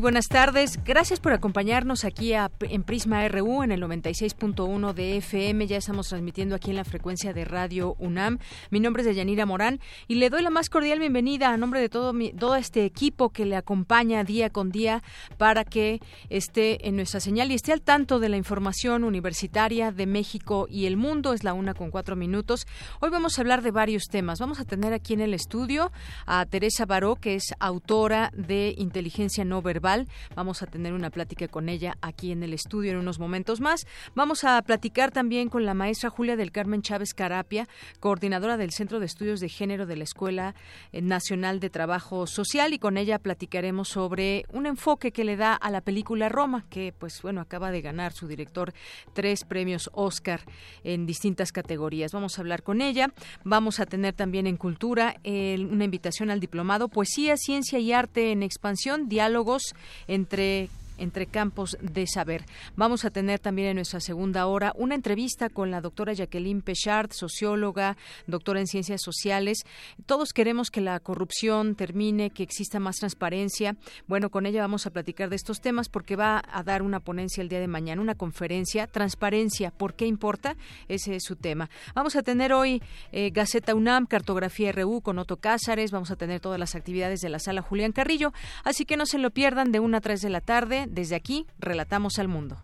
Buenas tardes. Gracias por acompañarnos aquí en Prisma RU en el 96.1 de FM. Ya estamos transmitiendo aquí en la frecuencia de Radio UNAM. Mi nombre es Deyanira Morán y le doy la más cordial bienvenida a nombre de todo, todo este equipo que le acompaña día con día para que esté en nuestra señal y esté al tanto de la información universitaria de México y el mundo. Es la una con cuatro minutos. Hoy vamos a hablar de varios temas. Vamos a tener aquí en el estudio a Teresa Baró, que es autora de Inteligencia No Verbal Vamos a tener una plática con ella aquí en el estudio en unos momentos más. Vamos a platicar también con la maestra Julia del Carmen Chávez Carapia, coordinadora del Centro de Estudios de Género de la Escuela eh, Nacional de Trabajo Social y con ella platicaremos sobre un enfoque que le da a la película Roma, que pues bueno, acaba de ganar su director tres premios Oscar en distintas categorías. Vamos a hablar con ella. Vamos a tener también en cultura una invitación al diplomado Poesía, Ciencia y Arte en Expansión, Diálogos entre entre campos de saber. Vamos a tener también en nuestra segunda hora una entrevista con la doctora Jacqueline Pechard, socióloga, doctora en ciencias sociales. Todos queremos que la corrupción termine, que exista más transparencia. Bueno, con ella vamos a platicar de estos temas porque va a dar una ponencia el día de mañana, una conferencia, transparencia, ¿por qué importa? Ese es su tema. Vamos a tener hoy eh, Gaceta UNAM, Cartografía RU con Otto Cázares, vamos a tener todas las actividades de la sala Julián Carrillo, así que no se lo pierdan de una a tres de la tarde desde aquí, relatamos al mundo.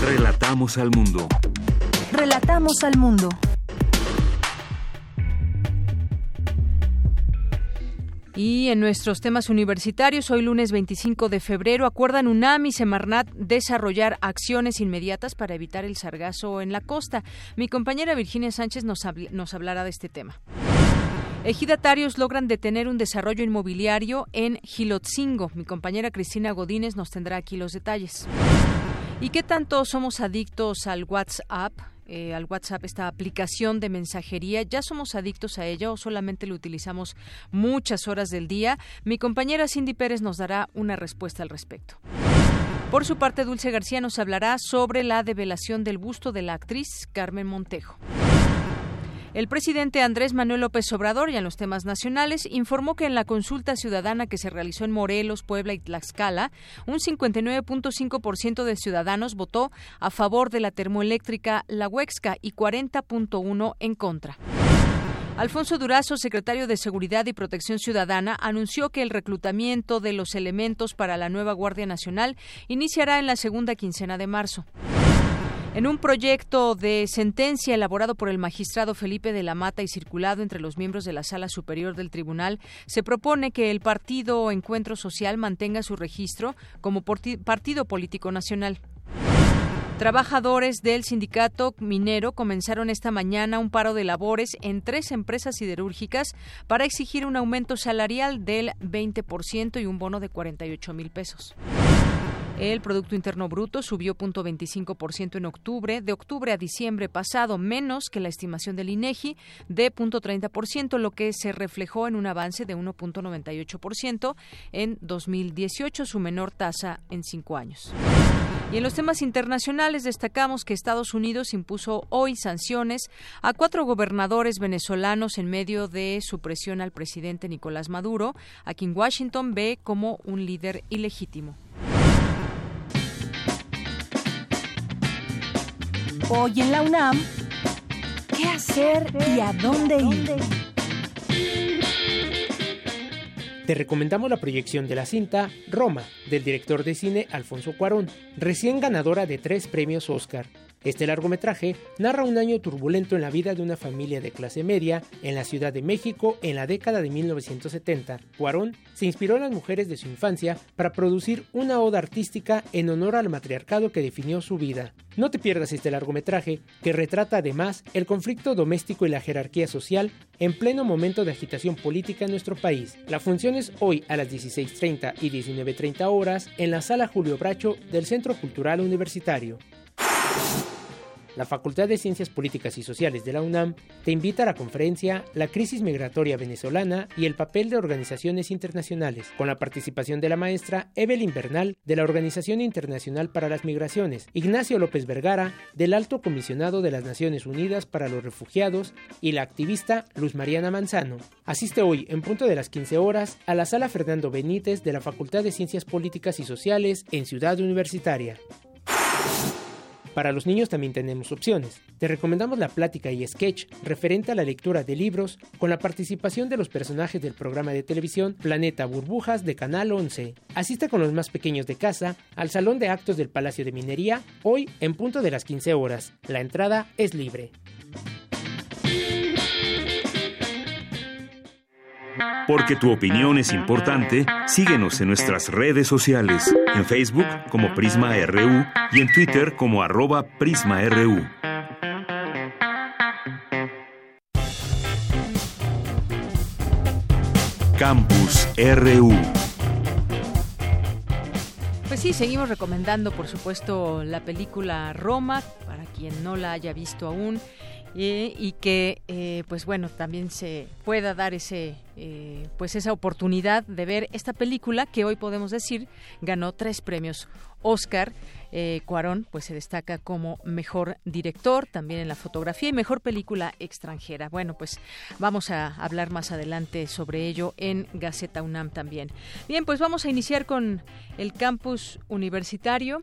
Relatamos al mundo. Relatamos al mundo. Y en nuestros temas universitarios, hoy lunes 25 de febrero, acuerdan UNAM y Semarnat desarrollar acciones inmediatas para evitar el sargazo en la costa. Mi compañera Virginia Sánchez nos, nos hablará de este tema. Ejidatarios logran detener un desarrollo inmobiliario en Gilotzingo. Mi compañera Cristina Godínez nos tendrá aquí los detalles. ¿Y qué tanto somos adictos al WhatsApp? Eh, al WhatsApp, esta aplicación de mensajería. ¿Ya somos adictos a ella o solamente lo utilizamos muchas horas del día? Mi compañera Cindy Pérez nos dará una respuesta al respecto. Por su parte, Dulce García nos hablará sobre la develación del busto de la actriz Carmen Montejo. El presidente Andrés Manuel López Obrador, y en los temas nacionales, informó que en la consulta ciudadana que se realizó en Morelos, Puebla y Tlaxcala, un 59.5% de ciudadanos votó a favor de la termoeléctrica La Huexca y 40.1% en contra. Alfonso Durazo, secretario de Seguridad y Protección Ciudadana, anunció que el reclutamiento de los elementos para la nueva Guardia Nacional iniciará en la segunda quincena de marzo. En un proyecto de sentencia elaborado por el magistrado Felipe de la Mata y circulado entre los miembros de la Sala Superior del Tribunal, se propone que el partido Encuentro Social mantenga su registro como partido político nacional. Trabajadores del sindicato minero comenzaron esta mañana un paro de labores en tres empresas siderúrgicas para exigir un aumento salarial del 20% y un bono de 48 mil pesos. El Producto Interno Bruto subió 0.25% en octubre, de octubre a diciembre pasado, menos que la estimación del INEGI de 0.30%, lo que se reflejó en un avance de 1.98% en 2018, su menor tasa en cinco años. Y en los temas internacionales destacamos que Estados Unidos impuso hoy sanciones a cuatro gobernadores venezolanos en medio de su presión al presidente Nicolás Maduro, a quien Washington ve como un líder ilegítimo. Hoy en la UNAM, ¿qué hacer y a dónde ir? Te recomendamos la proyección de la cinta Roma, del director de cine Alfonso Cuarón, recién ganadora de tres premios Oscar Este largometraje narra un año turbulento en la vida de una familia de clase media en la Ciudad de México en la década de 1970. Cuarón se inspiró en las mujeres de su infancia para producir una oda artística en honor al matriarcado que definió su vida. No te pierdas este largometraje, que retrata además el conflicto doméstico y la jerarquía social en pleno momento de agitación política en nuestro país. La función es hoy a las 16.30 y 19.30 horas en la sala Julio Bracho del Centro Cultural Universitario. La Facultad de Ciencias Políticas y Sociales de la UNAM te invita a la conferencia La crisis migratoria venezolana y el papel de organizaciones internacionales, con la participación de la maestra Evelyn Bernal de la Organización Internacional para las Migraciones, Ignacio López Vergara del Alto Comisionado de las Naciones Unidas para los Refugiados y la activista Luz Mariana Manzano. Asiste hoy, en punto de las 15 horas, a la sala Fernando Benítez de la Facultad de Ciencias Políticas y Sociales en Ciudad Universitaria. Para los niños también tenemos opciones. Te recomendamos la plática y sketch referente a la lectura de libros con la participación de los personajes del programa de televisión Planeta Burbujas de Canal 11. Asista con los más pequeños de casa al Salón de Actos del Palacio de Minería hoy en punto de las 15 horas. La entrada es libre. Porque tu opinión es importante, síguenos en nuestras redes sociales, en Facebook como Prisma RU y en Twitter como arroba PrismaRU. Campus RU. Pues sí, seguimos recomendando, por supuesto, la película Roma, para quien no la haya visto aún y que eh, pues bueno también se pueda dar ese eh, pues esa oportunidad de ver esta película que hoy podemos decir ganó tres premios Oscar eh, Cuarón pues se destaca como mejor director también en la fotografía y mejor película extranjera. Bueno pues vamos a hablar más adelante sobre ello en Gaceta UNAM también. Bien pues vamos a iniciar con el campus universitario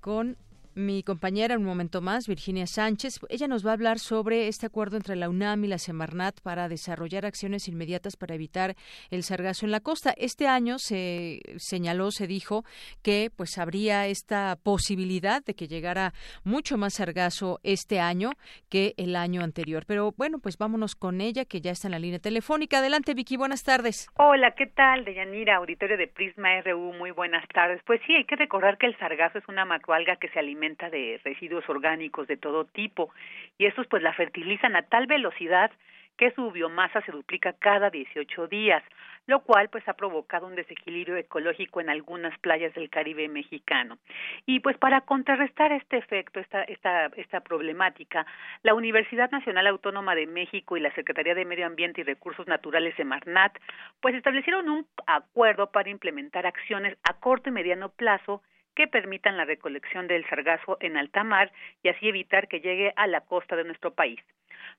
con mi compañera un momento más, Virginia Sánchez. Ella nos va a hablar sobre este acuerdo entre la UNAM y la Semarnat para desarrollar acciones inmediatas para evitar el sargazo en la costa. Este año se señaló, se dijo que pues habría esta posibilidad de que llegara mucho más sargazo este año que el año anterior. Pero bueno, pues vámonos con ella que ya está en la línea telefónica. Adelante, Vicky, buenas tardes. Hola, ¿qué tal? Deyanira, auditorio de Prisma RU, muy buenas tardes. Pues sí, hay que recordar que el sargazo es una macroalga que se alimenta de residuos orgánicos de todo tipo y estos pues la fertilizan a tal velocidad que su biomasa se duplica cada 18 días, lo cual pues ha provocado un desequilibrio ecológico en algunas playas del Caribe mexicano. Y pues para contrarrestar este efecto, esta, esta, esta problemática, la Universidad Nacional Autónoma de México y la Secretaría de Medio Ambiente y Recursos Naturales de Marnat pues establecieron un acuerdo para implementar acciones a corto y mediano plazo que permitan la recolección del sargazo en alta mar y así evitar que llegue a la costa de nuestro país.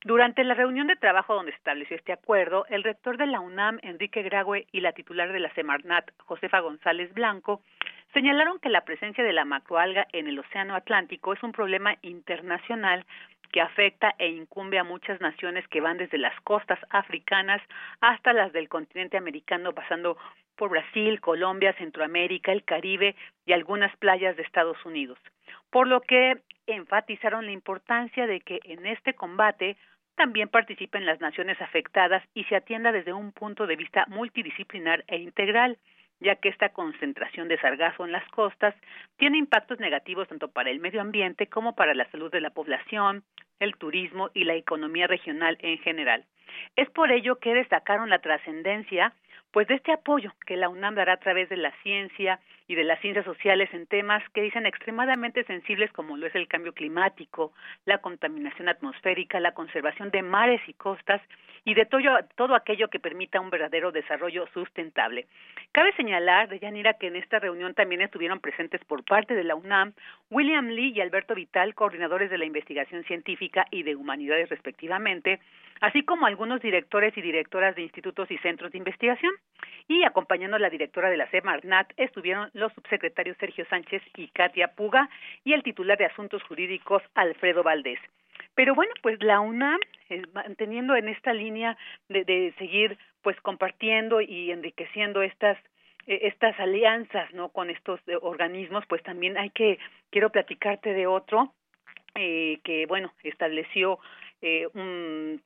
Durante la reunión de trabajo donde se estableció este acuerdo, el rector de la UNAM, Enrique Graue, y la titular de la Semarnat, Josefa González Blanco, señalaron que la presencia de la macroalga en el Océano Atlántico es un problema internacional que afecta e incumbe a muchas naciones que van desde las costas africanas hasta las del continente americano, pasando por Brasil, Colombia, Centroamérica, el Caribe y algunas playas de Estados Unidos. Por lo que enfatizaron la importancia de que en este combate también participen las naciones afectadas y se atienda desde un punto de vista multidisciplinar e integral ya que esta concentración de sargazo en las costas tiene impactos negativos tanto para el medio ambiente como para la salud de la población, el turismo y la economía regional en general. Es por ello que destacaron la trascendencia pues de este apoyo que la UNAM dará a través de la ciencia y de las ciencias sociales en temas que dicen extremadamente sensibles como lo es el cambio climático, la contaminación atmosférica, la conservación de mares y costas y de todo, aquello que permita un verdadero desarrollo sustentable. Cabe señalar, de Yanira, que en esta reunión también estuvieron presentes por parte de la UNAM William Lee y Alberto Vital, coordinadores de la investigación científica y de humanidades respectivamente, así como algunos directores y directoras de institutos y centros de investigación. Y acompañando a la directora de la Semarnat estuvieron los subsecretarios Sergio Sánchez y Katia Puga y el titular de Asuntos Jurídicos Alfredo Valdés. Pero bueno, pues la UNAM, eh, manteniendo en esta línea de, de seguir pues compartiendo y enriqueciendo estas eh, estas alianzas no con estos eh, organismos pues también hay que quiero platicarte de otro eh, que, bueno, estableció eh,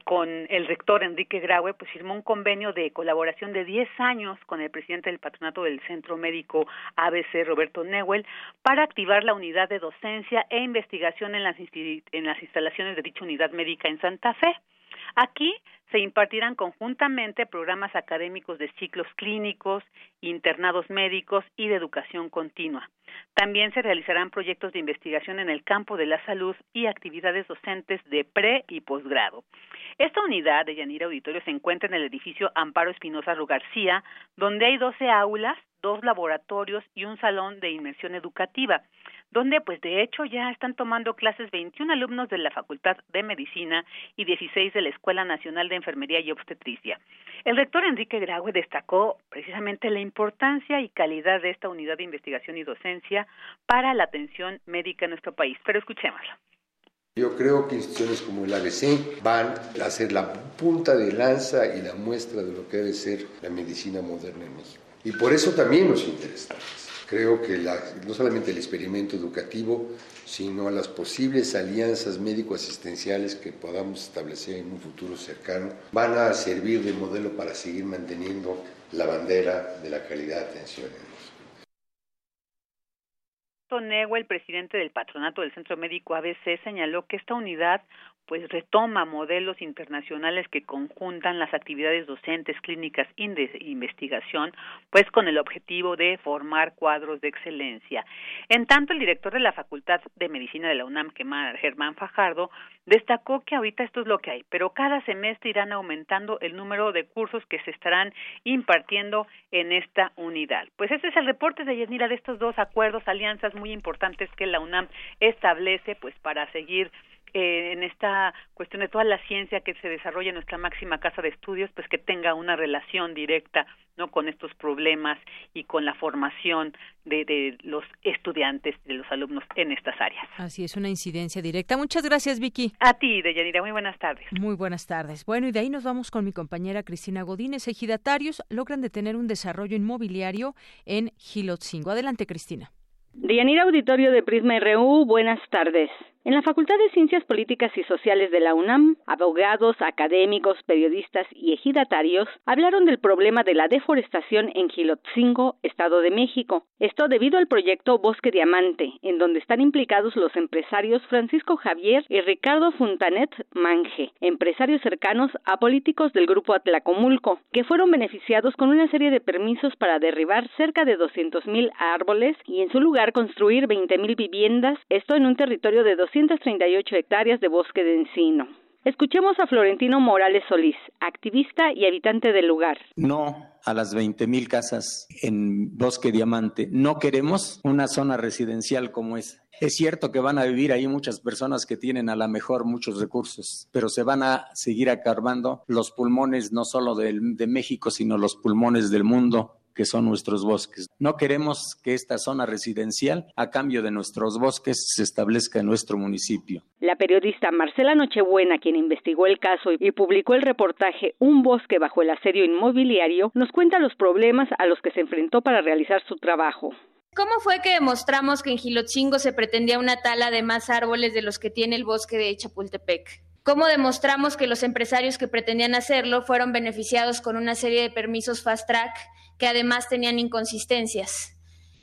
con el rector Enrique Graue, pues firmó un convenio de colaboración de 10 años con el presidente del patronato del Centro Médico ABC, Roberto Newell, para activar la unidad de docencia e investigación en las, en las instalaciones de dicha unidad médica en Santa Fe. Aquí se impartirán conjuntamente programas académicos de ciclos clínicos, internados médicos y de educación continua. También se realizarán proyectos de investigación en el campo de la salud y actividades docentes de pre y posgrado. Esta unidad de Yanira Auditorio se encuentra en el edificio Amparo Espinosa García, donde hay 12 aulas, dos laboratorios y un salón de inmersión educativa donde pues de hecho ya están tomando clases 21 alumnos de la Facultad de Medicina y 16 de la Escuela Nacional de Enfermería y Obstetricia. El rector Enrique Graue destacó precisamente la importancia y calidad de esta unidad de investigación y docencia para la atención médica en nuestro país. Pero escuchémoslo. Yo creo que instituciones como el ABC van a ser la punta de lanza y la muestra de lo que debe ser la medicina moderna en México. Y por eso también nos interesa. Creo que no solamente el experimento educativo, sino las posibles alianzas médico-asistenciales que podamos establecer en un futuro cercano, van a servir de modelo para seguir manteniendo la bandera de la calidad de atención. Nego, el presidente del patronato del Centro Médico ABC, señaló que esta unidad pues retoma modelos internacionales que conjuntan las actividades docentes, clínicas de investigación, pues con el objetivo de formar cuadros de excelencia. En tanto, el director de la Facultad de Medicina de la UNAM, Germán Fajardo, destacó que ahorita esto es lo que hay, pero cada semestre irán aumentando el número de cursos que se estarán impartiendo en esta unidad. Pues ese es el reporte de Yanira de estos dos acuerdos, alianzas muy importantes que la UNAM establece, pues para seguir eh, en esta cuestión de toda la ciencia que se desarrolla en nuestra máxima casa de estudios, pues que tenga una relación directa no con estos problemas y con la formación de, de los estudiantes, de los alumnos en estas áreas. Así es, una incidencia directa. Muchas gracias, Vicky. A ti, Deyanira, muy buenas tardes. Muy buenas tardes. Bueno, y de ahí nos vamos con mi compañera Cristina Godínez. Ejidatarios logran detener un desarrollo inmobiliario en Gilotzingo. Adelante, Cristina. Deyanira Auditorio de Prisma RU, buenas tardes. En la Facultad de Ciencias Políticas y Sociales de la UNAM, abogados, académicos, periodistas y ejidatarios hablaron del problema de la deforestación en Gilotzingo, Estado de México. Esto debido al proyecto Bosque Diamante, en donde están implicados los empresarios Francisco Javier y Ricardo Funtanet Manje, empresarios cercanos a políticos del grupo Atlacomulco, que fueron beneficiados con una serie de permisos para derribar cerca de 200.000 árboles y en su lugar construir 20.000 viviendas, esto en un territorio de 238 hectáreas de bosque de encino. Escuchemos a Florentino Morales Solís, activista y habitante del lugar. No a las 20.000 casas en Bosque Diamante. No queremos una zona residencial como esa. Es cierto que van a vivir ahí muchas personas que tienen a lo mejor muchos recursos, pero se van a seguir acarbando los pulmones no solo de México, sino los pulmones del mundo que son nuestros bosques. No queremos que esta zona residencial, a cambio de nuestros bosques, se establezca en nuestro municipio. La periodista Marcela Nochebuena, quien investigó el caso y publicó el reportaje Un bosque bajo el asedio inmobiliario, nos cuenta los problemas a los que se enfrentó para realizar su trabajo. ¿Cómo fue que demostramos que en Gilotzingo se pretendía una tala de más árboles de los que tiene el bosque de Chapultepec? ¿Cómo demostramos que los empresarios que pretendían hacerlo fueron beneficiados con una serie de permisos fast track que además tenían inconsistencias?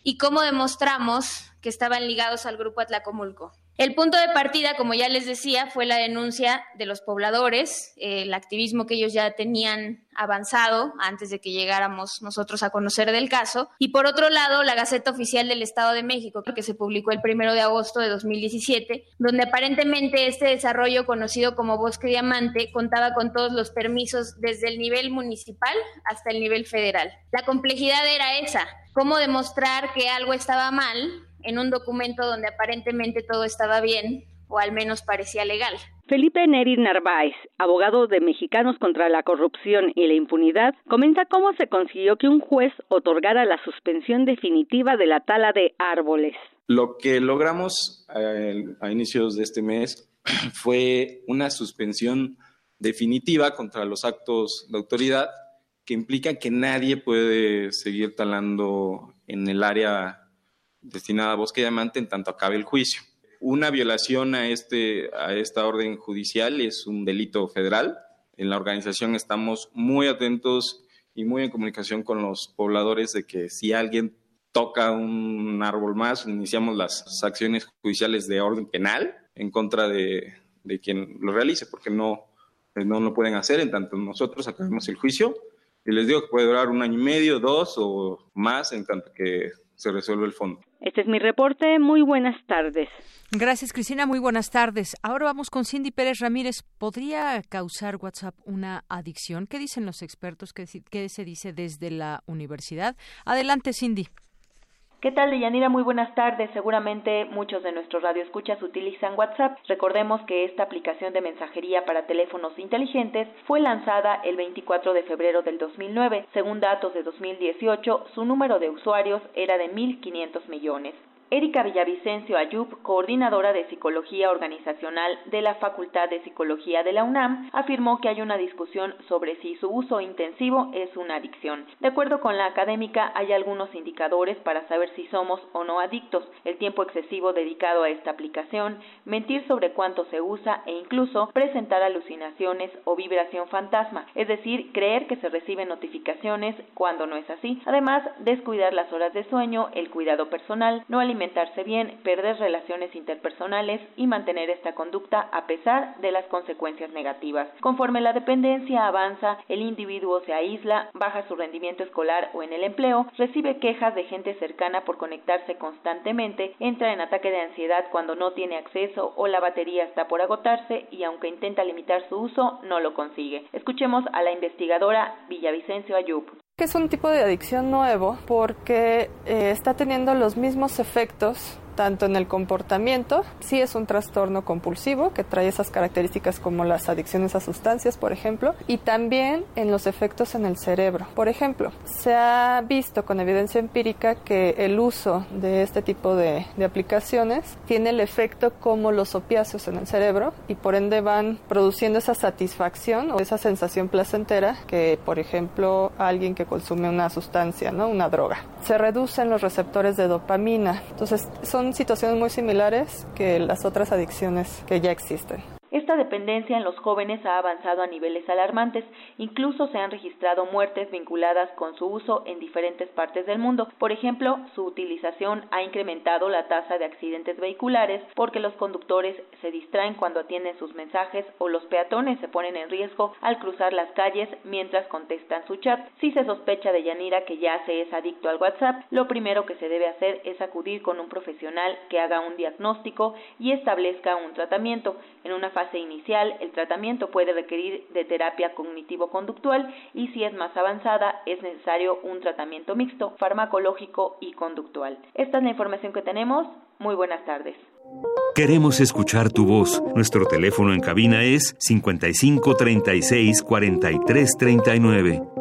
¿Y cómo demostramos que estaban ligados al grupo Atlacomulco? El punto de partida, como ya les decía, fue la denuncia de los pobladores, el activismo que ellos ya tenían avanzado antes de que llegáramos nosotros a conocer del caso. Y por otro lado, la Gaceta Oficial del Estado de México, que se publicó el primero de agosto de 2017, donde aparentemente este desarrollo conocido como Bosque Diamante contaba con todos los permisos desde el nivel municipal hasta el nivel federal. La complejidad era esa, cómo demostrar que algo estaba mal en un documento donde aparentemente todo estaba bien o al menos parecía legal. Felipe Neri Narváez, abogado de Mexicanos contra la Corrupción y la Impunidad, comenta cómo se consiguió que un juez otorgara la suspensión definitiva de la tala de árboles. Lo que logramos eh, a inicios de este mes fue una suspensión definitiva contra los actos de autoridad que implica que nadie puede seguir talando en el área destinada a bosque diamante en tanto acabe el juicio. una violación a, este, a esta orden judicial es un delito federal. En la organización estamos muy atentos y muy en comunicación con los pobladores de que si alguien toca un árbol más, iniciamos las acciones judiciales de orden penal en contra de, de quien lo realice, porque no, no lo pueden hacer en tanto nosotros acabemos el juicio. Y les digo que puede durar un año y medio, dos o más en tanto que se resuelve el fondo. Este es mi reporte. Muy buenas tardes. Gracias, Cristina. Muy buenas tardes. Ahora vamos con Cindy Pérez Ramírez. ¿Podría causar WhatsApp una adicción? ¿Qué dicen los expertos? ¿Qué, qué se dice desde la universidad? Adelante, Cindy. ¿Qué tal, Deyanira? Muy buenas tardes. Seguramente muchos de nuestros radioescuchas utilizan WhatsApp. Recordemos que esta aplicación de mensajería para teléfonos inteligentes fue lanzada el 24 de febrero del 2009. Según datos de 2018, su número de usuarios era de 1.500 millones. Erika Villavicencio Ayub, coordinadora de Psicología Organizacional de la Facultad de Psicología de la UNAM, afirmó que hay una discusión sobre si su uso intensivo es una adicción. De acuerdo con la académica, hay algunos indicadores para saber si somos o no adictos, el tiempo excesivo dedicado a esta aplicación, mentir sobre cuánto se usa e incluso presentar alucinaciones o vibración fantasma, es decir, creer que se reciben notificaciones cuando no es así. Además, descuidar las horas de sueño, el cuidado personal, no alimentar alimentarse bien, perder relaciones interpersonales y mantener esta conducta a pesar de las consecuencias negativas. Conforme la dependencia avanza, el individuo se aísla, baja su rendimiento escolar o en el empleo, recibe quejas de gente cercana por conectarse constantemente, entra en ataque de ansiedad cuando no tiene acceso o la batería está por agotarse y aunque intenta limitar su uso, no lo consigue. Escuchemos a la investigadora Villavicencio Ayub es un tipo de adicción nuevo porque eh, está teniendo los mismos efectos tanto en el comportamiento, sí es un trastorno compulsivo que trae esas características como las adicciones a sustancias, por ejemplo, y también en los efectos en el cerebro. Por ejemplo, se ha visto con evidencia empírica que el uso de este tipo de, de aplicaciones tiene el efecto como los opiáceos en el cerebro y por ende van produciendo esa satisfacción o esa sensación placentera que, por ejemplo, alguien que consume una sustancia, ¿no? una droga. Se reducen los receptores de dopamina. Entonces, son situaciones muy similares que las otras adicciones que ya existen. Esta dependencia en los jóvenes ha avanzado a niveles alarmantes, incluso se han registrado muertes vinculadas con su uso en diferentes partes del mundo. Por ejemplo, su utilización ha incrementado la tasa de accidentes vehiculares porque los conductores se distraen cuando atienden sus mensajes o los peatones se ponen en riesgo al cruzar las calles mientras contestan su chat. Si se sospecha de Yanira que ya se es adicto al WhatsApp, lo primero que se debe hacer es acudir con un profesional que haga un diagnóstico y establezca un tratamiento. En una inicial, el tratamiento puede requerir de terapia cognitivo-conductual y si es más avanzada, es necesario un tratamiento mixto, farmacológico y conductual. Esta es la información que tenemos. Muy buenas tardes. Queremos escuchar tu voz. Nuestro teléfono en cabina es 55 36 43 39.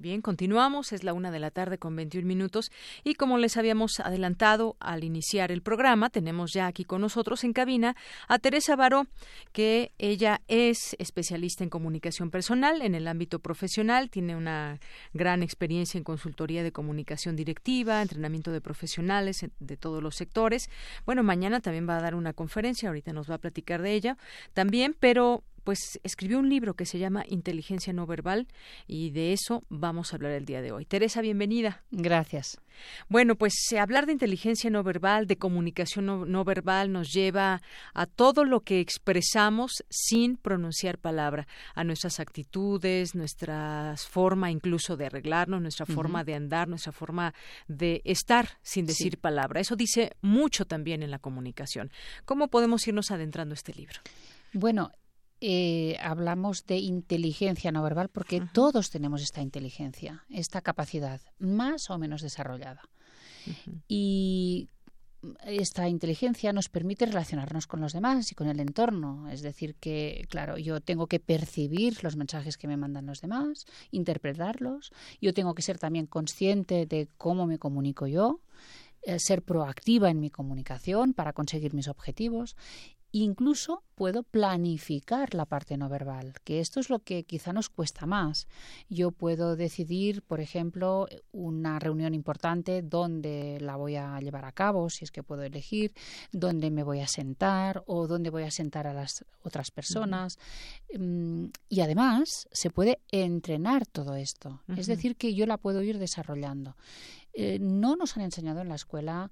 Bien, continuamos, es la una de la tarde con 21 minutos y como les habíamos adelantado al iniciar el programa, tenemos ya aquí con nosotros en cabina a Teresa Baró, que ella es especialista en comunicación personal en el ámbito profesional, tiene una gran experiencia en consultoría de comunicación directiva, entrenamiento de profesionales de todos los sectores. Bueno, mañana también va a dar una conferencia, ahorita nos va a platicar de ella también, pero pues escribió un libro que se llama Inteligencia no verbal y de eso vamos a hablar el día de hoy. Teresa, bienvenida. Gracias. Bueno, pues eh, hablar de inteligencia no verbal, de comunicación no, verbal nos lleva a todo lo que expresamos sin pronunciar palabra, a nuestras actitudes, nuestra forma incluso de arreglarnos, nuestra forma de andar, nuestra forma de estar sin decir palabra. Eso dice mucho también en la comunicación. ¿Cómo podemos irnos adentrando este libro? Bueno, eh, hablamos de inteligencia no verbal porque todos tenemos esta inteligencia, esta capacidad, más o menos desarrollada. Y esta inteligencia nos permite relacionarnos con los demás y con el entorno. Es decir, que, claro, yo tengo que percibir los mensajes que me mandan los demás, interpretarlos. Yo tengo que ser también consciente de cómo me comunico yo eh, ser proactiva en mi comunicación para conseguir mis objetivos Incluso puedo planificar la parte no verbal, que esto es lo que quizá nos cuesta más. Yo puedo decidir, por ejemplo, una reunión importante, dónde la voy a llevar a cabo, si es que puedo elegir, dónde me voy a sentar o dónde voy a sentar a las otras personas. Mm, y además se puede entrenar todo esto. Es decir, que yo la puedo ir desarrollando. Eh, no nos han enseñado en la escuela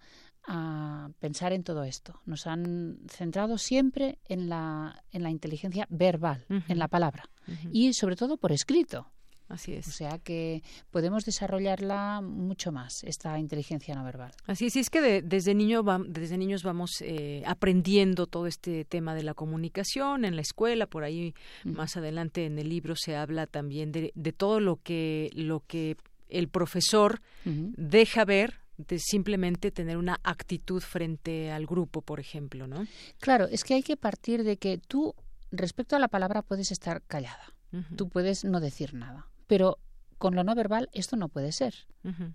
a pensar en todo esto. Nos han centrado siempre en la, en la inteligencia verbal, en la palabra, y sobre todo por escrito. Así es. O sea que podemos desarrollarla mucho más, esta inteligencia no verbal. Así es, es que desde, niño desde niños vamos eh, aprendiendo todo este tema de la comunicación en la escuela, por ahí más adelante en el libro se habla también de, de todo lo que, lo que el profesor deja ver de simplemente tener una actitud frente al grupo, por ejemplo, ¿no? Claro, es que hay que partir de que tú, respecto a la palabra, puedes estar callada. Tú puedes no decir nada. Pero con lo no verbal esto no puede ser.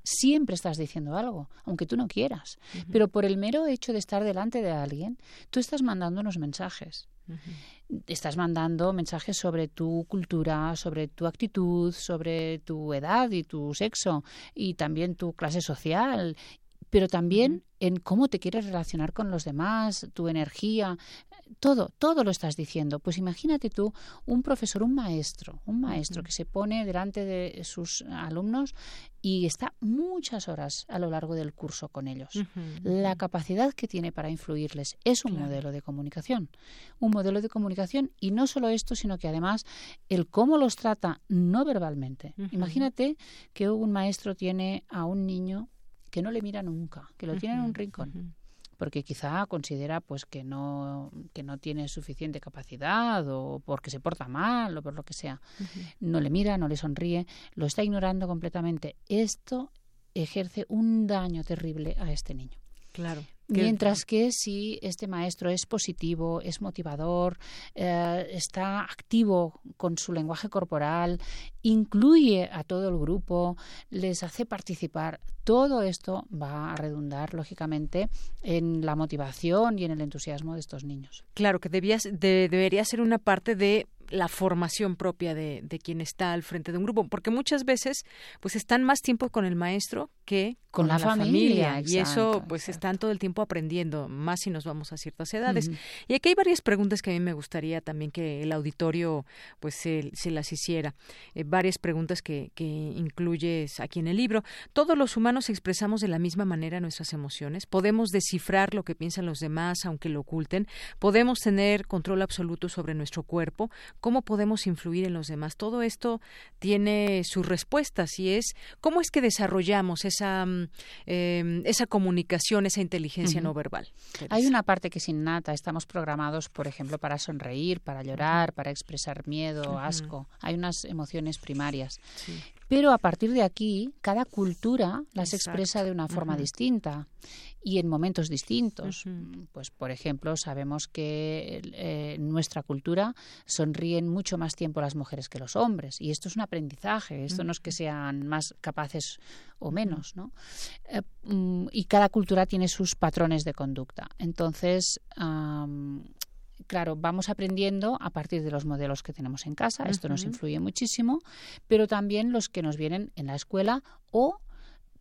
Siempre estás diciendo algo, aunque tú no quieras. Pero por el mero hecho de estar delante de alguien, tú estás mandando unos mensajes. Estás mandando mensajes sobre tu cultura, sobre tu actitud, sobre tu edad y tu sexo y también tu clase social pero también en cómo te quieres relacionar con los demás, tu energía, todo, todo lo estás diciendo. Pues imagínate tú un profesor, un maestro, un maestro que se pone delante de sus alumnos y está muchas horas a lo largo del curso con ellos. La capacidad que tiene para influirles es un modelo de comunicación. Un modelo de comunicación y no solo esto, sino que además el cómo los trata no verbalmente. Imagínate que un maestro tiene a un niño que no le mira nunca, que lo tiene en un rincón. Porque quizá considera pues que no que no tiene suficiente capacidad o porque se porta mal o por lo que sea. No le mira, no le sonríe, lo está ignorando completamente. Esto ejerce un daño terrible a este niño. Claro. Mientras que si este maestro es positivo, es motivador, eh, está activo con su lenguaje corporal, incluye a todo el grupo, les hace participar, todo esto va a redundar, lógicamente, en la motivación y en el entusiasmo de estos niños. Claro, que debías, debería ser una parte de la formación propia de, de, quien está al frente de un grupo, porque muchas veces pues están más tiempo con el maestro que con, la, familia, y eso pues están todo el tiempo aprendiendo, más si nos vamos a ciertas edades. Y aquí hay varias preguntas que a mí me gustaría también que el auditorio pues se, las hiciera, eh, varias preguntas que, que incluyes aquí en el libro. Todos los humanos expresamos de la misma manera nuestras emociones, podemos descifrar lo que piensan los demás aunque lo oculten, podemos tener control absoluto sobre nuestro cuerpo, cómo podemos influir en los demás. Todo esto tiene sus respuestas y es cómo es que desarrollamos esa, em, esa comunicación, esa inteligencia no verbal. Hay una parte que es innata. Estamos programados, por ejemplo, para sonreír, para llorar, para expresar miedo, asco. Hay unas emociones primarias. Pero a partir de aquí, cada cultura las expresa de una forma distinta y en momentos distintos. Pues, por ejemplo, sabemos que eh, en nuestra cultura sonríen mucho más tiempo las mujeres que los hombres. Y esto es un aprendizaje. Esto no es que sean más capaces o menos, ¿no? Eh, mm, y cada cultura tiene sus patrones de conducta. Entonces, claro, vamos aprendiendo a partir de los modelos que tenemos en casa, esto nos influye muchísimo, pero también los que nos vienen en la escuela o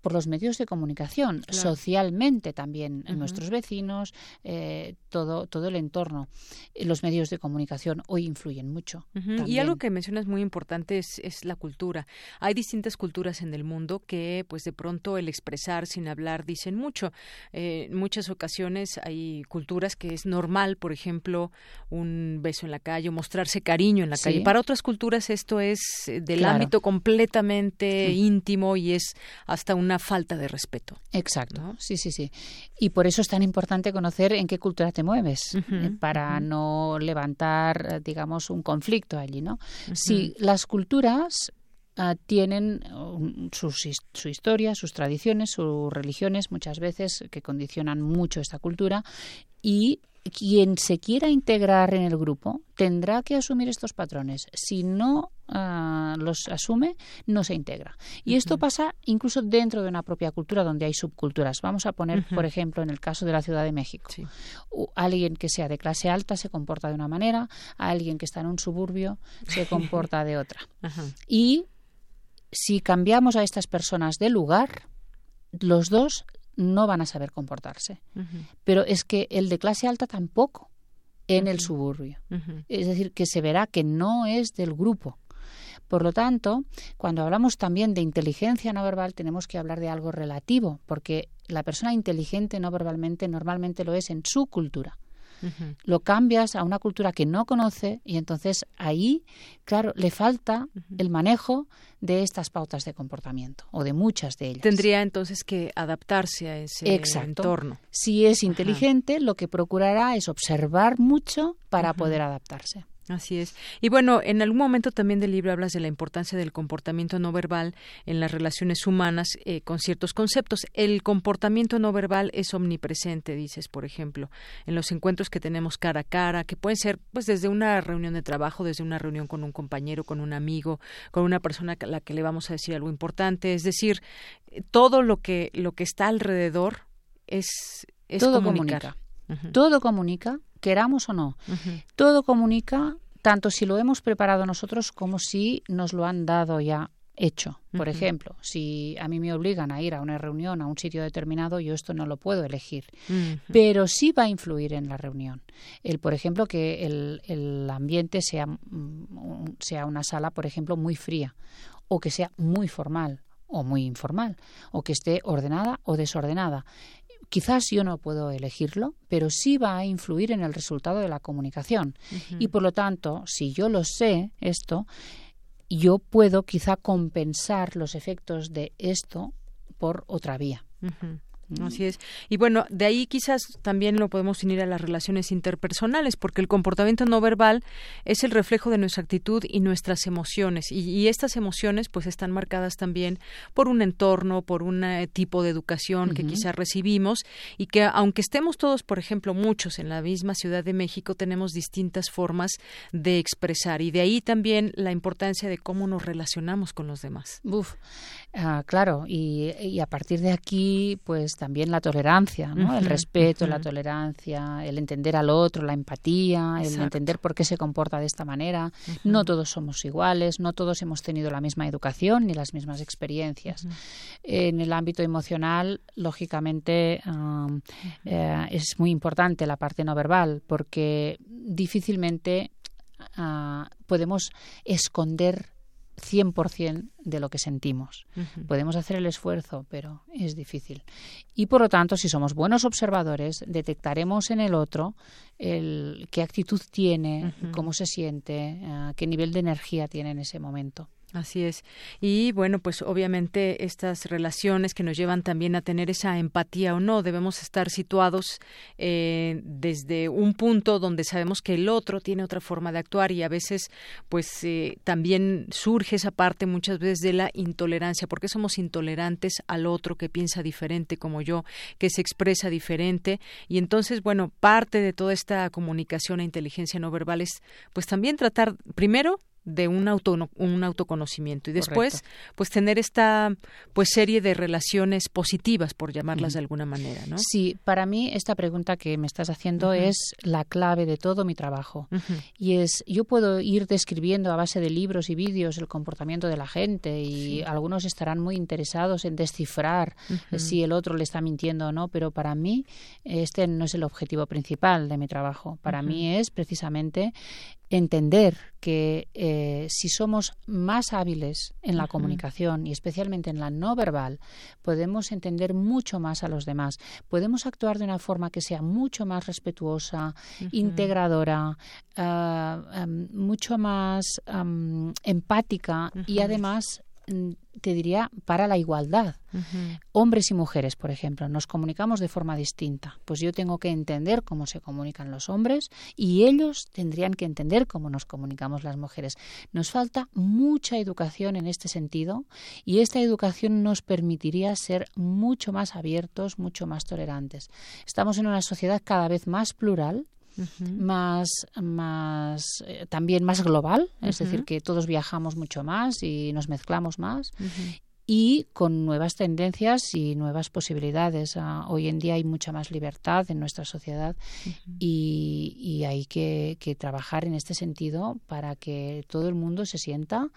por los medios de comunicación, socialmente también, nuestros vecinos, eh, todo, todo el entorno. Eh, los medios de comunicación hoy influyen mucho. Y algo que mencionas muy importante es, es, la cultura. Hay distintas culturas en el mundo que, pues de pronto, el expresar sin hablar dicen mucho. Eh, en muchas ocasiones hay culturas que es normal, por ejemplo, un beso en la calle o mostrarse cariño en la calle. Para otras culturas esto es del ámbito completamente íntimo y es hasta una falta de respeto. Exacto, sí, sí, sí. Y por eso es tan importante conocer en qué cultura te mueves, eh, para no levantar, eh, digamos, un conflicto allí, ¿no? Si las culturas ah, tienen su, su, historia, sus tradiciones, sus religiones, muchas veces que condicionan mucho esta cultura, y quien se quiera integrar en el grupo tendrá que asumir estos patrones. Si no ah, los asume, no se integra. Y esto pasa incluso dentro de una propia cultura donde hay subculturas. Vamos a poner, por ejemplo, en el caso de la Ciudad de México. Alguien que sea de clase alta se comporta de una manera, alguien que está en un suburbio se comporta de otra. Y si cambiamos a estas personas de lugar, los dos no van a saber comportarse. Pero es que el de clase alta tampoco en el suburbio. Es decir, que se verá que no es del grupo. Por lo tanto, cuando hablamos también de inteligencia no verbal, tenemos que hablar de algo relativo, porque la persona inteligente no verbalmente normalmente lo es en su cultura lo cambias a una cultura que no conoce y entonces ahí, claro, le falta el manejo de estas pautas de comportamiento o de muchas de ellas. Tendría entonces que adaptarse a ese entorno. Si es inteligente, lo que procurará es observar mucho para poder adaptarse. Así es. Y bueno, en algún momento también del libro hablas de la importancia del comportamiento no verbal en las relaciones humanas eh, con ciertos conceptos. El comportamiento no verbal es omnipresente, dices, por ejemplo, en los encuentros que tenemos cara a cara, que pueden ser pues desde una reunión de trabajo, desde una reunión con un compañero, con un amigo, con una persona a la que le vamos a decir algo importante, es decir, todo lo que lo que está alrededor es, es todo comunicar. comunica. Todo comunica queramos o no. Todo comunica tanto si lo hemos preparado nosotros como si nos lo han dado ya hecho. Por ejemplo, si a mí me obligan a ir a una reunión a un sitio determinado, yo esto no lo puedo elegir, pero sí va a influir en la reunión. El, por ejemplo, que el, ambiente sea, mm, sea una sala, por ejemplo, muy fría o que sea muy formal o muy informal o que esté ordenada o desordenada. Quizás yo no puedo elegirlo, pero sí va a influir en el resultado de la comunicación. Y por lo tanto, si yo lo sé, esto, yo puedo quizá compensar los efectos de esto por otra vía. Así es. Y bueno, de ahí quizás también lo podemos unir a las relaciones interpersonales, porque el comportamiento no verbal es el reflejo de nuestra actitud y nuestras emociones. Y, estas emociones pues están marcadas también por un entorno, por un eh, tipo de educación que quizás recibimos y que aunque estemos todos, por ejemplo, muchos en la misma Ciudad de México, tenemos distintas formas de expresar. Y de ahí también la importancia de cómo nos relacionamos con los demás. Uf, ah, claro. Y, y a partir de aquí, pues también la tolerancia, ¿no? el respeto, la tolerancia, el entender al otro, la empatía, el entender por qué se comporta de esta manera. No todos somos iguales, no todos hemos tenido la misma educación ni las mismas experiencias. En el ámbito emocional, lógicamente, eh, es muy importante la parte no verbal porque difícilmente ah, podemos esconder 100% de lo que sentimos. Podemos hacer el esfuerzo, pero es difícil. Y por lo tanto, si somos buenos observadores, detectaremos en el otro el, qué actitud tiene, cómo se siente, eh, qué nivel de energía tiene en ese momento. Así es. Y bueno, pues obviamente estas relaciones que nos llevan también a tener esa empatía o no, debemos estar situados eh, desde un punto donde sabemos que el otro tiene otra forma de actuar y a veces pues eh, también surge esa parte muchas veces de la intolerancia, porque somos intolerantes al otro que piensa diferente como yo, que se expresa diferente y entonces bueno, parte de toda esta comunicación e inteligencia no verbal es pues también tratar primero de un auto un autoconocimiento. Y después pues tener esta pues serie de relaciones positivas por llamarlas de alguna manera no sí para mí esta pregunta que me estás haciendo es la clave de todo mi trabajo. Y es yo puedo ir describiendo a base de libros y vídeos el comportamiento de la gente y algunos estarán muy interesados en descifrar si el otro le está mintiendo o no pero para mí este no es el objetivo principal de mi trabajo. Para mí es precisamente entender que eh, si somos más hábiles en la comunicación y especialmente en la no verbal, podemos entender mucho más a los demás. Podemos actuar de una forma que sea mucho más respetuosa, integradora, ah, mucho más empática y además te diría, para la igualdad. Hombres y mujeres, por ejemplo, nos comunicamos de forma distinta. Pues yo tengo que entender cómo se comunican los hombres y ellos tendrían que entender cómo nos comunicamos las mujeres. Nos falta mucha educación en este sentido y esta educación nos permitiría ser mucho más abiertos, mucho más tolerantes. Estamos en una sociedad cada vez más plural más, más eh, también más global, es decir, que todos viajamos mucho más y nos mezclamos más. Y con nuevas tendencias y nuevas posibilidades. Ah, hoy en día hay mucha más libertad en nuestra sociedad y, y, hay que, que trabajar en este sentido para que todo el mundo se sienta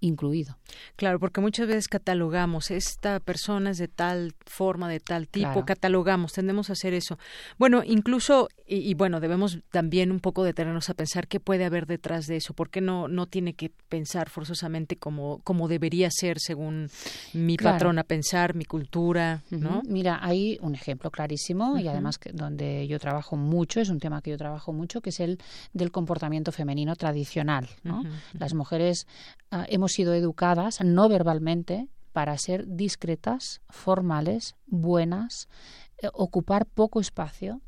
incluido. Claro, porque muchas veces catalogamos, esta persona es de tal forma, de tal tipo, catalogamos, tendemos a hacer eso. Bueno, incluso, y, bueno, debemos también un poco detenernos a pensar qué puede haber detrás de eso, porque no, no tiene que pensar forzosamente como, como debería ser según mi patrona pensar, mi cultura, ¿no? Mira, hay un ejemplo clarísimo y además que donde yo trabajo mucho, es un tema que yo trabajo mucho, que es el del comportamiento femenino tradicional, ¿no? Las mujeres ah, hemos sido educadas no verbalmente para ser discretas, formales, buenas, eh, ocupar poco espacio,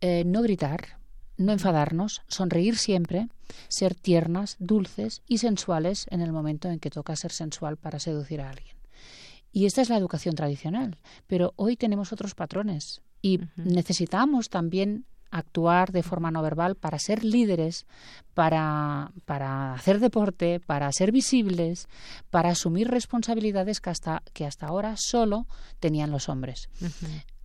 eh, no gritar, no enfadarnos, sonreír siempre, ser tiernas, dulces y sensuales en el momento en que toca ser sensual para seducir a alguien. Y esta es la educación tradicional, pero hoy tenemos otros patrones y necesitamos también actuar de forma no verbal para ser líderes, para, para hacer deporte, para ser visibles, para asumir responsabilidades que hasta, que hasta ahora solo tenían los hombres.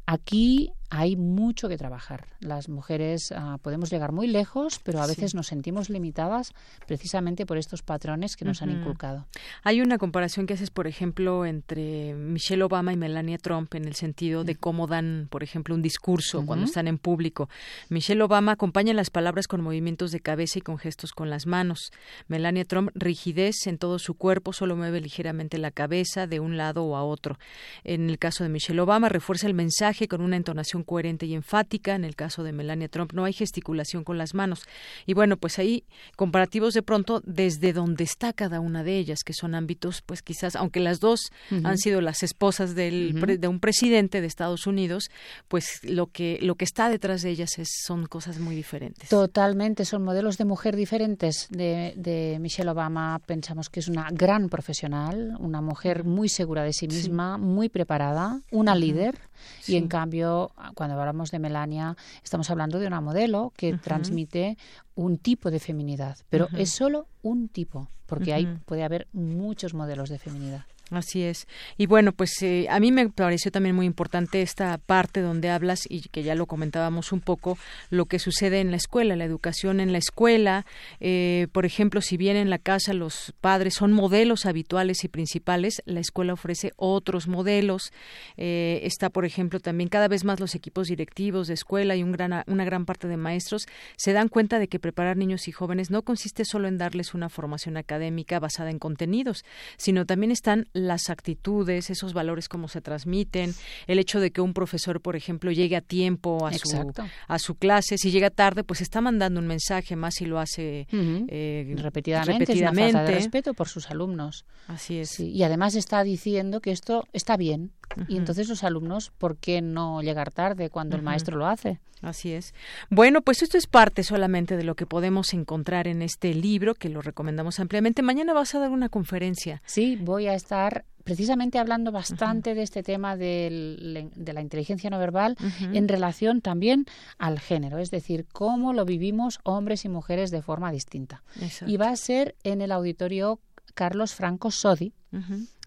Aquí hay mucho que trabajar. Las mujeres ah, podemos llegar muy lejos, pero a veces nos sentimos limitadas precisamente por estos patrones que nos han inculcado. Hay una comparación que haces, por ejemplo, entre Michelle Obama y Melania Trump en el sentido de cómo dan, por ejemplo, un discurso cuando están en público. Michelle Obama acompaña las palabras con movimientos de cabeza y con gestos con las manos. Melania Trump, rigidez en todo su cuerpo, solo mueve ligeramente la cabeza de un lado o a otro. En el caso de Michelle Obama, refuerza el mensaje con una entonación coherente y enfática. En el caso de Melania Trump no hay gesticulación con las manos. Y bueno, pues ahí comparativos de pronto desde donde está cada una de ellas, que son ámbitos, pues quizás, aunque las dos han sido las esposas del, de un presidente de Estados Unidos, pues lo que, lo que está detrás de ellas es, son cosas muy diferentes. Totalmente, son modelos de mujer diferentes. De, de Michelle Obama pensamos que es una gran profesional, una mujer muy segura de sí misma, muy preparada, una líder y en cambio, cuando hablamos de Melania, estamos hablando de una modelo que transmite un tipo de feminidad, pero es solo un tipo, porque puede haber muchos modelos de feminidad. Así es. Y bueno, pues eh, a mí me pareció también muy importante esta parte donde hablas y que ya lo comentábamos un poco, lo que sucede en la escuela, la educación en la escuela. Eh, por ejemplo, si bien en la casa los padres son modelos habituales y principales, la escuela ofrece otros modelos. Eh, está, por ejemplo, también cada vez más los equipos directivos de escuela y un gran, una gran parte de maestros se dan cuenta de que preparar niños y jóvenes no consiste solo en darles una formación académica basada en contenidos, sino también están las actitudes, esos valores cómo se transmiten, el hecho de que un profesor, por ejemplo, llegue a tiempo a su a su clase, si llega tarde, pues está mandando un mensaje más si lo hace eh, repetidamente, repetidamente. Es de respeto por sus alumnos. Así es. y además está diciendo que esto está bien, y entonces los alumnos, ¿por qué no llegar tarde cuando el maestro lo hace? Así es. Bueno, pues esto es parte solamente de lo que podemos encontrar en este libro, que lo recomendamos ampliamente. Mañana vas a dar una conferencia. Sí, voy a estar precisamente hablando bastante de este tema de la inteligencia no verbal en relación también al género, es decir, cómo lo vivimos hombres y mujeres de forma distinta. Y va a ser en el auditorio Carlos Franco Sodi,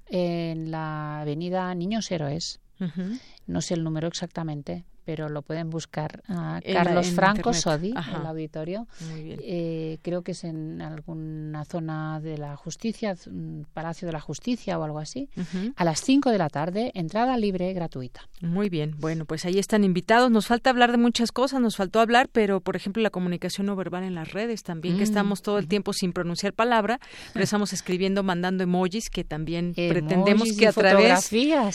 en la avenida Niños Héroes. No sé el número exactamente, pero lo pueden buscar. a Carlos Franco Sodi, el auditorio. Eh, creo que es en alguna zona de la justicia, Palacio de la Justicia o algo así. A las 5 de la tarde, entrada libre, gratuita. Muy bien. Bueno, pues ahí están invitados. Nos falta hablar de muchas cosas, nos faltó hablar, pero por ejemplo la comunicación no verbal en las redes también, que mm. estamos todo el tiempo sin pronunciar palabra, pero estamos escribiendo, mandando emojis, que también pretendemos que a través,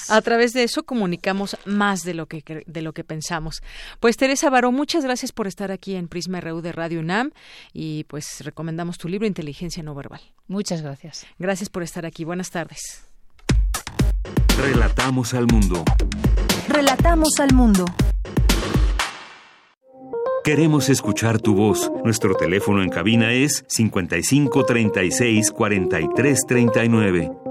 a través de eso comunicamos más de lo que, de lo que pensamos. Pues Teresa Baró, muchas gracias por estar aquí en Prisma RU de Radio UNAM y pues recomendamos tu libro Inteligencia no verbal. Muchas gracias. Gracias por estar aquí. Buenas tardes. Relatamos al mundo. Relatamos al mundo. Queremos escuchar tu voz. Nuestro teléfono en cabina es 55 36 43 39.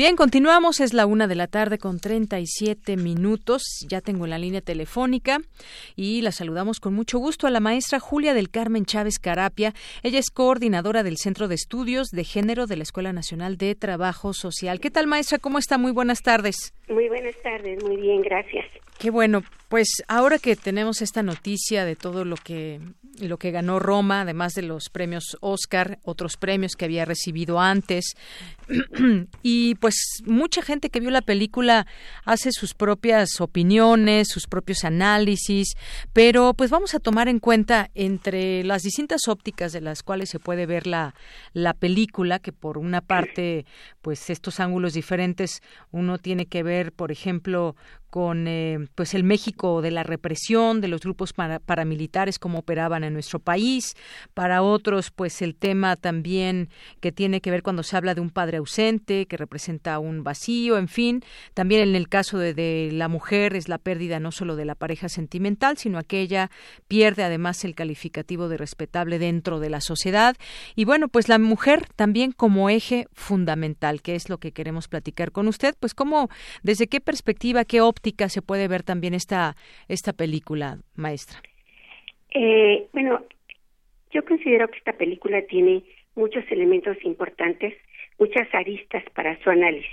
Bien, continuamos. Es la una de la tarde con 37 minutos. Ya tengo la línea telefónica y la saludamos con mucho gusto a la maestra Julia del Carmen Chávez Carapia. Ella es coordinadora del Centro de Estudios de Género de la Escuela Nacional de Trabajo Social. ¿Qué tal, maestra? ¿Cómo está? Muy buenas tardes. Muy buenas tardes. Muy bien, gracias. Qué bueno. Pues ahora que tenemos esta noticia de todo lo que lo que ganó Roma, además de los premios Oscar, otros premios que había recibido antes. y pues mucha gente que vio la película hace sus propias opiniones, sus propios análisis, pero pues vamos a tomar en cuenta entre las distintas ópticas de las cuales se puede ver la, la película, que por una parte, pues estos ángulos diferentes, uno tiene que ver, por ejemplo, con eh, pues el México de la represión de los grupos paramilitares como operaban en nuestro país. Para otros pues el tema también que tiene que ver cuando se habla de un padre ausente que representa un vacío en fin. También en el caso de, de la mujer es la pérdida no solo de la pareja sentimental sino aquella pierde además el calificativo de respetable dentro de la sociedad. Y bueno pues la mujer también como eje fundamental que es lo que queremos platicar con usted pues cómo desde qué perspectiva qué se puede ver también esta, esta película, maestra? Eh, bueno, yo considero que esta película tiene muchos elementos importantes, muchas aristas para su análisis,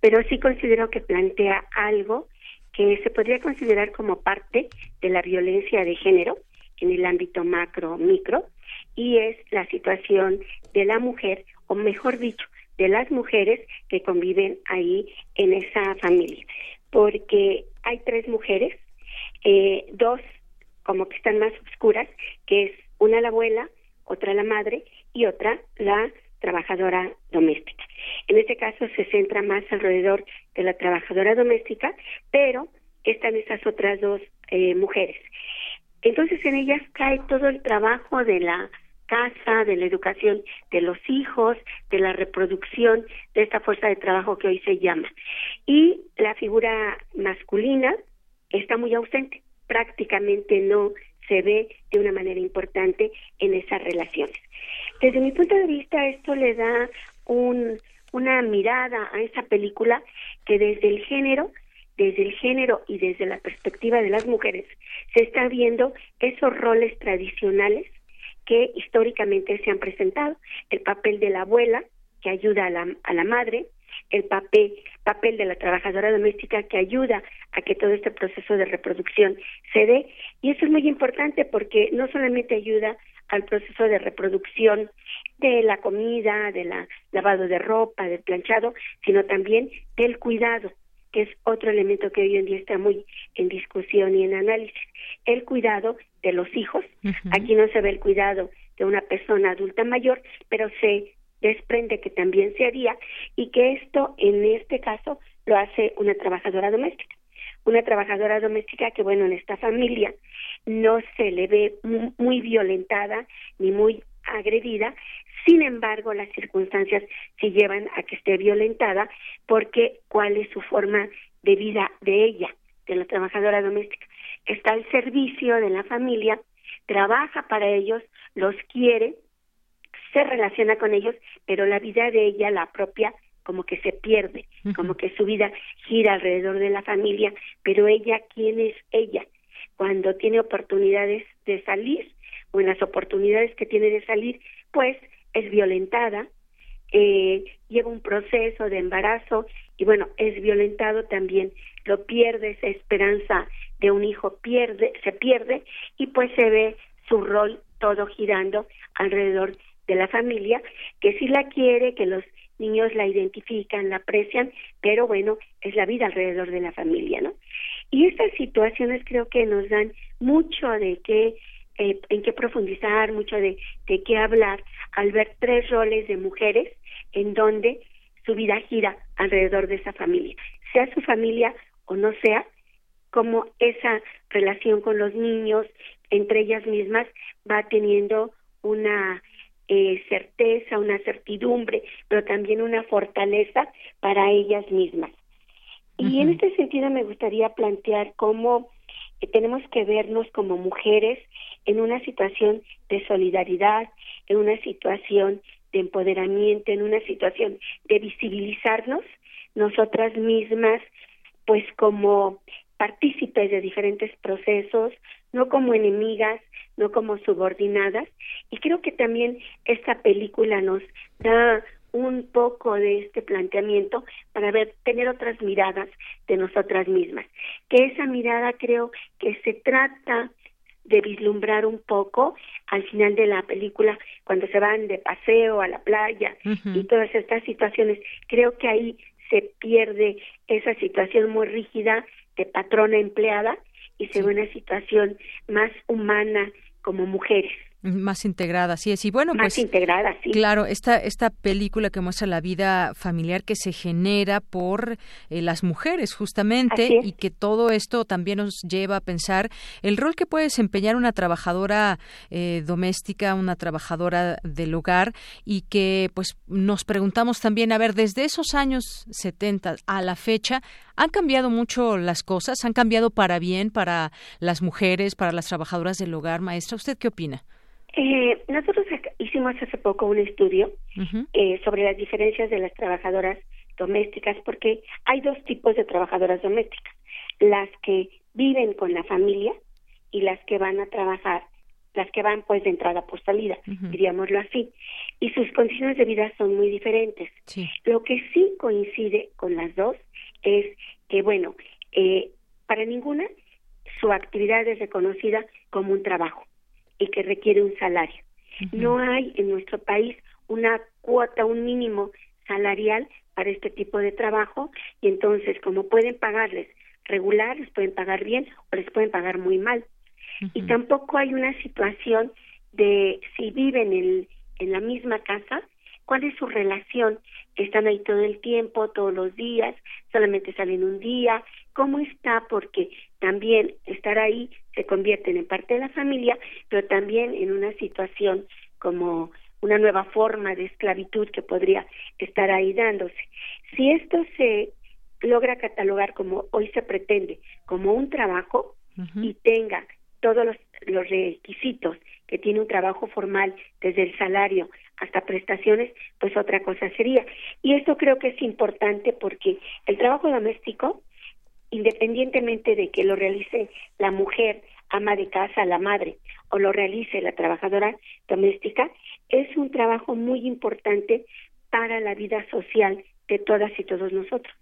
pero sí considero que plantea algo que se podría considerar como parte de la violencia de género en el ámbito macro micro y es la situación de la mujer o mejor dicho de las mujeres que conviven ahí en esa familia porque hay tres mujeres, eh, dos como que están más oscuras, que es una la abuela, otra la madre y otra la trabajadora doméstica. En este caso se centra más alrededor de la trabajadora doméstica, pero están esas otras dos eh, mujeres. Entonces en ellas cae todo el trabajo de la casa, de la educación de los hijos, de la reproducción de esta fuerza de trabajo que hoy se llama. Y la figura masculina está muy ausente, prácticamente no se ve de una manera importante en esas relaciones. Desde mi punto de vista, esto le da un, una mirada a esa película que desde el género, desde el género y desde la perspectiva de las mujeres, se está viendo esos roles tradicionales que históricamente se han presentado. El papel de la abuela, que ayuda a la, a la madre, el papel, papel de la trabajadora doméstica que ayuda a que todo este proceso de reproducción se dé. Y eso es muy importante porque no solamente ayuda al proceso de reproducción de la comida, del lavado de ropa, del planchado, sino también del cuidado, que es otro elemento que hoy en día está muy en discusión y en análisis. El cuidado de los hijos. Aquí no se ve el cuidado de una persona adulta mayor, pero se desprende que también se haría y que esto en este caso lo hace una trabajadora doméstica. Una trabajadora doméstica que, bueno, en esta familia no se le ve muy violentada ni muy agredida, sin embargo, las circunstancias sí llevan a que esté violentada porque cuál es su forma de vida de ella, de la trabajadora doméstica está al servicio de la familia, trabaja para ellos, los quiere, se relaciona con ellos, pero la vida de ella, la propia, como que se pierde, como que su vida gira alrededor de la familia, pero ella, ¿quién es ella? Cuando tiene oportunidades de salir, o en las oportunidades que tiene de salir, pues es violentada, eh, lleva un proceso de embarazo y bueno, es violentado también, lo pierde esa esperanza de un hijo pierde, se pierde y pues se ve su rol todo girando alrededor de la familia, que sí la quiere, que los niños la identifican, la aprecian, pero bueno, es la vida alrededor de la familia, ¿no? Y estas situaciones creo que nos dan mucho de qué, eh, en qué profundizar, mucho de, de qué hablar al ver tres roles de mujeres en donde su vida gira alrededor de esa familia, sea su familia o no sea, cómo esa relación con los niños entre ellas mismas va teniendo una eh, certeza, una certidumbre, pero también una fortaleza para ellas mismas. Y en este sentido me gustaría plantear cómo tenemos que vernos como mujeres en una situación de solidaridad, en una situación de empoderamiento, en una situación de visibilizarnos nosotras mismas, pues como partícipes de diferentes procesos, no como enemigas, no como subordinadas. Y creo que también esta película nos da un poco de este planteamiento para ver, tener otras miradas de nosotras mismas. Que esa mirada creo que se trata de vislumbrar un poco al final de la película cuando se van de paseo a la playa y todas estas situaciones. Creo que ahí se pierde esa situación muy rígida de patrona empleada y se ve una situación más humana como mujeres. Más integrada, así es. Y bueno, Más pues. integrada, sí. Claro, esta, esta película que muestra la vida familiar que se genera por eh, las mujeres, justamente, y que todo esto también nos lleva a pensar el rol que puede desempeñar una trabajadora eh, doméstica, una trabajadora del hogar, y que, pues, nos preguntamos también, a ver, desde esos años 70 a la fecha, ¿han cambiado mucho las cosas? ¿Han cambiado para bien para las mujeres, para las trabajadoras del hogar, maestra? ¿Usted qué opina? Eh, nosotros hicimos hace poco un estudio eh, sobre las diferencias de las trabajadoras domésticas, porque hay dos tipos de trabajadoras domésticas, las que viven con la familia y las que van a trabajar, las que van pues de entrada por salida, diríamoslo así, y sus condiciones de vida son muy diferentes. Lo que sí coincide con las dos es que, bueno, eh, para ninguna su actividad es reconocida como un trabajo y que requiere un salario. No hay en nuestro país una cuota, un mínimo salarial para este tipo de trabajo y entonces como pueden pagarles regular, les pueden pagar bien o les pueden pagar muy mal. Y tampoco hay una situación de si viven en, en la misma casa, cuál es su relación, están ahí todo el tiempo, todos los días, solamente salen un día, cómo está, porque también estar ahí se convierten en parte de la familia, pero también en una situación como una nueva forma de esclavitud que podría estar ahí dándose. Si esto se logra catalogar como hoy se pretende, como un trabajo y tenga todos los, los requisitos que tiene un trabajo formal, desde el salario hasta prestaciones, pues otra cosa sería. Y esto creo que es importante porque el trabajo doméstico independientemente de que lo realice la mujer, ama de casa, la madre, o lo realice la trabajadora doméstica, es un trabajo muy importante para la vida social de todas y todos nosotros.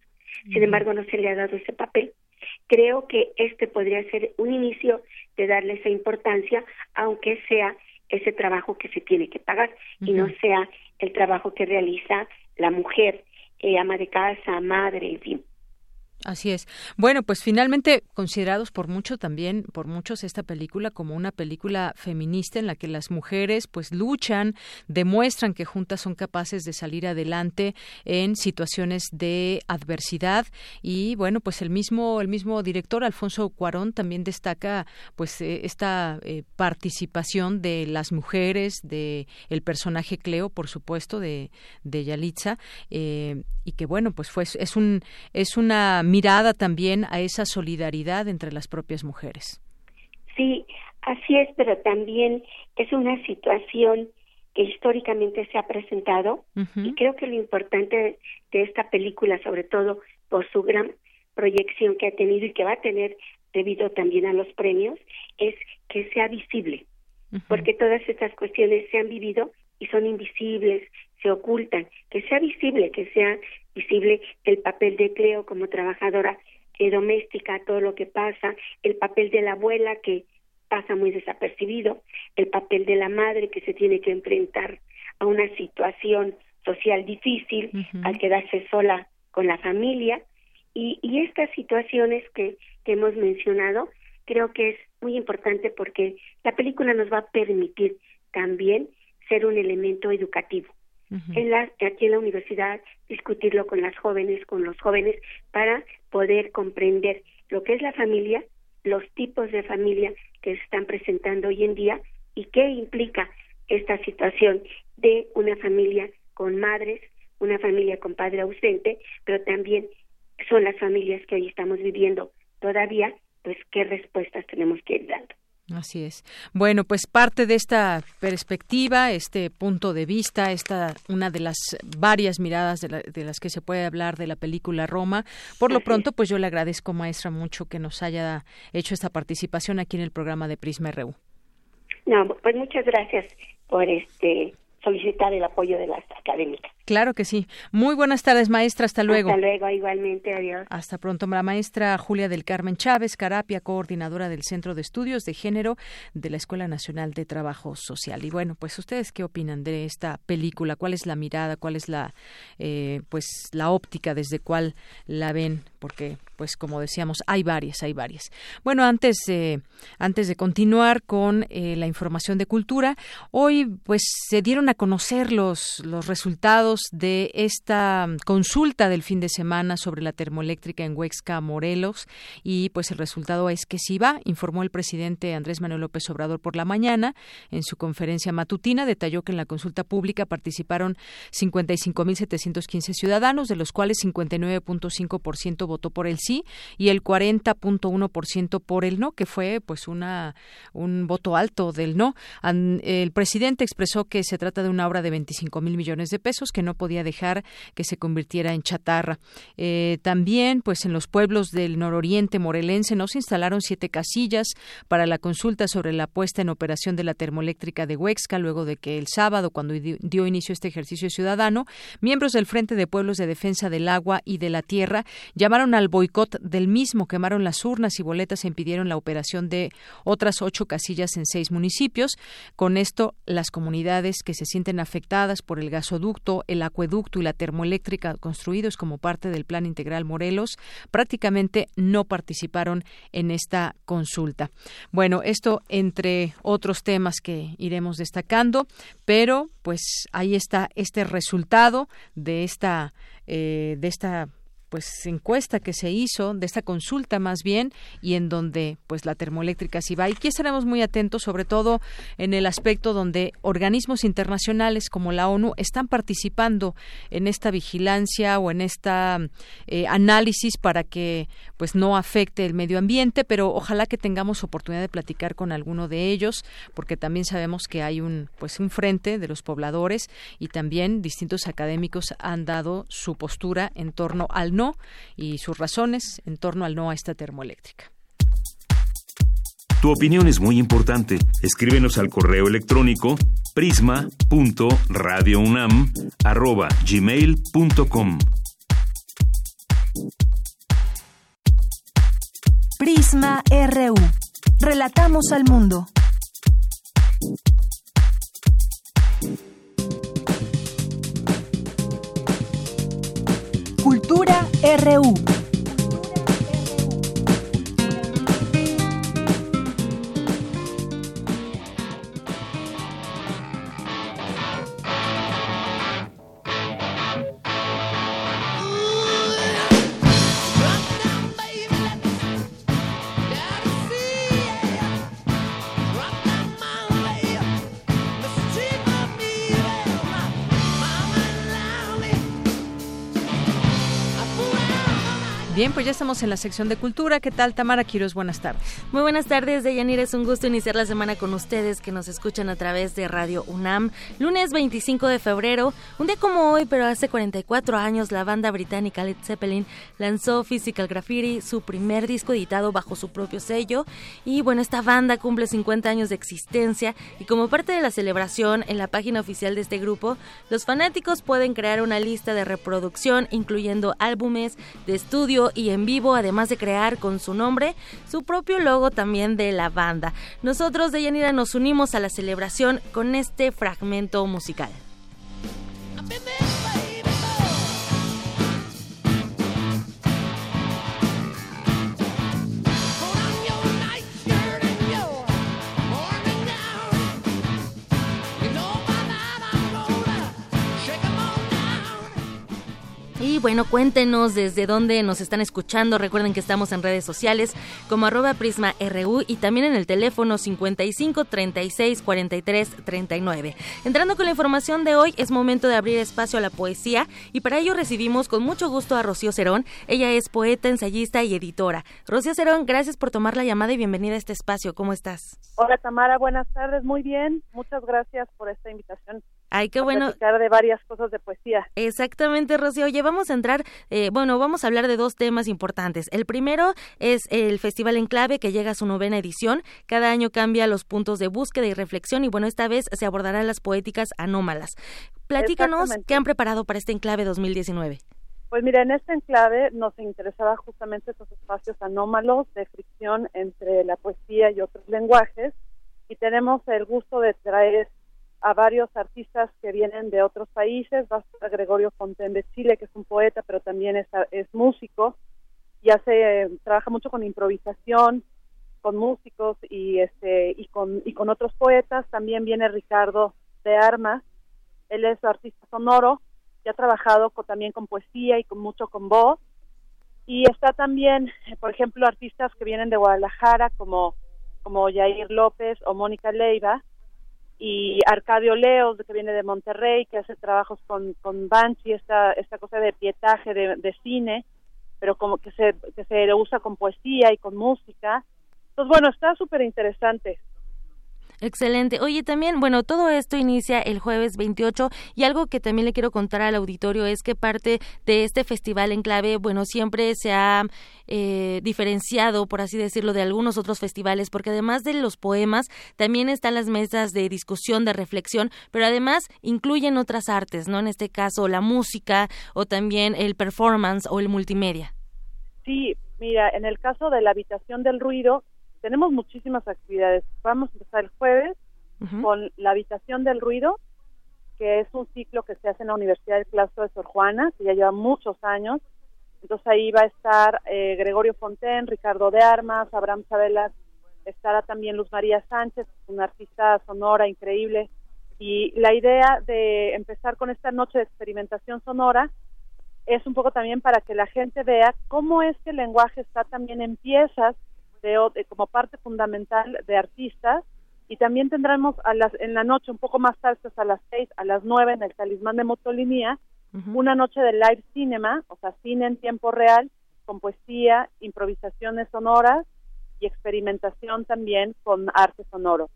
Sin embargo, no se le ha dado ese papel. Creo que este podría ser un inicio de darle esa importancia, aunque sea ese trabajo que se tiene que pagar y no sea el trabajo que realiza la mujer, eh, ama de casa, madre, en fin. Así es. Bueno, pues finalmente considerados por mucho también, por muchos esta película como una película feminista en la que las mujeres pues luchan, demuestran que juntas son capaces de salir adelante en situaciones de adversidad y bueno, pues el mismo el mismo director Alfonso Cuarón también destaca pues eh, esta eh, participación de las mujeres, de el personaje Cleo, por supuesto, de de Yalitza eh, y que bueno, pues fue es un es una mirada también a esa solidaridad entre las propias mujeres. Sí, así es, pero también es una situación que históricamente se ha presentado y creo que lo importante de esta película, sobre todo por su gran proyección que ha tenido y que va a tener debido también a los premios, es que sea visible, porque todas estas cuestiones se han vivido y son invisibles, se ocultan, que sea visible, que sea visible el papel de Cleo como trabajadora eh, doméstica, todo lo que pasa, el papel de la abuela que pasa muy desapercibido, el papel de la madre que se tiene que enfrentar a una situación social difícil al quedarse sola con la familia. Y, y estas situaciones que, que hemos mencionado creo que es muy importante porque la película nos va a permitir también ser un elemento educativo en la, aquí en la universidad, discutirlo con las jóvenes, con los jóvenes, para poder comprender lo que es la familia, los tipos de familia que se están presentando hoy en día y qué implica esta situación de una familia con madres, una familia con padre ausente, pero también son las familias que hoy estamos viviendo todavía, pues qué respuestas tenemos que ir dando. Así es. Bueno, pues parte de esta perspectiva, este punto de vista, esta una de las varias miradas de, las que se puede hablar de la película Roma. Por lo pronto, pues yo le agradezco, maestra, mucho que nos haya hecho esta participación aquí en el programa de Prisma RU. No, pues muchas gracias por este solicitar el apoyo de las académicas. Claro que sí. Muy buenas tardes, maestra. Hasta luego. Hasta luego, igualmente. Adiós. Hasta pronto. La maestra Julia del Carmen Chávez Carapia, coordinadora del Centro de Estudios de Género de la Escuela Nacional de Trabajo Social. Y bueno, pues ustedes qué opinan de esta película? ¿Cuál es la mirada? ¿Cuál es la, eh, pues, la óptica desde cuál la ven? Porque, pues, como decíamos, hay varias, hay varias. Bueno, antes, antes de continuar con eh, la información de cultura, hoy, pues, se dieron a conocer los, los resultados de esta consulta del fin de semana sobre la termoeléctrica en Huexca, Morelos, y pues el resultado es que sí va, informó el presidente Andrés Manuel López Obrador por la mañana en su conferencia matutina, detalló que en la consulta pública participaron 55.715 ciudadanos, de los cuales 59.5% votó por el sí y el 40.1% por el no, que fue pues una un voto alto del no. El presidente expresó que se trata de una obra de 25 mil millones de pesos que no podía dejar que se convirtiera en chatarra. Eh, también, pues en los pueblos del nororiente morelense no se instalaron siete casillas para la consulta sobre la puesta en operación de la termoeléctrica de Huexca, luego de que el sábado, cuando dio inicio este ejercicio ciudadano, miembros del Frente de Pueblos de Defensa del Agua y de la Tierra llamaron al boicot del mismo, quemaron las urnas y boletas e impidieron la operación de otras ocho casillas en seis municipios. Con esto, las comunidades que se sienten afectadas por el gasoducto, el acueducto y la termoeléctrica construidos como parte del Plan Integral Morelos prácticamente no participaron en esta consulta. Bueno, esto entre otros temas que iremos destacando, pero pues ahí está este resultado de esta eh, de esta pues encuesta que se hizo, de esta consulta más bien, y en donde pues la termoeléctrica sí va. Y aquí estaremos muy atentos, sobre todo en el aspecto donde organismos internacionales como la ONU están participando en esta vigilancia o en esta eh, análisis para que pues no afecte el medio ambiente, pero ojalá que tengamos oportunidad de platicar con alguno de ellos, porque también sabemos que hay un pues un frente de los pobladores y también distintos académicos han dado su postura en torno al no y sus razones en torno al no a esta termoeléctrica. Tu opinión es muy importante. Escríbenos al correo electrónico prisma.radiounam@gmail.com. Prisma RU. Relatamos al mundo. Cultura RU. Bien, pues ya estamos en la sección de cultura. ¿Qué tal, Tamara Quiroz? Buenas tardes. Muy buenas tardes, Deyanira. Es un gusto iniciar la semana con ustedes que nos escuchan a través de Radio UNAM. Lunes 25 de febrero, un día como hoy, pero hace 44 años, la banda británica Led Zeppelin lanzó Physical Graffiti, su primer disco editado bajo su propio sello. Y bueno, esta banda cumple 50 años de existencia y como parte de la celebración en la página oficial de este grupo, los fanáticos pueden crear una lista de reproducción incluyendo álbumes de estudio y en vivo, además de crear con su nombre su propio logo también de la banda. Nosotros de Yanira nos unimos a la celebración con este fragmento musical. Bueno, cuéntenos desde dónde nos están escuchando. Recuerden que estamos en redes sociales como arroba Prisma RU y también en el teléfono 55 36 43 39. Entrando con la información de hoy, es momento de abrir espacio a la poesía y para ello recibimos con mucho gusto a Rocío Cerón. Ella es poeta, ensayista y editora. Rocío Cerón, gracias por tomar la llamada y bienvenida a este espacio. ¿Cómo estás? Hola Tamara, buenas tardes. Muy bien. Muchas gracias por esta invitación. Ay, qué bueno. de varias cosas de poesía. Exactamente, Rocío. Oye, vamos a entrar, eh, bueno, vamos a hablar de dos temas importantes. El primero es el Festival Enclave, que llega a su novena edición. Cada año cambia los puntos de búsqueda y reflexión, y bueno, esta vez se abordarán las poéticas anómalas. Platícanos qué han preparado para este Enclave 2019. Pues mira, en este enclave nos interesaba justamente esos espacios anómalos de fricción entre la poesía y otros lenguajes, y tenemos el gusto de traer a varios artistas que vienen de otros países. Va a estar Gregorio Fonten de Chile, que es un poeta, pero también es, es músico y hace, trabaja mucho con improvisación, con músicos y este y con y con otros poetas. También viene Ricardo de Armas, él es artista sonoro y ha trabajado también con poesía y con mucho con voz. Y está también, por ejemplo, artistas que vienen de Guadalajara como como Yair López o Mónica Leiva, y Arcadio Leos, que viene de Monterrey, que hace trabajos con, con Banshee, esta, esta cosa de pietaje de, de cine, pero como que se, que se usa con poesía y con música. Entonces, bueno, está súper interesante. Excelente. Oye, también, bueno, todo esto inicia el jueves 28 y algo que también le quiero contar al auditorio es que parte de este festival en clave, bueno, siempre se ha eh, diferenciado, por así decirlo, de algunos otros festivales, porque además de los poemas, también están las mesas de discusión, de reflexión, pero además incluyen otras artes, ¿no? En este caso, la música o también el performance o el multimedia. Sí, mira, en el caso de la habitación del ruido, tenemos muchísimas actividades. Vamos a empezar el jueves con la habitación del ruido, que es un ciclo que se hace en la Universidad del Claustro de Sor Juana, que ya lleva muchos años. Entonces ahí va a estar eh, Gregorio Fonten, Ricardo de Armas, Abraham Sabela, estará también Luz María Sánchez, una artista sonora increíble. Y la idea de empezar con esta noche de experimentación sonora es un poco también para que la gente vea cómo es que el lenguaje está también en piezas de, como parte fundamental de artistas y también tendremos a las, en la noche un poco más tarde a las seis a las nueve en el Talismán de Motolinía una noche de live cinema o sea cine en tiempo real con poesía improvisaciones sonoras y experimentación también con arte sonoro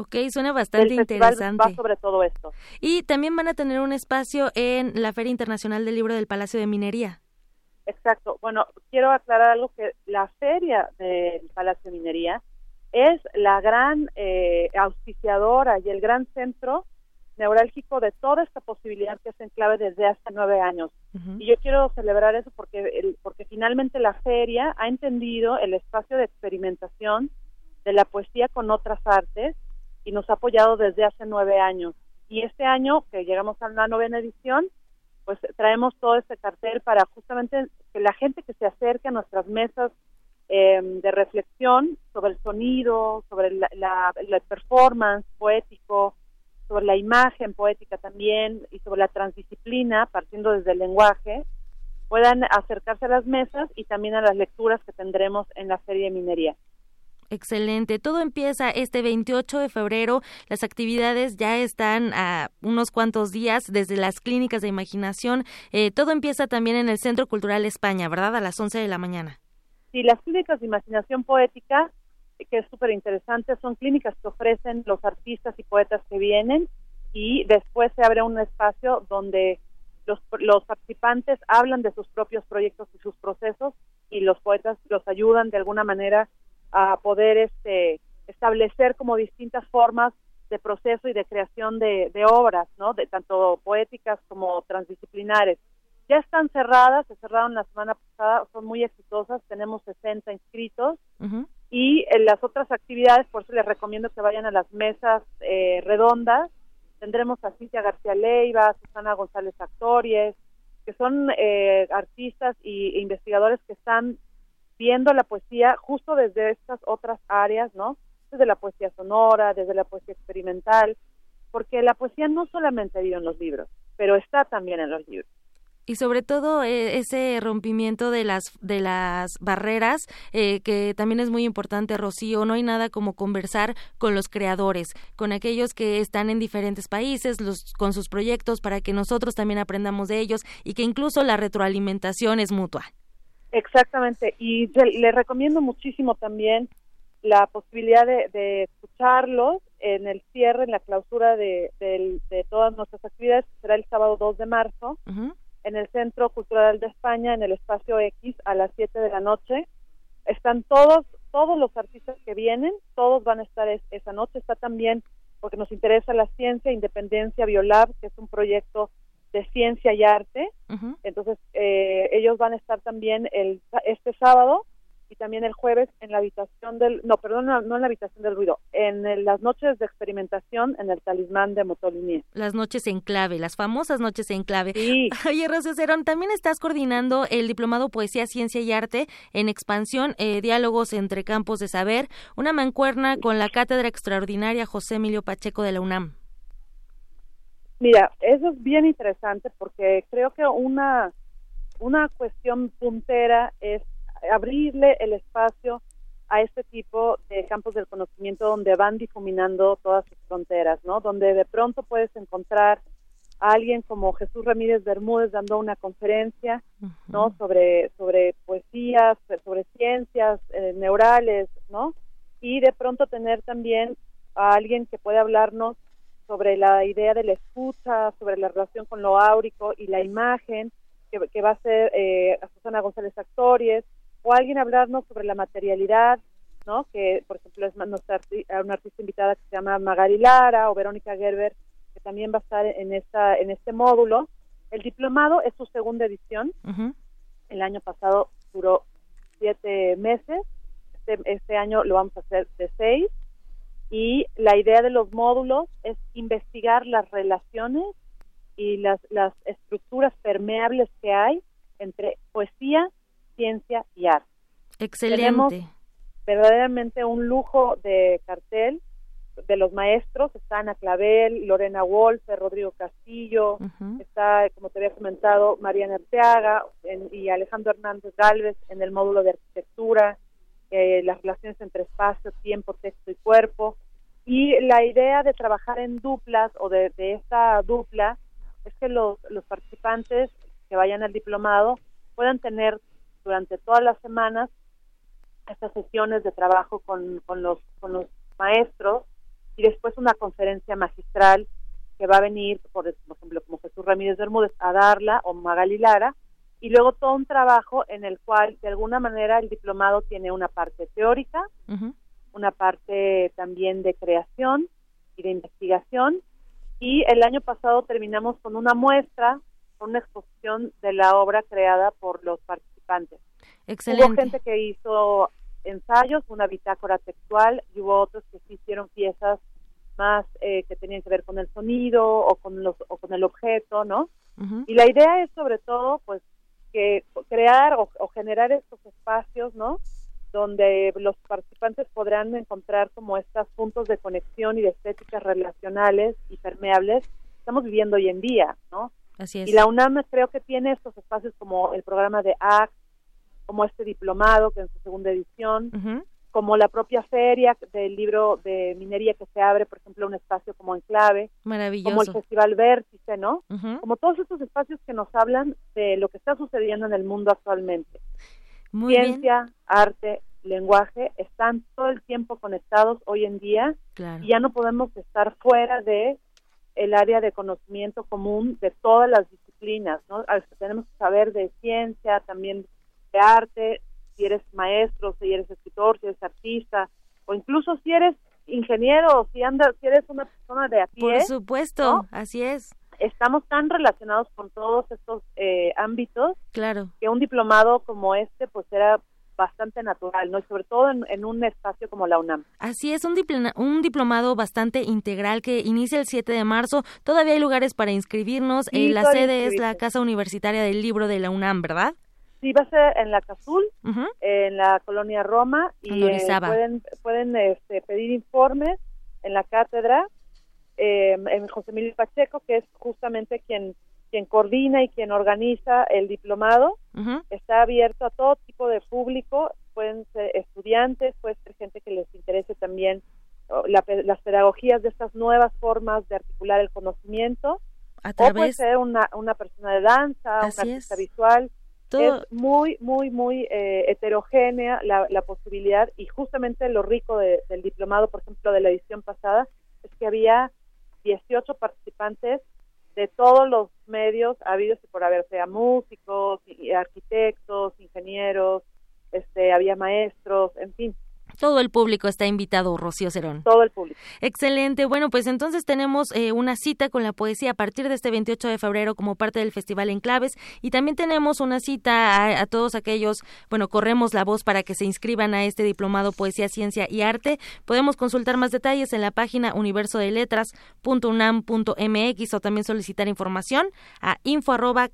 Ok, suena bastante interesante. Va sobre todo esto. Y también van a tener un espacio en la Feria Internacional del Libro del Palacio de Minería. Exacto. Bueno, quiero aclarar algo que la feria del Palacio de Minería es la gran eh, auspiciadora y el gran centro neurálgico de toda esta posibilidad que es clave desde hace nueve años. Y yo quiero celebrar eso porque, porque finalmente la feria ha entendido el espacio de experimentación de la poesía con otras artes y nos ha apoyado desde hace nueve años. Y este año, que llegamos a la novena edición, pues traemos todo este cartel para justamente que la gente que se acerque a nuestras mesas em, de reflexión sobre el sonido, sobre la, la, performance poético, sobre la imagen poética también y sobre la transdisciplina, partiendo desde el lenguaje, puedan acercarse a las mesas y también a las lecturas que tendremos en la Feria de Minería. Excelente. Todo empieza este 28 de febrero. Las actividades ya están a unos cuantos días desde las clínicas de imaginación. Eh, todo empieza también en el Centro Cultural España, ¿verdad? A las 11 de la mañana. Sí, las clínicas de imaginación poética, que es súper interesante, son clínicas que ofrecen los artistas y poetas que vienen y después se abre un espacio donde los, los participantes hablan de sus propios proyectos y sus procesos y los poetas los ayudan de alguna manera a poder este, establecer como distintas formas de proceso y de creación de, obras, ¿no? De tanto poéticas como transdisciplinares. Ya están cerradas, se cerraron la semana pasada, son muy exitosas, tenemos 60 inscritos y en las otras actividades, por eso les recomiendo que vayan a las mesas eh, redondas. Tendremos a Cintia García Leiva, Susana González Actories, que son eh, artistas e investigadores que están viendo la poesía justo desde estas otras áreas, ¿no? Desde la poesía sonora, desde la poesía experimental, porque la poesía no solamente vive en los libros, pero está también en los libros. Y sobre todo eh, ese rompimiento de las de las barreras, eh, que también es muy importante, Rocío. No hay nada como conversar con los creadores, con aquellos que están en diferentes países, los, con sus proyectos, para que nosotros también aprendamos de ellos y que incluso la retroalimentación es mutua. Exactamente, y le recomiendo muchísimo también la posibilidad de, escucharlos en el cierre, en la clausura de, todas nuestras actividades, será el sábado 2 de marzo, en el Centro Cultural de España, en el Espacio X, a las 7 de la noche. Están todos, todos los artistas que vienen, todos van a estar esa noche. Está también, porque nos interesa la ciencia, Independencia Biolab, que es un proyecto de ciencia y arte. Entonces, eh, ellos van a estar también el, este sábado y también el jueves en la habitación del, no, perdón, no, en la habitación del ruido, en las noches de experimentación en el talismán de Motolinier. Las noches en clave, las famosas noches en clave. Sí. Oye, Rocío Cerón, también estás coordinando el diplomado Poesía, Ciencia y Arte en expansión, eh, diálogos entre campos de saber, una mancuerna con la cátedra extraordinaria José Emilio Pacheco de la UNAM. Mira, eso es bien interesante porque creo que una, una cuestión puntera es abrirle el espacio a este tipo de campos del conocimiento donde van difuminando todas sus fronteras, ¿no? Donde de pronto puedes encontrar a alguien como Jesús Ramírez Bermúdez dando una conferencia, ¿no? Sobre sobre poesías, sobre ciencias eh, neurales, ¿no? Y de pronto tener también a alguien que puede hablarnos sobre la idea de la escucha, sobre la relación con lo áurico y la imagen, que, va a ser eh, a Susana González Actores, o alguien hablarnos sobre la materialidad, ¿no? Que, por ejemplo, es nuestra, una artista invitada que se llama Magari Lara o Verónica Gerber, que también va a estar en, esta, en este módulo. El diplomado es su segunda edición. El año pasado duró siete meses. Este, este año lo vamos a hacer de seis y la idea de los módulos es investigar las relaciones y las, las estructuras permeables que hay entre poesía, ciencia y arte. Excelente. Tenemos verdaderamente un lujo de cartel de los maestros, está Ana Clavel, Lorena Wolfe, Rodrigo Castillo, está, como te había comentado, Mariana Arteaga y Alejandro Hernández Galvez en el módulo de arquitectura, eh, las relaciones entre espacio, tiempo, texto y cuerpo. Y la idea de trabajar en duplas o de, de esta dupla es que los, los participantes que vayan al diplomado puedan tener durante todas las semanas estas sesiones de trabajo con, con, los, con los maestros y después una conferencia magistral que va a venir, por, ejemplo, como Jesús Ramírez Bermúdez, a darla, o Magali Lara, y luego todo un trabajo en el cual de alguna manera el diplomado tiene una parte teórica, una parte también de creación y de investigación y el año pasado terminamos con una muestra, con una exposición de la obra creada por los participantes. Excelente. Hubo gente que hizo ensayos, una bitácora textual y hubo otros que sí hicieron piezas más eh, que tenían que ver con el sonido o con los o con el objeto, ¿no? Y la idea es sobre todo pues que crear o, generar estos espacios, ¿no? Donde los participantes podrán encontrar como estos puntos de conexión y de estéticas relacionales y permeables que estamos viviendo hoy en día, ¿no? Así es. Y la UNAM creo que tiene estos espacios como el programa de ACT, como este diplomado que en su segunda edición, como la propia feria del libro de minería que se abre, por ejemplo, un espacio como Enclave, Maravilloso. como el Festival Vértice, ¿no? Como todos estos espacios que nos hablan de lo que está sucediendo en el mundo actualmente. Ciencia, arte, lenguaje están todo el tiempo conectados hoy en día y ya no podemos estar fuera de el área de conocimiento común de todas las disciplinas, ¿no? Tenemos que saber de ciencia, también de arte, si eres maestro, si eres escritor, si eres artista, o incluso si eres ingeniero, si andas, si eres una persona de a Por supuesto, así es. Estamos tan relacionados con todos estos eh, ámbitos claro. que un diplomado como este pues era bastante natural, ¿no? Y sobre todo en, un espacio como la UNAM. Así es, un, un diplomado bastante integral que inicia el 7 de marzo. Todavía hay lugares para inscribirnos. Eh, la sede es la Casa Universitaria del Libro de la UNAM, ¿verdad? Sí, va a ser en la Cazul, en la colonia Roma, y eh, pueden, pueden este, pedir informes en la cátedra, em, en José Emilio Pacheco, que es justamente quien quien coordina y quien organiza el diplomado. Está abierto a todo tipo de público, pueden ser estudiantes, puede ser gente que les interese también las pedagogías de estas nuevas formas de articular el conocimiento. O puede ser una, una persona de danza, una artista visual. Es muy, muy, muy eh, heterogénea la, la, posibilidad y justamente lo rico del diplomado, por ejemplo, de la edición pasada, es que había 18 participantes de todos los medios habidos y por haber, sea músicos, arquitectos, ingenieros, este, había maestros, en fin, todo el público está invitado, Rocío Cerón. Todo el público. Excelente. Bueno, pues entonces tenemos eh, una cita con la poesía a partir de este 28 de febrero como parte del Festival Enclaves y también tenemos una cita a, todos aquellos, bueno, corremos la voz para que se inscriban a este diplomado Poesía, Ciencia y Arte. Podemos consultar más detalles en la página universo de letras.unam.mx o también solicitar información a info arroba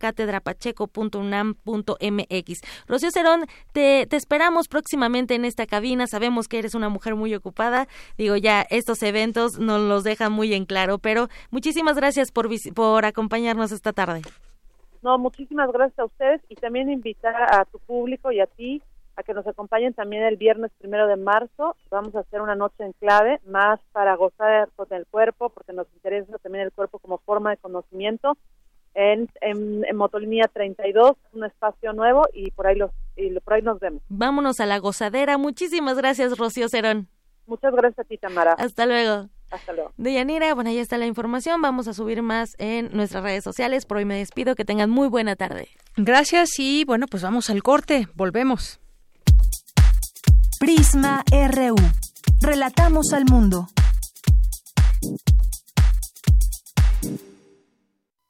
Rocío Cerón, te, te esperamos próximamente en esta cabina. Sabemos que eres una mujer muy ocupada. Digo, ya estos eventos nos los dejan muy en claro, pero muchísimas gracias por, por acompañarnos esta tarde. No, muchísimas gracias a ustedes y también invitar a tu público y a ti a que nos acompañen también el viernes primero de marzo. Vamos a hacer una noche en clave, más para gozar con el cuerpo, porque nos interesa también el cuerpo como forma de conocimiento. En, en, en Motolinía 32, un espacio nuevo y por ahí los y por ahí nos vemos. Vámonos a la gozadera. Muchísimas gracias, Rocío Cerón. Muchas gracias a ti, Tamara. Hasta luego. Hasta luego. Deyanira, bueno, ahí está la información. Vamos a subir más en nuestras redes sociales. Por hoy me despido. Que tengan muy buena tarde. Gracias y bueno, pues vamos al corte. Volvemos. Prisma RU. Relatamos al mundo.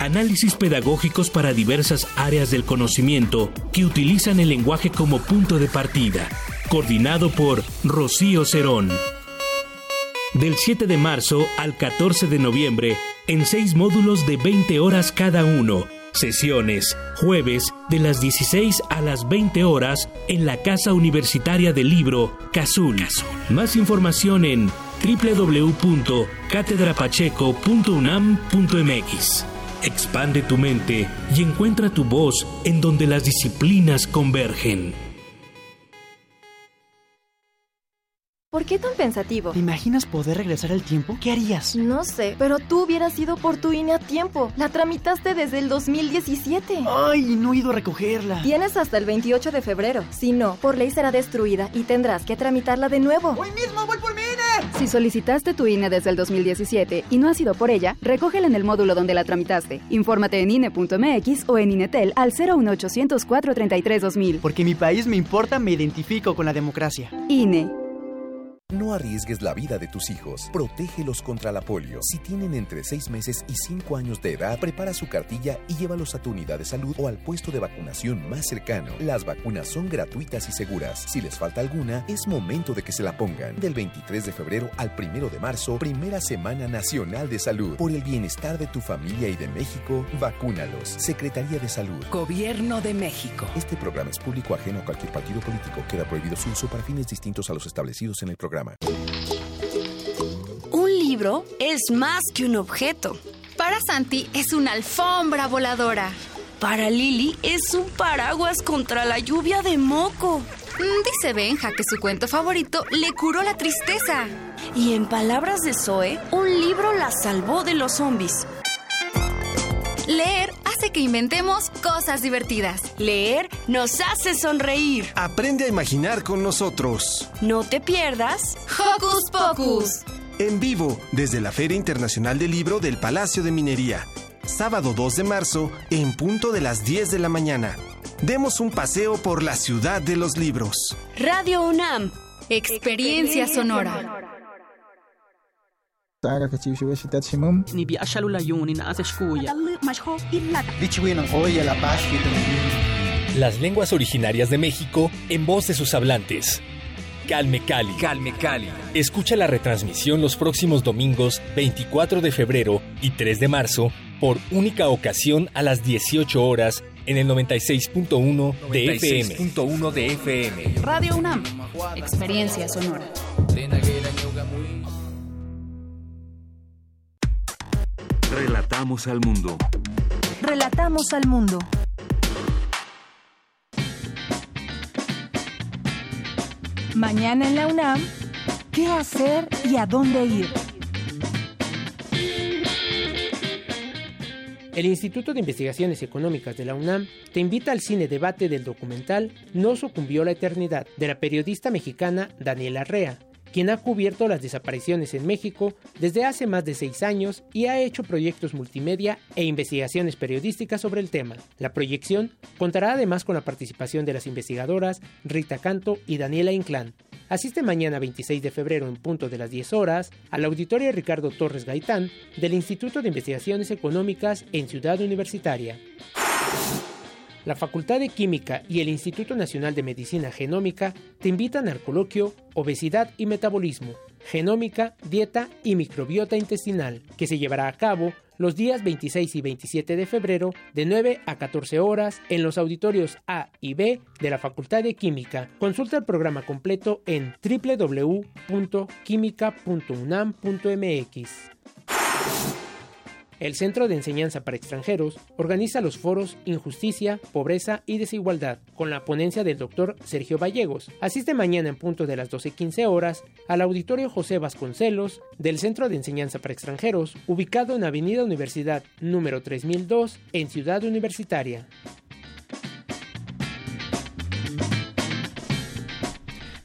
análisis pedagógicos para diversas áreas del conocimiento que utilizan el lenguaje como punto de partida, coordinado por Rocío Cerón. Del 7 de marzo al 14 de noviembre, en seis módulos de 20 horas cada uno, sesiones, jueves de las 16 a las 20 horas en la Casa Universitaria del Libro, Cazul. Más información en www.catedrapacheco.unam.mx. Expande tu mente y encuentra tu voz en donde las disciplinas convergen. ¿Por qué tan pensativo? ¿Te imaginas poder regresar el tiempo? ¿Qué harías? No sé, pero tú hubieras ido por tu INE a tiempo. La tramitaste desde el 2017. Ay, no he ido a recogerla. Tienes hasta el 28 de febrero. Si no, por ley será destruida y tendrás que tramitarla de nuevo. ¡Hoy mismo voy por mi INE! Si solicitaste tu INE desde el 2017 y no has ido por ella, recógela en el módulo donde la tramitaste. Infórmate en INE.mx o en INETEL al 01800 433 2000. Porque mi país me importa, me identifico con la democracia. INE. No arriesgues la vida de tus hijos. Protégelos contra la polio. Si tienen entre 6 meses y 5 años de edad, prepara su cartilla y llévalos a tu unidad de salud o al puesto de vacunación más cercano. Las vacunas son gratuitas y seguras. Si les falta alguna, es momento de que se la pongan. Del 23 de febrero al 1 de marzo, primera Semana Nacional de Salud. Por el bienestar de tu familia y de México, vacúnalos. Secretaría de Salud. Gobierno de México. Este programa es público ajeno a cualquier partido político. Queda prohibido su uso para fines distintos a los establecidos en el programa. Un libro es más que un objeto. Para Santi es una alfombra voladora. Para Lily es un paraguas contra la lluvia de moco. Mm, dice Benja que su cuento favorito le curó la tristeza. Y en palabras de Zoe, un libro la salvó de los zombies. Leer hace que inventemos cosas divertidas. Leer nos hace sonreír. Aprende a imaginar con nosotros. No te pierdas Hocus Pocus. En vivo, desde la Feria Internacional del Libro del Palacio de Minería. Sábado 2 de marzo, en punto de las 10 de la mañana. Demos un paseo por la ciudad de los libros. Radio UNAM. Experiencia sonora. La Las lenguas originarias de México en voz de sus hablantes. Calme Cali. Calme Cali. Escucha la retransmisión los próximos domingos 24 de febrero y 3 de marzo por única ocasión a las 18 horas en el 96.1 de FM. 96.1 de FM. Radio UNAM. Experiencia sonora. Relatamos al mundo. Relatamos al mundo. Mañana en la UNAM, ¿qué hacer y a dónde ir? El Instituto de Investigaciones Económicas de la UNAM te invita al cine debate del documental No sucumbió la eternidad de la periodista mexicana Daniela Rea, quien ha cubierto las desapariciones en México desde hace más de seis años y ha hecho proyectos multimedia e investigaciones periodísticas sobre el tema. La proyección contará además con la participación de las investigadoras Rita Canto y Daniela Inclán. Asiste mañana 26 de febrero en punto de las 10 horas al auditorio Ricardo Torres Gaitán del Instituto de Investigaciones Económicas en Ciudad Universitaria. La Facultad de Química y el Instituto Nacional de Medicina Genómica te invitan al coloquio Obesidad y Metabolismo, Genómica, Dieta y Microbiota Intestinal, que se llevará a cabo los días 26 y 27 de febrero de 9 a 14 horas en los auditorios A y B de la Facultad de Química. Consulta el programa completo en www.química.unam.mx. El Centro de Enseñanza para Extranjeros organiza los foros Injusticia, Pobreza y Desigualdad, con la ponencia del doctor Sergio Vallegos. Asiste mañana en punto de las 12.15 horas al Auditorio José Vasconcelos del Centro de Enseñanza para Extranjeros, ubicado en Avenida Universidad número 3002 en Ciudad Universitaria.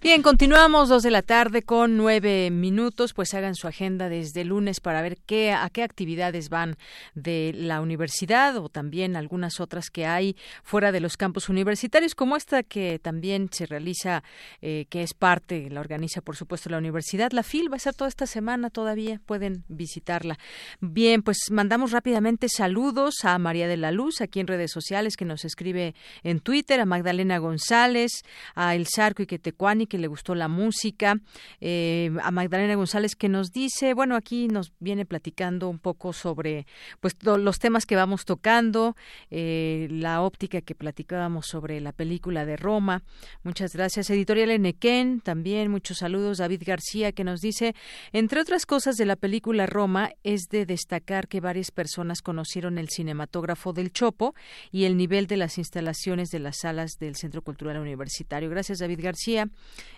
Bien, continuamos dos de la tarde con nueve minutos, pues hagan su agenda desde lunes para ver qué, a qué actividades van de la universidad o también algunas otras que hay fuera de los campus universitarios, como esta que también se realiza, eh, que es parte, la organiza por supuesto la universidad. La FIL va a ser toda esta semana todavía, pueden visitarla. Bien, pues mandamos rápidamente saludos a María de la Luz, aquí en redes sociales, que nos escribe en Twitter, a Magdalena González, a El Sarco y Quetecuani, que le gustó la música, eh, a Magdalena González que nos dice, bueno, aquí nos viene platicando un poco sobre pues los temas que vamos tocando, eh, la óptica que platicábamos sobre la película de Roma. Muchas gracias. Editorial Enequén, también muchos saludos. David García que nos dice, entre otras cosas de la película Roma, es de destacar que varias personas conocieron el cinematógrafo del Chopo y el nivel de las instalaciones de las salas del Centro Cultural Universitario. Gracias, David García.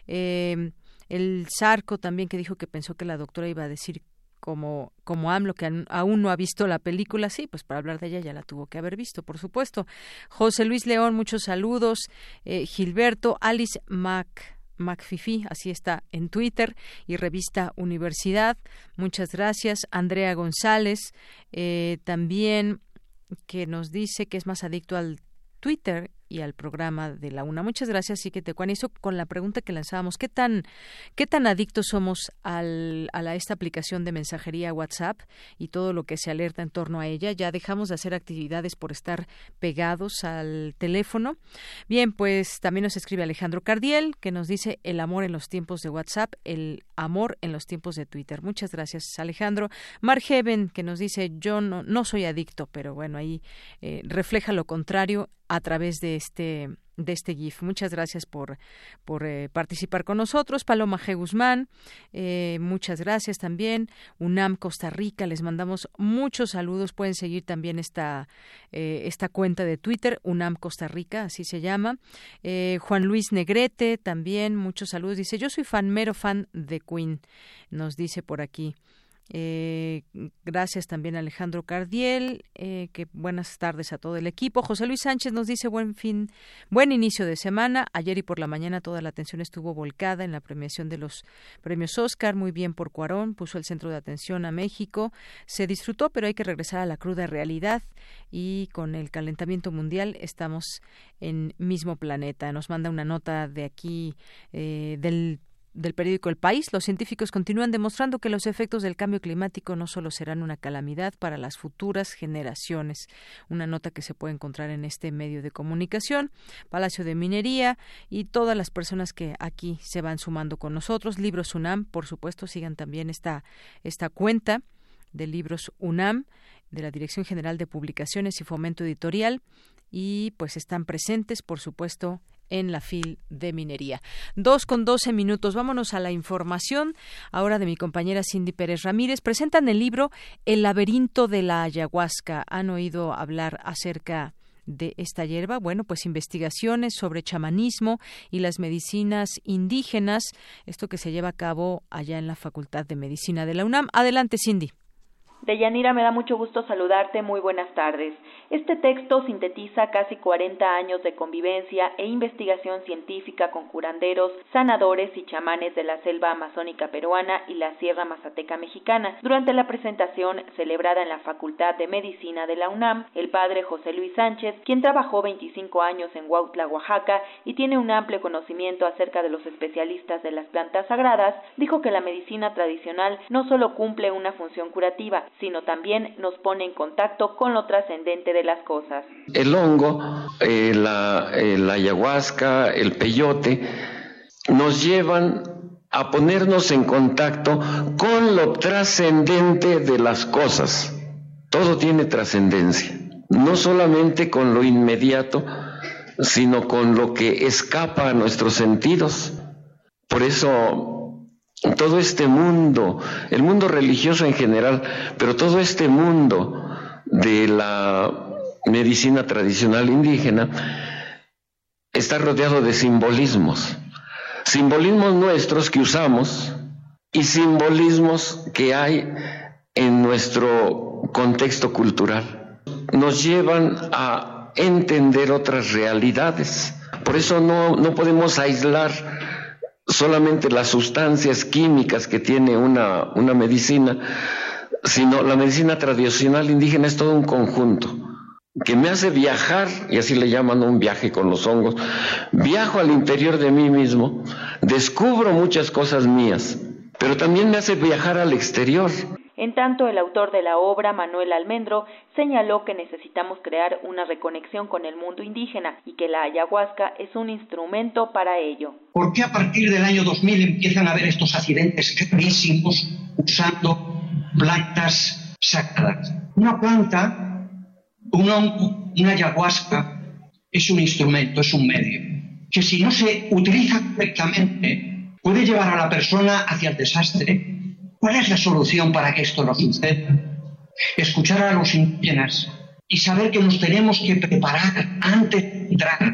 Eh, el Zarco también que dijo que pensó que la doctora iba a decir como, como AMLO, que aún no ha visto la película, sí, pues para hablar de ella ya la tuvo que haber visto, por supuesto. José Luis León, muchos saludos. Eh, Gilberto, Alice Mac. MacFifi, así está en Twitter y revista Universidad. Muchas gracias. Andrea González, eh, también que nos dice que es más adicto al Twitter y al programa de la UNA. Muchas gracias, y que te eso con la pregunta que lanzábamos, ¿qué tan, qué tan adictos somos al, a esta aplicación de mensajería WhatsApp y todo lo que se alerta en torno a ella? Ya dejamos de hacer actividades por estar pegados al teléfono. Bien, pues también nos escribe Alejandro Cardiel, que nos dice el amor en los tiempos de WhatsApp, el amor en los tiempos de Twitter. Muchas gracias, Alejandro. Margeven, que nos dice yo no, no soy adicto, pero bueno, ahí eh, refleja lo contrario a través de este de este GIF. Muchas gracias por, por eh, participar con nosotros. Paloma G. Guzmán, eh, muchas gracias también. UNAM Costa Rica, les mandamos muchos saludos. Pueden seguir también esta, eh, esta cuenta de Twitter, UNAM Costa Rica, así se llama. Juan Luis Negrete, también muchos saludos. Dice, yo soy fan, mero fan de Queen, nos dice por aquí. Eh, gracias también a Alejandro Cardiel, eh, que buenas tardes a todo el equipo. José Luis Sánchez nos dice buen fin, buen inicio de semana. Ayer y por la mañana toda la atención estuvo volcada en la premiación de los premios Oscar. Muy bien por Cuarón, puso el centro de atención a México. Se disfrutó, pero hay que regresar a la cruda realidad y con el calentamiento mundial estamos en mismo planeta. Nos manda una nota de aquí eh, del del periódico El País, los científicos continúan demostrando que los efectos del cambio climático no solo serán una calamidad para las futuras generaciones. Una nota que se puede encontrar en este medio de comunicación, Palacio de Minería y todas las personas que aquí se van sumando con nosotros. Libros UNAM, por supuesto, sigan también esta, esta cuenta de libros UNAM de la Dirección General de Publicaciones y Fomento Editorial y pues están presentes, por supuesto, en la FIL de minería. Dos con doce minutos. Vámonos a la información ahora de mi compañera Cindy Pérez Ramírez. Presentan el libro El laberinto de la ayahuasca. ¿Han oído hablar acerca de esta hierba? Bueno, pues investigaciones sobre chamanismo y las medicinas indígenas, esto que se lleva a cabo allá en la Facultad de Medicina de la UNAM. Adelante, Cindy. Deyanira, me da mucho gusto saludarte. Muy buenas tardes. Este texto sintetiza casi 40 años de convivencia e investigación científica con curanderos, sanadores y chamanes de la selva amazónica peruana y la Sierra Mazateca mexicana. Durante la presentación celebrada en la Facultad de Medicina de la UNAM, el padre José Luis Sánchez, quien trabajó 25 años en Huautla, Oaxaca, y tiene un amplio conocimiento acerca de los especialistas de las plantas sagradas, dijo que la medicina tradicional no solo cumple una función curativa, sino también nos pone en contacto con lo trascendente de las cosas. El hongo, eh, eh, la ayahuasca, el peyote, nos llevan a ponernos en contacto con lo trascendente de las cosas. Todo tiene trascendencia, no solamente con lo inmediato, sino con lo que escapa a nuestros sentidos. Por eso todo este mundo, el mundo religioso en general, pero todo este mundo de la medicina tradicional indígena está rodeado de simbolismos, simbolismos nuestros que usamos y simbolismos que hay en nuestro contexto cultural. Nos llevan a entender otras realidades. Por eso no, no podemos aislar solamente las sustancias químicas que tiene una, una medicina, sino la medicina tradicional indígena es todo un conjunto que me hace viajar, y así le llaman un viaje con los hongos, viajo al interior de mí mismo, descubro muchas cosas mías, pero también me hace viajar al exterior. En tanto, el autor de la obra, Manuel Almendro, señaló que necesitamos crear una reconexión con el mundo indígena y que la ayahuasca es un instrumento para ello. ¿Por qué a partir del año 2000 empiezan a haber estos accidentes gravísimos usando plantas sagradas? Una planta, una, una ayahuasca, es un instrumento, es un medio, que si no se utiliza correctamente puede llevar a la persona hacia el desastre ¿Cuál es la solución para que esto no suceda? Escuchar a los indígenas y saber que nos tenemos que preparar antes de entrar.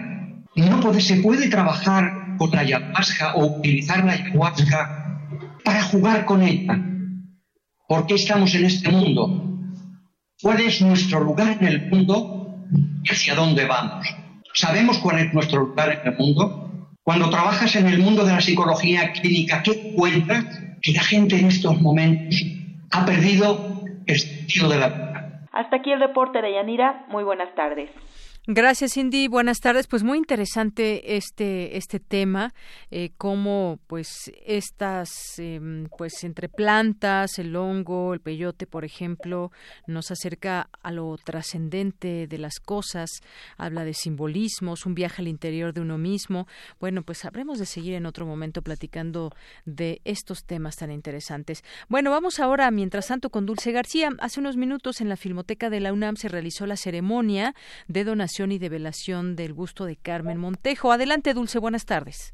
No se puede trabajar con la ayahuasca o utilizar la ayahuasca para jugar con ella. ¿Por qué estamos en este mundo? ¿Cuál es nuestro lugar en el mundo y hacia dónde vamos? ¿Sabemos cuál es nuestro lugar en el mundo? Cuando trabajas en el mundo de la psicología clínica, ¿qué encuentras? que la gente en estos momentos ha perdido el sentido de la vida. Hasta aquí el reporte de Yanira. Muy buenas tardes. Gracias, Cindy. Buenas tardes. Pues muy interesante este este tema, eh, cómo pues estas em, pues entre plantas, el hongo, el peyote, por ejemplo, nos acerca a lo trascendente de las cosas. Habla de simbolismos, un viaje al interior de uno mismo. Bueno, pues habremos de seguir en otro momento platicando de estos temas tan interesantes. Bueno, vamos ahora, mientras tanto, con Dulce García. Hace unos minutos en la Filmoteca de la UNAM se realizó la ceremonia de donación y develación del busto de Carmen Montejo. Adelante, Dulce, buenas tardes.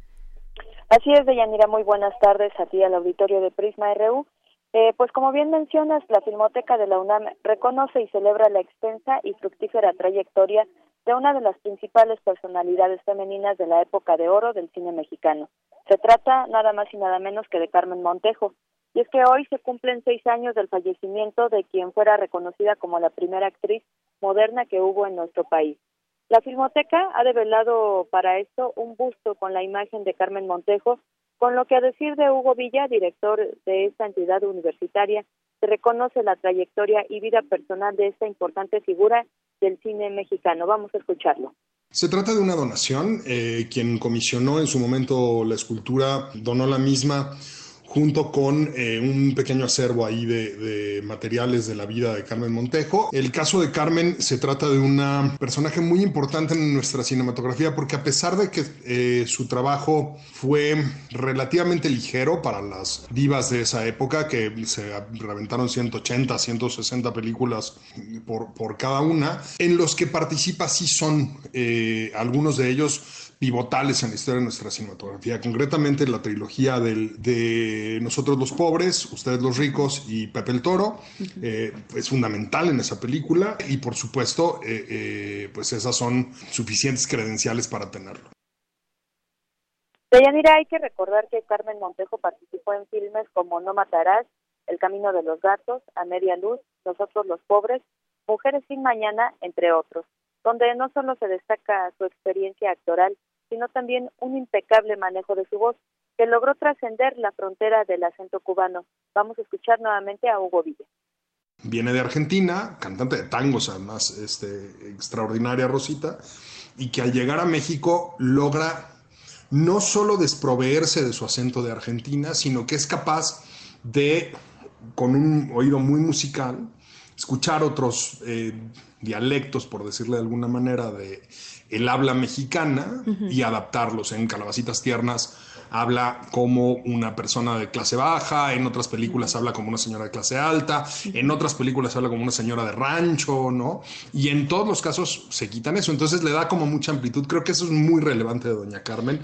Así es, Deyanira, muy buenas tardes a ti al auditorio de Prisma RU. Eh, pues como bien mencionas, la Filmoteca de la UNAM reconoce y celebra la extensa y fructífera trayectoria de una de las principales personalidades femeninas de la época de oro del cine mexicano. Se trata nada más y nada menos que de Carmen Montejo. Y es que hoy se cumplen seis años del fallecimiento de quien fuera reconocida como la primera actriz moderna que hubo en nuestro país. La Filmoteca ha develado para esto un busto con la imagen de Carmen Montejo, con lo que a decir de Hugo Villa, director de esta entidad universitaria, se reconoce la trayectoria y vida personal de esta importante figura del cine mexicano. Vamos a escucharlo. Se trata de una donación. Eh, quien comisionó en su momento la escultura donó la misma junto con eh, un pequeño acervo ahí de, materiales de la vida de Carmen Montejo. El caso de Carmen se trata de un personaje muy importante en nuestra cinematografía porque a pesar de que eh, su trabajo fue relativamente ligero para las divas de esa época, que se reventaron 180, 160 películas por, por cada una, en los que participa sí son eh, algunos de ellos pivotales en la historia de nuestra cinematografía, concretamente la trilogía de Nosotros los pobres, Ustedes los ricos y Pepe el Toro, eh, es fundamental en esa película y por supuesto, eh, eh, pues esas son suficientes credenciales para tenerlo. Deyanira, hay que recordar que Carmen Montejo participó en filmes como No Matarás, El Camino de los Gatos, A Media Luz, Nosotros los Pobres, Mujeres sin Mañana, entre otros donde no solo se destaca su experiencia actoral, sino también un impecable manejo de su voz, que logró trascender la frontera del acento cubano. Vamos a escuchar nuevamente a Hugo Villa. Viene de Argentina, cantante de tangos, además, este, extraordinaria Rosita, y que al llegar a México logra no solo desproveerse de su acento de Argentina, sino que es capaz de, con un oído muy musical, escuchar otros eh, dialectos, por decirle de alguna manera, de el habla mexicana y adaptarlos. En Calabacitas Tiernas habla como una persona de clase baja, en otras películas habla como una señora de clase alta, en otras películas habla como una señora de rancho, ¿no? Y en todos los casos se quitan eso, entonces le da como mucha amplitud. Creo que eso es muy relevante de Doña Carmen.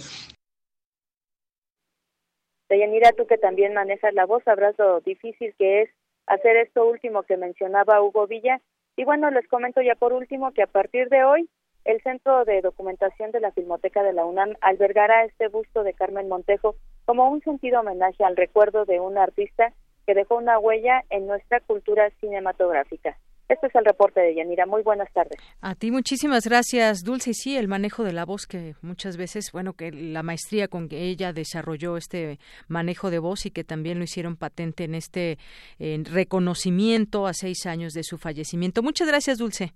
Deyanira, tú que también manejas la voz, sabrás lo difícil que es hacer esto último que mencionaba Hugo Villa. Y bueno, les comento ya por último que a partir de hoy el Centro de Documentación de la Filmoteca de la UNAM albergará este busto de Carmen Montejo como un sentido homenaje al recuerdo de una artista que dejó una huella en nuestra cultura cinematográfica. Este es el reporte de Yanira. Muy buenas tardes. A ti muchísimas gracias, Dulce. Y sí, el manejo de la voz que muchas veces, bueno, que la maestría con que ella desarrolló este manejo de voz y que también lo hicieron patente en este reconocimiento a seis años de su fallecimiento. Muchas gracias, Dulce.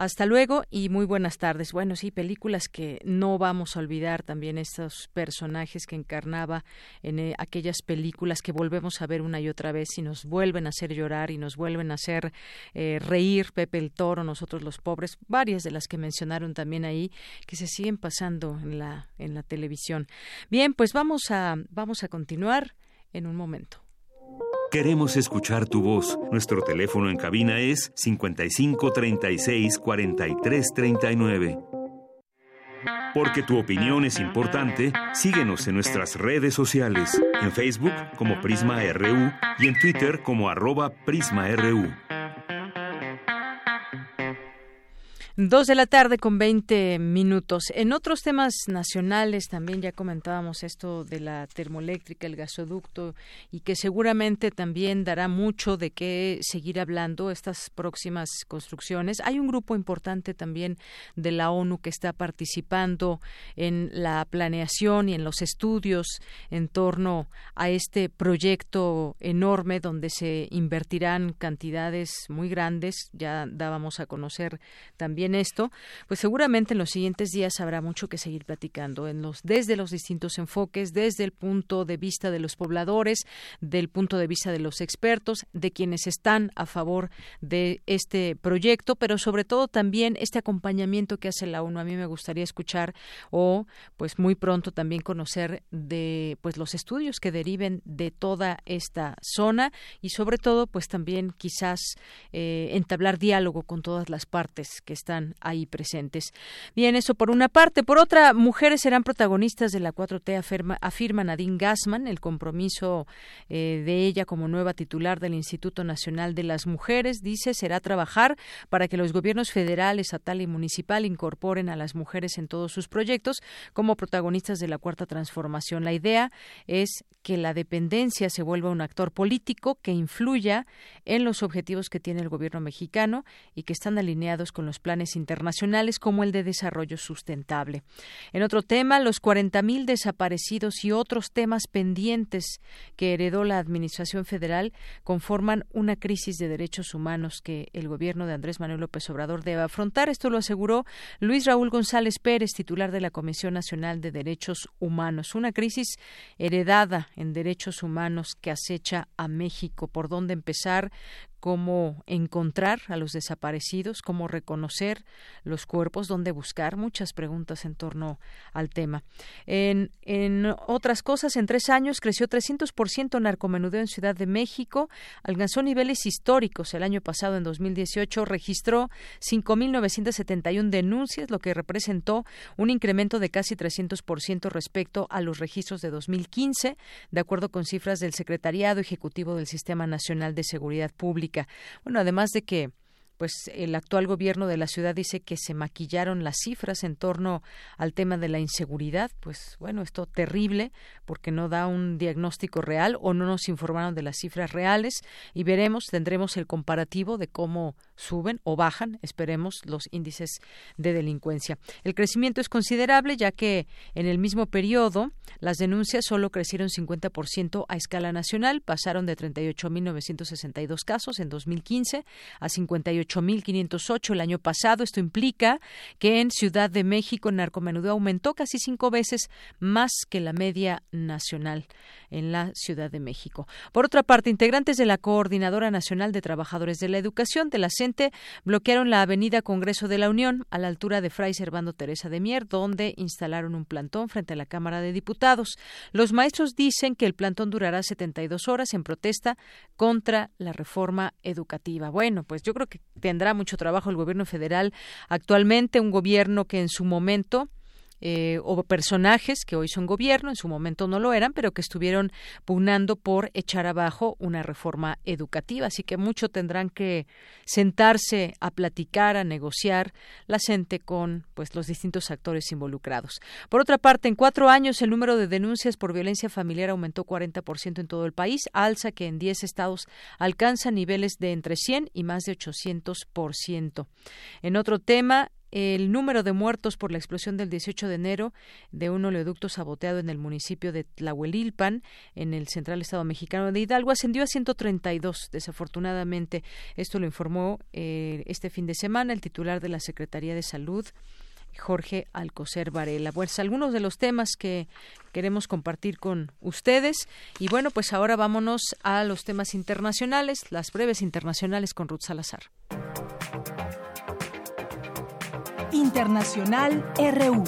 Hasta luego y muy buenas tardes. Bueno, sí, películas que no vamos a olvidar también estos personajes que encarnaba en eh, aquellas películas que volvemos a ver una y otra vez y nos vuelven a hacer llorar y nos vuelven a hacer eh, reír. Pepe el Toro, nosotros los pobres, varias de las que mencionaron también ahí que se siguen pasando en la en la televisión. Bien, pues vamos a vamos a continuar en un momento. Queremos escuchar tu voz. Nuestro teléfono en cabina es 55 36 43 39. Porque tu opinión es importante, síguenos en nuestras redes sociales, en Facebook como Prisma RU y en Twitter como arroba PrismaRU. Dos de la tarde con 20 minutos. En otros temas nacionales también ya comentábamos esto de la termoeléctrica, el gasoducto, y que seguramente también dará mucho de qué seguir hablando estas próximas construcciones. Hay un grupo importante también de la ONU que está participando en la planeación y en los estudios en torno a este proyecto enorme donde se invertirán cantidades muy grandes. Ya dábamos a conocer también esto, pues seguramente en los siguientes días habrá mucho que seguir platicando en los, desde los distintos enfoques, desde el punto de vista de los pobladores, del punto de vista de los expertos, de quienes están a favor de este proyecto, pero sobre todo también este acompañamiento que hace la ONU. A mí me gustaría escuchar o pues muy pronto también conocer de pues los estudios que deriven de toda esta zona y sobre todo pues también quizás eh, entablar diálogo con todas las partes que están ahí presentes. Bien, eso por una parte. Por otra, mujeres serán protagonistas de la 4T, afirma, afirma Nadine Gassman, el compromiso eh, de ella como nueva titular del Instituto Nacional de las Mujeres, dice, será trabajar para que los gobiernos federal, estatal y municipal incorporen a las mujeres en todos sus proyectos como protagonistas de la cuarta transformación. La idea es que la dependencia se vuelva un actor político que influya en los objetivos que tiene el gobierno mexicano y que están alineados con los planes internacionales como el de desarrollo sustentable. En otro tema, los 40.000 desaparecidos y otros temas pendientes que heredó la Administración Federal conforman una crisis de derechos humanos que el gobierno de Andrés Manuel López Obrador debe afrontar. Esto lo aseguró Luis Raúl González Pérez, titular de la Comisión Nacional de Derechos Humanos. Una crisis heredada en derechos humanos que acecha a México. ¿Por dónde empezar? Cómo encontrar a los desaparecidos, cómo reconocer los cuerpos, dónde buscar, muchas preguntas en torno al tema. En, otras cosas, en tres años creció 300% narcomenudeo en Ciudad de México, alcanzó niveles históricos. El año pasado, en 2018, registró 5.971 denuncias, lo que representó un incremento de casi 300% respecto a los registros de 2015, de acuerdo con cifras del Secretariado Ejecutivo del Sistema Nacional de Seguridad Pública. Bueno, además de que pues el actual gobierno de la ciudad dice que se maquillaron las cifras en torno al tema de la inseguridad, pues bueno, esto terrible porque no da un diagnóstico real o no nos informaron de las cifras reales y veremos, tendremos el comparativo de cómo suben o bajan, esperemos, los índices de delincuencia. El crecimiento es considerable ya que en el mismo periodo las denuncias solo crecieron 50% a escala nacional, pasaron de 38.962 casos en 2015 a 58.508 el año pasado. Esto implica que en Ciudad de México el narcomenudeo aumentó casi cinco veces más que la media nacional en la Ciudad de México. Por otra parte, integrantes de la Coordinadora Nacional de Trabajadores de la Educación de la CENTE bloquearon la Avenida Congreso de la Unión a la altura de Fray Servando Teresa de Mier, donde instalaron un plantón frente a la Cámara de Diputados. Los maestros dicen que el plantón durará 72 horas en protesta contra la reforma educativa. Bueno, pues yo creo que tendrá mucho trabajo el gobierno federal actualmente, un gobierno que en su momento eh, o personajes que hoy son gobierno, en su momento no lo eran, pero que estuvieron pugnando por echar abajo una reforma educativa. Así que mucho tendrán que sentarse a platicar, a negociar la gente con pues los distintos actores involucrados. Por otra parte, en cuatro años el número de denuncias por violencia familiar aumentó 40% en todo el país, alza que en 10 estados alcanza niveles de entre 100 y más de 800%. En otro tema, el número de muertos por la explosión del 18 de enero de un oleoducto saboteado en el municipio de Tlahuelilpan, en el central estado mexicano de Hidalgo, ascendió a 132, desafortunadamente. Esto lo informó eh, este fin de semana el titular de la Secretaría de Salud, Jorge Alcocer Varela. Pues algunos de los temas que queremos compartir con ustedes. Y bueno, pues ahora vámonos a los temas internacionales, las breves internacionales con Ruth Salazar. Internacional RU.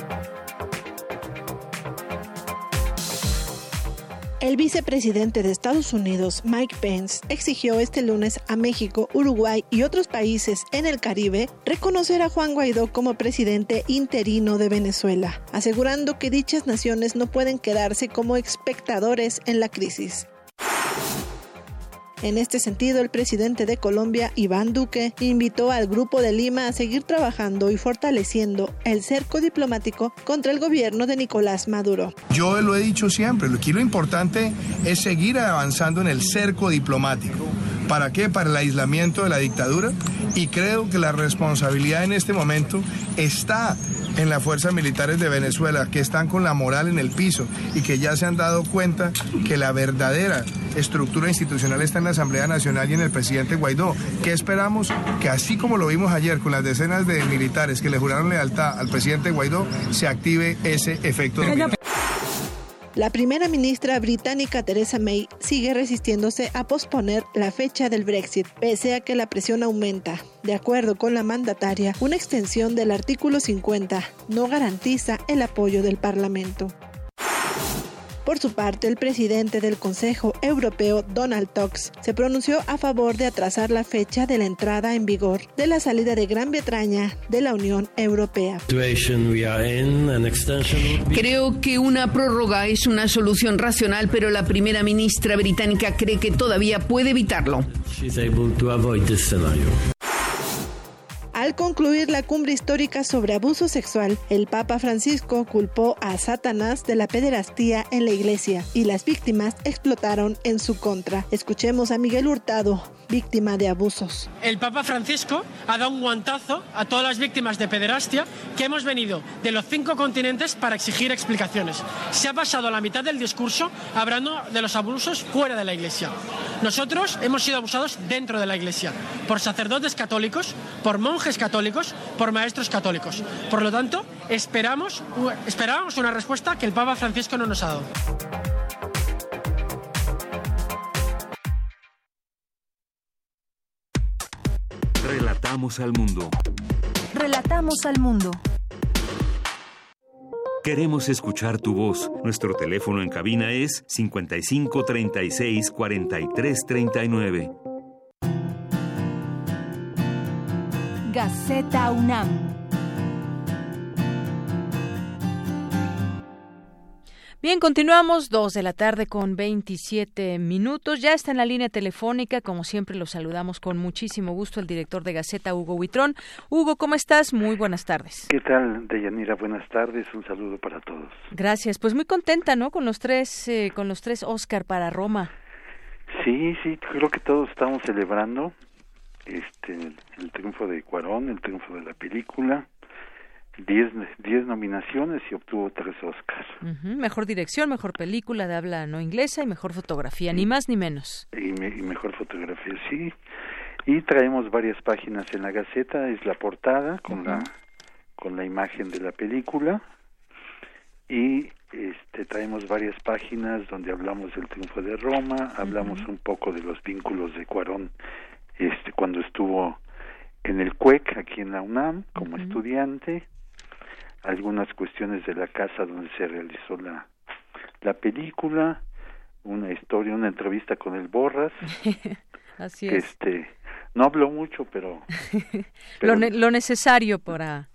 El vicepresidente de Estados Unidos, Mike Pence, exigió este lunes a México, Uruguay y otros países en el Caribe reconocer a Juan Guaidó como presidente interino de Venezuela, asegurando que dichas naciones no pueden quedarse como espectadores en la crisis. En este sentido, el presidente de Colombia, Iván Duque, invitó al Grupo de Lima a seguir trabajando y fortaleciendo el cerco diplomático contra el gobierno de Nicolás Maduro. Yo lo he dicho siempre, aquí lo importante es seguir avanzando en el cerco diplomático. ¿Para qué? Para el aislamiento de la dictadura. Y creo que la responsabilidad en este momento está en las fuerzas militares de Venezuela, que están con la moral en el piso y que ya se han dado cuenta que la verdadera estructura institucional está en la Asamblea Nacional y en el presidente Guaidó. ¿Qué esperamos? Que así como lo vimos ayer con las decenas de militares que le juraron lealtad al presidente Guaidó, se active ese efecto. La primera ministra británica Theresa May sigue resistiéndose a posponer la fecha del Brexit, pese a que la presión aumenta. De acuerdo con la mandataria, una extensión del artículo 50 no garantiza el apoyo del Parlamento. Por su parte, el presidente del Consejo Europeo, Donald Tusk, se pronunció a favor de atrasar la fecha de la entrada en vigor de la salida de Gran Bretaña de la Unión Europea. Creo que una prórroga es una solución racional, pero la primera ministra británica cree que todavía puede evitarlo. Al concluir la cumbre histórica sobre abuso sexual, el Papa Francisco culpó a Satanás de la pederastía en la iglesia y las víctimas explotaron en su contra. Escuchemos a Miguel Hurtado, víctima de abusos. El Papa Francisco ha dado un guantazo a todas las víctimas de pederastia que hemos venido de los cinco continentes para exigir explicaciones. Se ha pasado la mitad del discurso hablando de los abusos fuera de la iglesia. Nosotros hemos sido abusados dentro de la iglesia por sacerdotes católicos, por monjes católicos, por maestros católicos. Por lo tanto, esperamos, esperábamos una respuesta que el Papa Francisco no nos ha dado. Relatamos al mundo. Relatamos al mundo. Queremos escuchar tu voz. Nuestro teléfono en cabina es 55 36 43 39. Gaceta UNAM. Bien, continuamos, dos de la tarde con 27 minutos. Ya está en la línea telefónica, como siempre lo saludamos con muchísimo gusto el director de Gaceta, Hugo Huitrón. Hugo, ¿cómo estás? Muy buenas tardes. ¿Qué tal, Deyanira? Buenas tardes, un saludo para todos. Gracias, pues muy contenta, ¿no? Con los tres, eh, con los tres Oscar para Roma. Sí, sí, creo que todos estamos celebrando este de Cuarón, el triunfo de la película, diez, diez nominaciones y obtuvo tres Oscars. Ujú, Mejor dirección, mejor película de habla no inglesa y mejor fotografía, ni más ni menos. Y, me- y mejor fotografía, sí. Y traemos varias páginas en la Gaceta, es la portada con la con la imagen de la película y este traemos varias páginas donde hablamos del triunfo de Roma, hablamos un poco de los vínculos de Cuarón este cuando estuvo en el CUEC aquí en la UNAM como estudiante, algunas cuestiones de la casa donde se realizó la la película, una historia, una entrevista con el Borras, Así es. este no habló mucho, pero Lo, ne- lo necesario para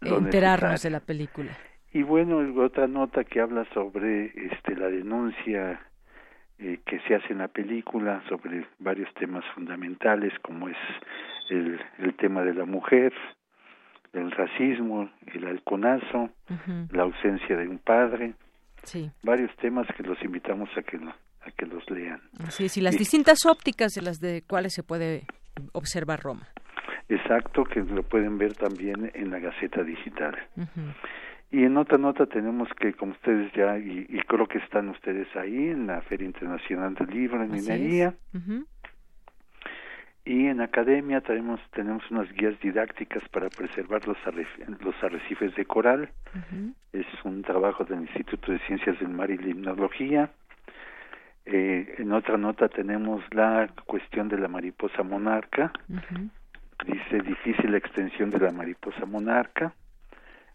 Lo enterarnos necesario. de la película. Y bueno, otra nota que habla sobre este la denuncia eh, que se hace en la película sobre varios temas fundamentales como es el, el tema de la mujer, el racismo, el halconazo, la ausencia de un padre, Sí, varios temas que los invitamos a que lo- a que los lean. así es. Y las Y- distintas ópticas de las de cuales se puede observar Roma. Exacto, que lo pueden ver también en la Gaceta Digital. Ujú. Y en otra nota tenemos que, como ustedes ya, y, y creo que están ustedes ahí, en la Feria Internacional del Libro en. Minería, y en academia tenemos, tenemos unas guías didácticas para preservar los, los arrecifes de coral. Es un trabajo del Instituto de Ciencias del Mar y Limnología. Eh, en otra nota tenemos la cuestión de la mariposa monarca. Dice difícil extensión de la mariposa monarca.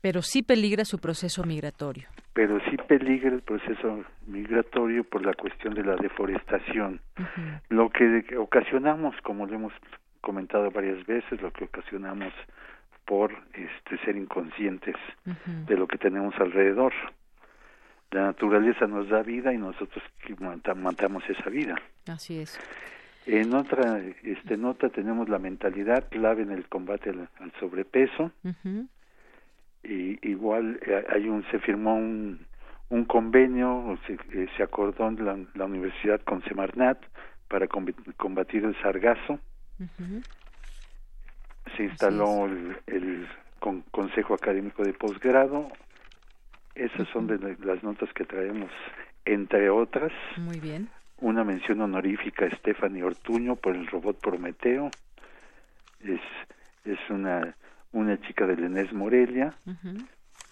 Pero sí peligra su proceso migratorio. pero sí peligra el proceso migratorio por la cuestión de la deforestación. Lo que ocasionamos, como lo hemos comentado varias veces, lo que ocasionamos por este ser inconscientes de lo que tenemos alrededor. La naturaleza nos da vida y nosotros matamos esa vida. Así es. En otra este, nota tenemos la mentalidad clave en el combate al, al sobrepeso Ujú. Y igual eh, hay un se firmó un, un convenio se, eh, se acordó la, la universidad con Semarnat para combatir el sargazo. Se instaló el, el con- consejo académico de posgrado. Esas son de la- las notas que traemos entre otras. Muy bien. una mención honorífica a Stephanie Ortuño por el robot Prometeo. Es es una una chica de Lenés Morelia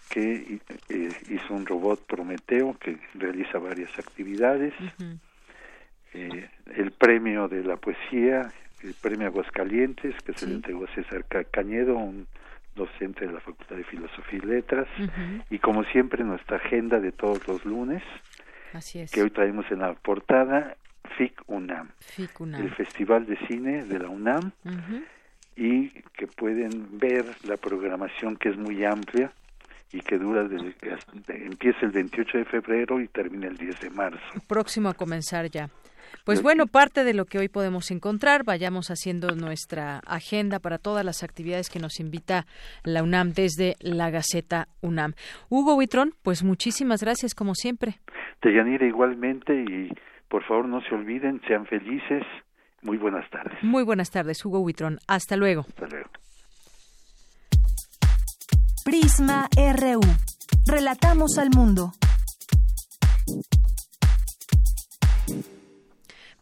que eh, hizo un robot Prometeo que realiza varias actividades. Eh, el premio de la poesía, el premio Aguascalientes, que se le entregó a César Ca- Cañedo, un docente de la Facultad de Filosofía y Letras. Y como siempre, nuestra agenda de todos los lunes, Así es. que hoy traemos en la portada, FIC UNAM, FIC UNAM. el Festival de Cine de la UNAM. Y que pueden ver la programación que es muy amplia y que dura desde empieza el 28 de febrero y termina el 10 de marzo. Próximo a comenzar ya. Pues bueno, parte de lo que hoy podemos encontrar, vayamos haciendo nuestra agenda para todas las actividades que nos invita la UNAM desde la Gaceta UNAM. Hugo Huitrón, pues muchísimas gracias como siempre. Deyanira igualmente y por favor no se olviden, sean felices. Muy buenas tardes. Muy buenas tardes, Hugo Huitrón. Hasta luego. Hasta luego. Prisma RU. Relatamos al mundo.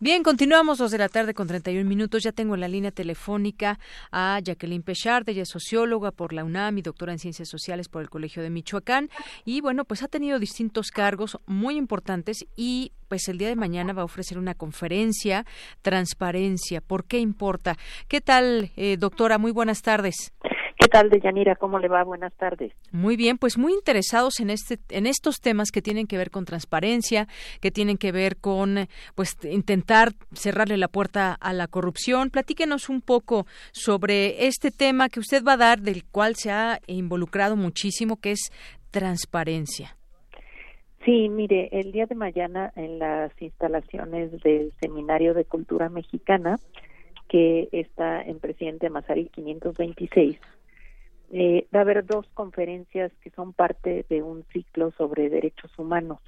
Bien, continuamos dos de la tarde con 31 minutos. Ya tengo en la línea telefónica a Jacqueline Pechard, ella es socióloga por la UNAM y doctora en Ciencias Sociales por el Colegio de Michoacán. Y bueno, pues ha tenido distintos cargos muy importantes y pues el día de mañana va a ofrecer una conferencia, Transparencia, ¿por qué importa? ¿Qué tal, eh, doctora? Muy buenas tardes. ¿Qué tal, Deyanira? ¿Cómo le va? Buenas tardes. Muy bien, pues muy interesados en este, en estos temas que tienen que ver con transparencia, que tienen que ver con, pues, intentar cerrarle la puerta a la corrupción. Platíquenos un poco sobre este tema que usted va a dar, del cual se ha involucrado muchísimo, que es transparencia. Sí, mire, el día de mañana en las instalaciones del Seminario de Cultura Mexicana, que está en Presidente Mazarí 526, eh, va a haber dos conferencias que son parte de un ciclo sobre derechos humanos.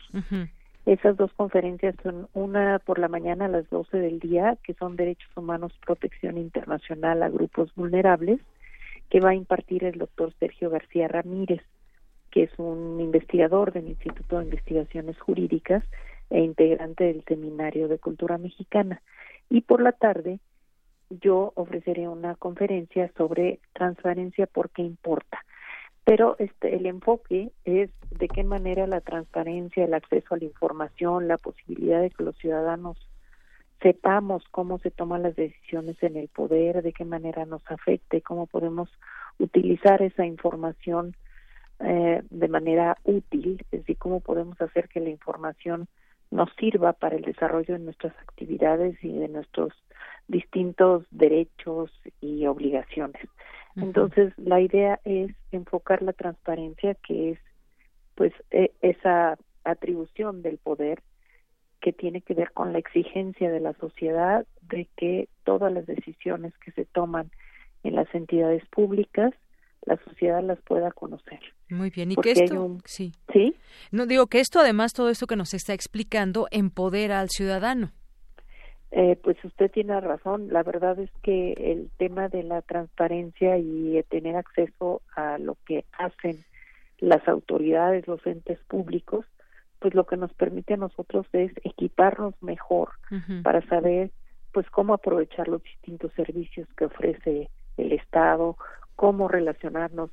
Esas dos conferencias son una por la mañana a las 12 del día, que son Derechos Humanos, Protección Internacional a Grupos Vulnerables, que va a impartir el doctor Sergio García Ramírez, que es un investigador del Instituto de Investigaciones Jurídicas e integrante del Seminario de Cultura Mexicana. Y por la tarde yo ofreceré una conferencia sobre transparencia porque importa. Pero este, el enfoque es de qué manera la transparencia, el acceso a la información, la posibilidad de que los ciudadanos sepamos cómo se toman las decisiones en el poder, de qué manera nos afecte, cómo podemos utilizar esa información eh, de manera útil, es decir, cómo podemos hacer que la información nos sirva para el desarrollo de nuestras actividades y de nuestros distintos derechos y obligaciones. Entonces, la idea es enfocar la transparencia, que es pues e, esa atribución del poder que tiene que ver con la exigencia de la sociedad de que todas las decisiones que se toman en las entidades públicas la sociedad las pueda conocer. Muy bien, y que esto, sí. ¿Sí? No digo que esto además todo esto que nos está explicando empodera al ciudadano. Eh, pues usted tiene razón. La verdad es que el tema de la transparencia y tener acceso a lo que hacen las autoridades, los entes públicos, pues lo que nos permite a nosotros es equiparnos mejor para saber pues cómo aprovechar los distintos servicios que ofrece el Estado, cómo relacionarnos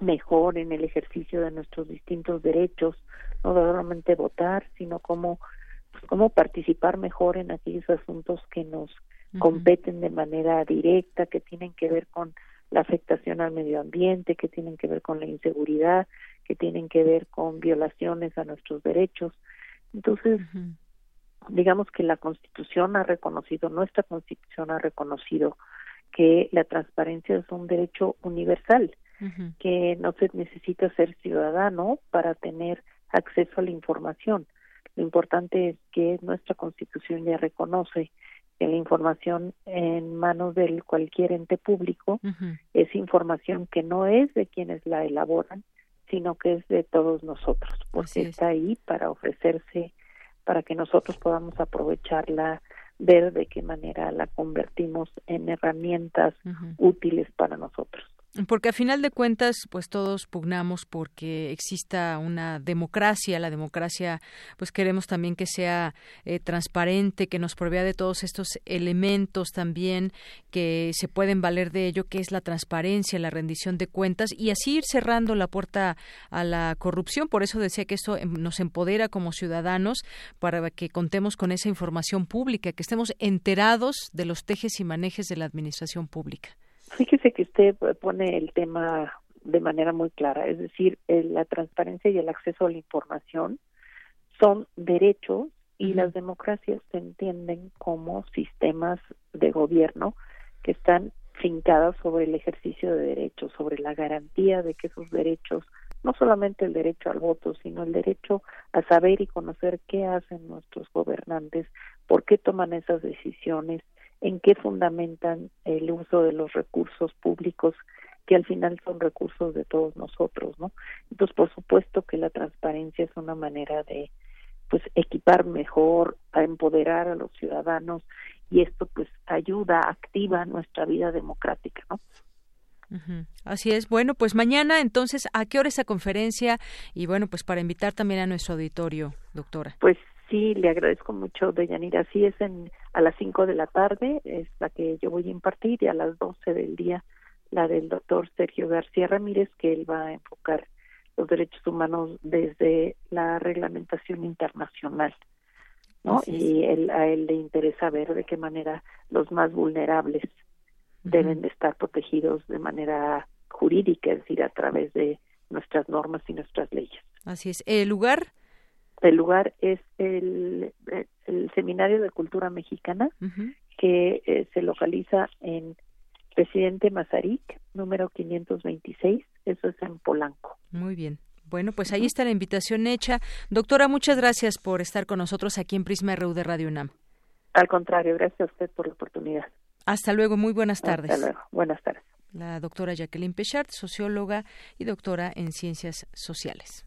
mejor en el ejercicio de nuestros distintos derechos, no solamente votar, sino cómo pues, cómo participar mejor en aquellos asuntos que nos competen de manera directa, que tienen que ver con la afectación al medio ambiente, que tienen que ver con la inseguridad, que tienen que ver con violaciones a nuestros derechos. Entonces, digamos que la Constitución ha reconocido, nuestra Constitución ha reconocido que la transparencia es un derecho universal, que no se necesita ser ciudadano para tener acceso a la información. Lo importante es que nuestra Constitución ya reconoce que la información en manos de cualquier ente público es información que no es de quienes la elaboran, sino que es de todos nosotros, porque está ahí para ofrecerse, para que nosotros podamos aprovecharla, ver de qué manera la convertimos en herramientas útiles para nosotros. Porque a final de cuentas, pues todos pugnamos porque exista una democracia. La democracia, pues queremos también que sea eh, transparente, que nos provea de todos estos elementos también que se pueden valer de ello, que es la transparencia, la rendición de cuentas y así ir cerrando la puerta a la corrupción. Por eso decía que esto em, nos empodera como ciudadanos para que contemos con esa información pública, que estemos enterados de los tejes y manejes de la administración pública. Fíjese que usted pone el tema de manera muy clara, es decir, la transparencia y el acceso a la información son derechos y las democracias se entienden como sistemas de gobierno que están fincadas sobre el ejercicio de derechos, sobre la garantía de que esos derechos no solamente el derecho al voto, sino el derecho a saber y conocer qué hacen nuestros gobernantes, por qué toman esas decisiones, en qué fundamentan el uso de los recursos públicos que al final son recursos de todos nosotros, ¿no? Entonces, por supuesto que la transparencia es una manera de pues equipar mejor, a empoderar a los ciudadanos y esto pues ayuda, activa nuestra vida democrática, ¿no? Así es. Bueno, pues mañana entonces, ¿a qué hora esa conferencia? Y bueno, pues para invitar también a nuestro auditorio, doctora. Pues sí, le agradezco mucho, Deyanira. Sí, es en, a las 5 de la tarde, es la que yo voy a impartir, y a las 12 del día la del doctor Sergio García Ramírez, que él va a enfocar los derechos humanos desde la reglamentación internacional. ¿no? Y él, a él le interesa ver de qué manera los más vulnerables deben de estar protegidos de manera jurídica, es decir, a través de nuestras normas y nuestras leyes. Así es. ¿El lugar? El lugar es el, el Seminario de Cultura Mexicana, que eh, se localiza en Presidente Mazarik, número 526, eso es en Polanco. Muy bien. Bueno, pues ahí está la invitación hecha. Doctora, muchas gracias por estar con nosotros aquí en Prisma RU de Radio UNAM. Al contrario, gracias a usted por la oportunidad. Hasta luego, muy buenas tardes. Hasta luego, buenas tardes. La doctora Jacqueline Pechard, socióloga y doctora en ciencias sociales.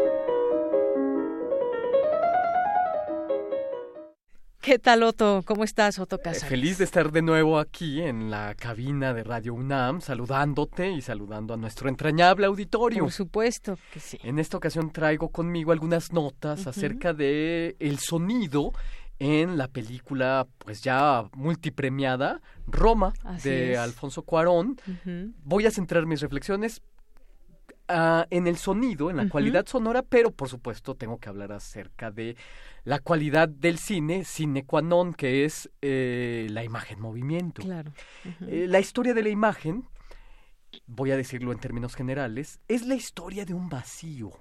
¿Qué tal, Otto? ¿Cómo estás, Otto Eh, Cázares? Feliz de estar de nuevo aquí en la cabina de Radio UNAM, saludándote y saludando a nuestro entrañable auditorio. Por supuesto que sí. En esta ocasión traigo conmigo algunas notas acerca de el sonido en la película, pues ya multipremiada, Roma, Así de es. Alfonso Cuarón. Voy a centrar mis reflexiones ah, en el sonido, en la Ujú. cualidad sonora, pero por supuesto tengo que hablar acerca de la cualidad del cine, sine qua non, que es eh, la imagen-movimiento. Claro. Eh, la historia de la imagen, voy a decirlo en términos generales, es la historia de un vacío.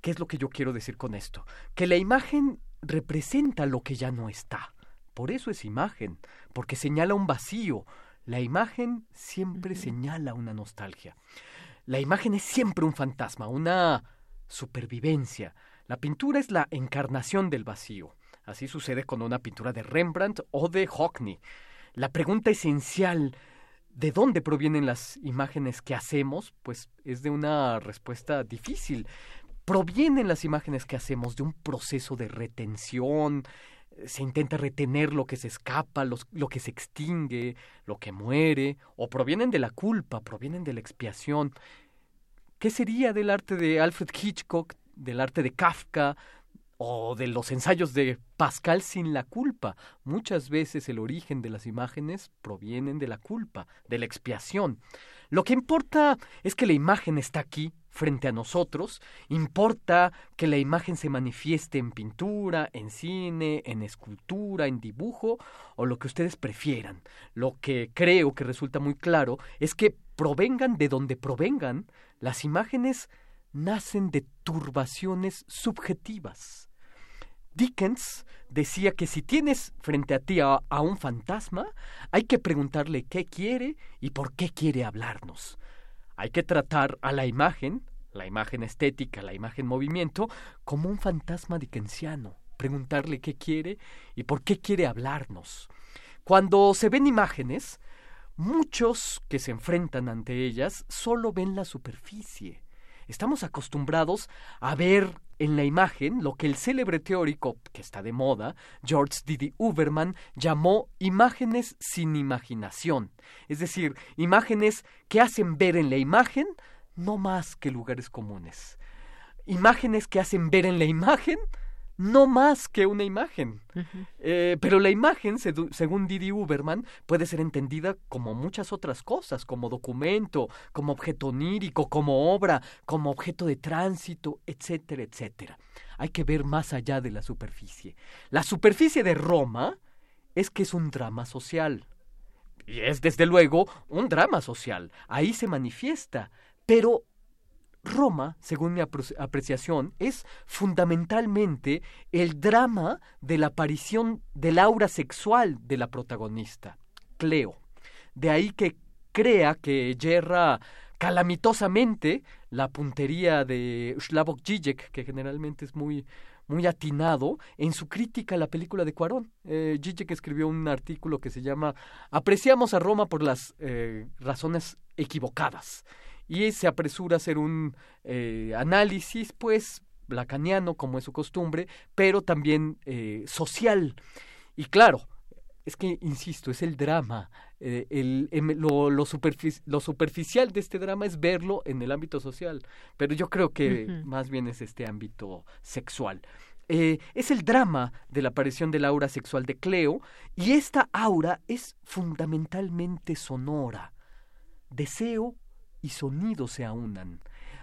¿Qué es lo que yo quiero decir con esto? Que la imagen representa lo que ya no está. Por eso es imagen, porque señala un vacío. La imagen siempre señala una nostalgia. La imagen es siempre un fantasma, una supervivencia. La pintura es la encarnación del vacío. Así sucede con una pintura de Rembrandt o de Hockney. La pregunta esencial ¿de dónde provienen las imágenes que hacemos? Pues es de una respuesta difícil. Provienen las imágenes que hacemos de un proceso de retención, se intenta retener lo que se escapa, lo que se extingue, lo que muere, o provienen de la culpa, provienen de la expiación. ¿Qué sería del arte de Alfred Hitchcock, del arte de Kafka o de los ensayos de Pascal sin la culpa? Muchas veces el origen de las imágenes provienen de la culpa, de la expiación. Lo que importa es que la imagen está aquí, frente a nosotros, importa que la imagen se manifieste en pintura, en cine, en escultura, en dibujo o lo que ustedes prefieran. Lo que creo que resulta muy claro es que provengan de donde provengan, las imágenes nacen de turbaciones subjetivas. Dickens decía que si tienes frente a ti a, un fantasma, hay que preguntarle qué quiere y por qué quiere hablarnos. Hay que tratar a la imagen, la imagen estética, la imagen movimiento, como un fantasma dickensiano. Preguntarle qué quiere y por qué quiere hablarnos. Cuando se ven imágenes, muchos que se enfrentan ante ellas solo ven la superficie. Estamos acostumbrados a ver en la imagen lo que el célebre teórico que está de moda, George Didi Uberman, llamó imágenes sin imaginación. Es decir, imágenes que hacen ver en la imagen no más que lugares comunes. Imágenes que hacen ver en la imagen no más que una imagen. Eh, pero la imagen, según Didi Uberman, puede ser entendida como muchas otras cosas, como documento, como objeto onírico, como obra, como objeto de tránsito, etcétera, etcétera. hay que ver más allá de la superficie. La superficie de Roma es que es un drama social. Y es desde luego un drama social. Ahí se manifiesta. Pero Roma, según mi apreciación, es fundamentalmente el drama de la aparición del aura sexual de la protagonista, Cleo. De ahí que crea que yerra calamitosamente la puntería de Slavoj Žižek, que generalmente es muy, muy atinado en su crítica a la película de Cuarón. Eh, Žižek escribió un artículo que se llama Apreciamos a Roma por las eh, razones equivocadas y se apresura a hacer un eh, análisis, pues, lacaniano, como es su costumbre, pero también eh, social. Y claro, es que, insisto, es el drama. Eh, el, em, lo, lo, superficial de este drama es verlo en el ámbito social, pero yo creo que más bien es este ámbito sexual. es el drama de la aparición del aura sexual de Cleo y esta aura es fundamentalmente sonora. Deseo y sonido se aunan.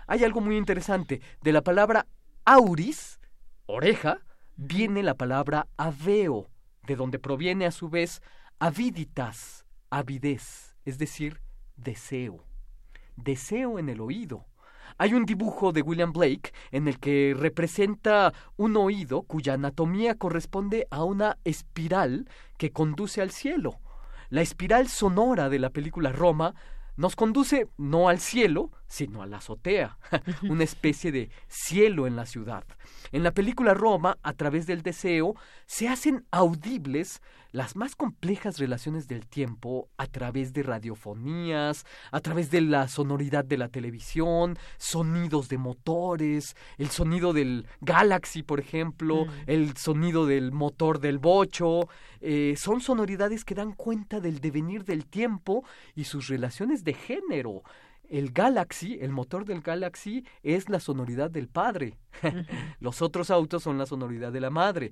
Hay algo muy interesante. De la palabra auris, oreja, viene la palabra aveo, de donde proviene a su vez aviditas, avidez, es decir, deseo. Deseo en el oído. Hay un dibujo de William Blake en el que representa un oído cuya anatomía corresponde a una espiral que conduce al cielo. La espiral sonora de la película Roma nos conduce no al cielo, sino a la azotea, una especie de cielo en la ciudad. En la película Roma, a través del deseo, se hacen audibles las más complejas relaciones del tiempo a través de radiofonías, a través de la sonoridad de la televisión, sonidos de motores, el sonido del Galaxy, por ejemplo, mm. el sonido del motor del bocho. Eh, son sonoridades que dan cuenta del devenir del tiempo y sus relaciones de género el Galaxy, el motor del Galaxy es la sonoridad del padre. Los otros autos son la sonoridad de la madre.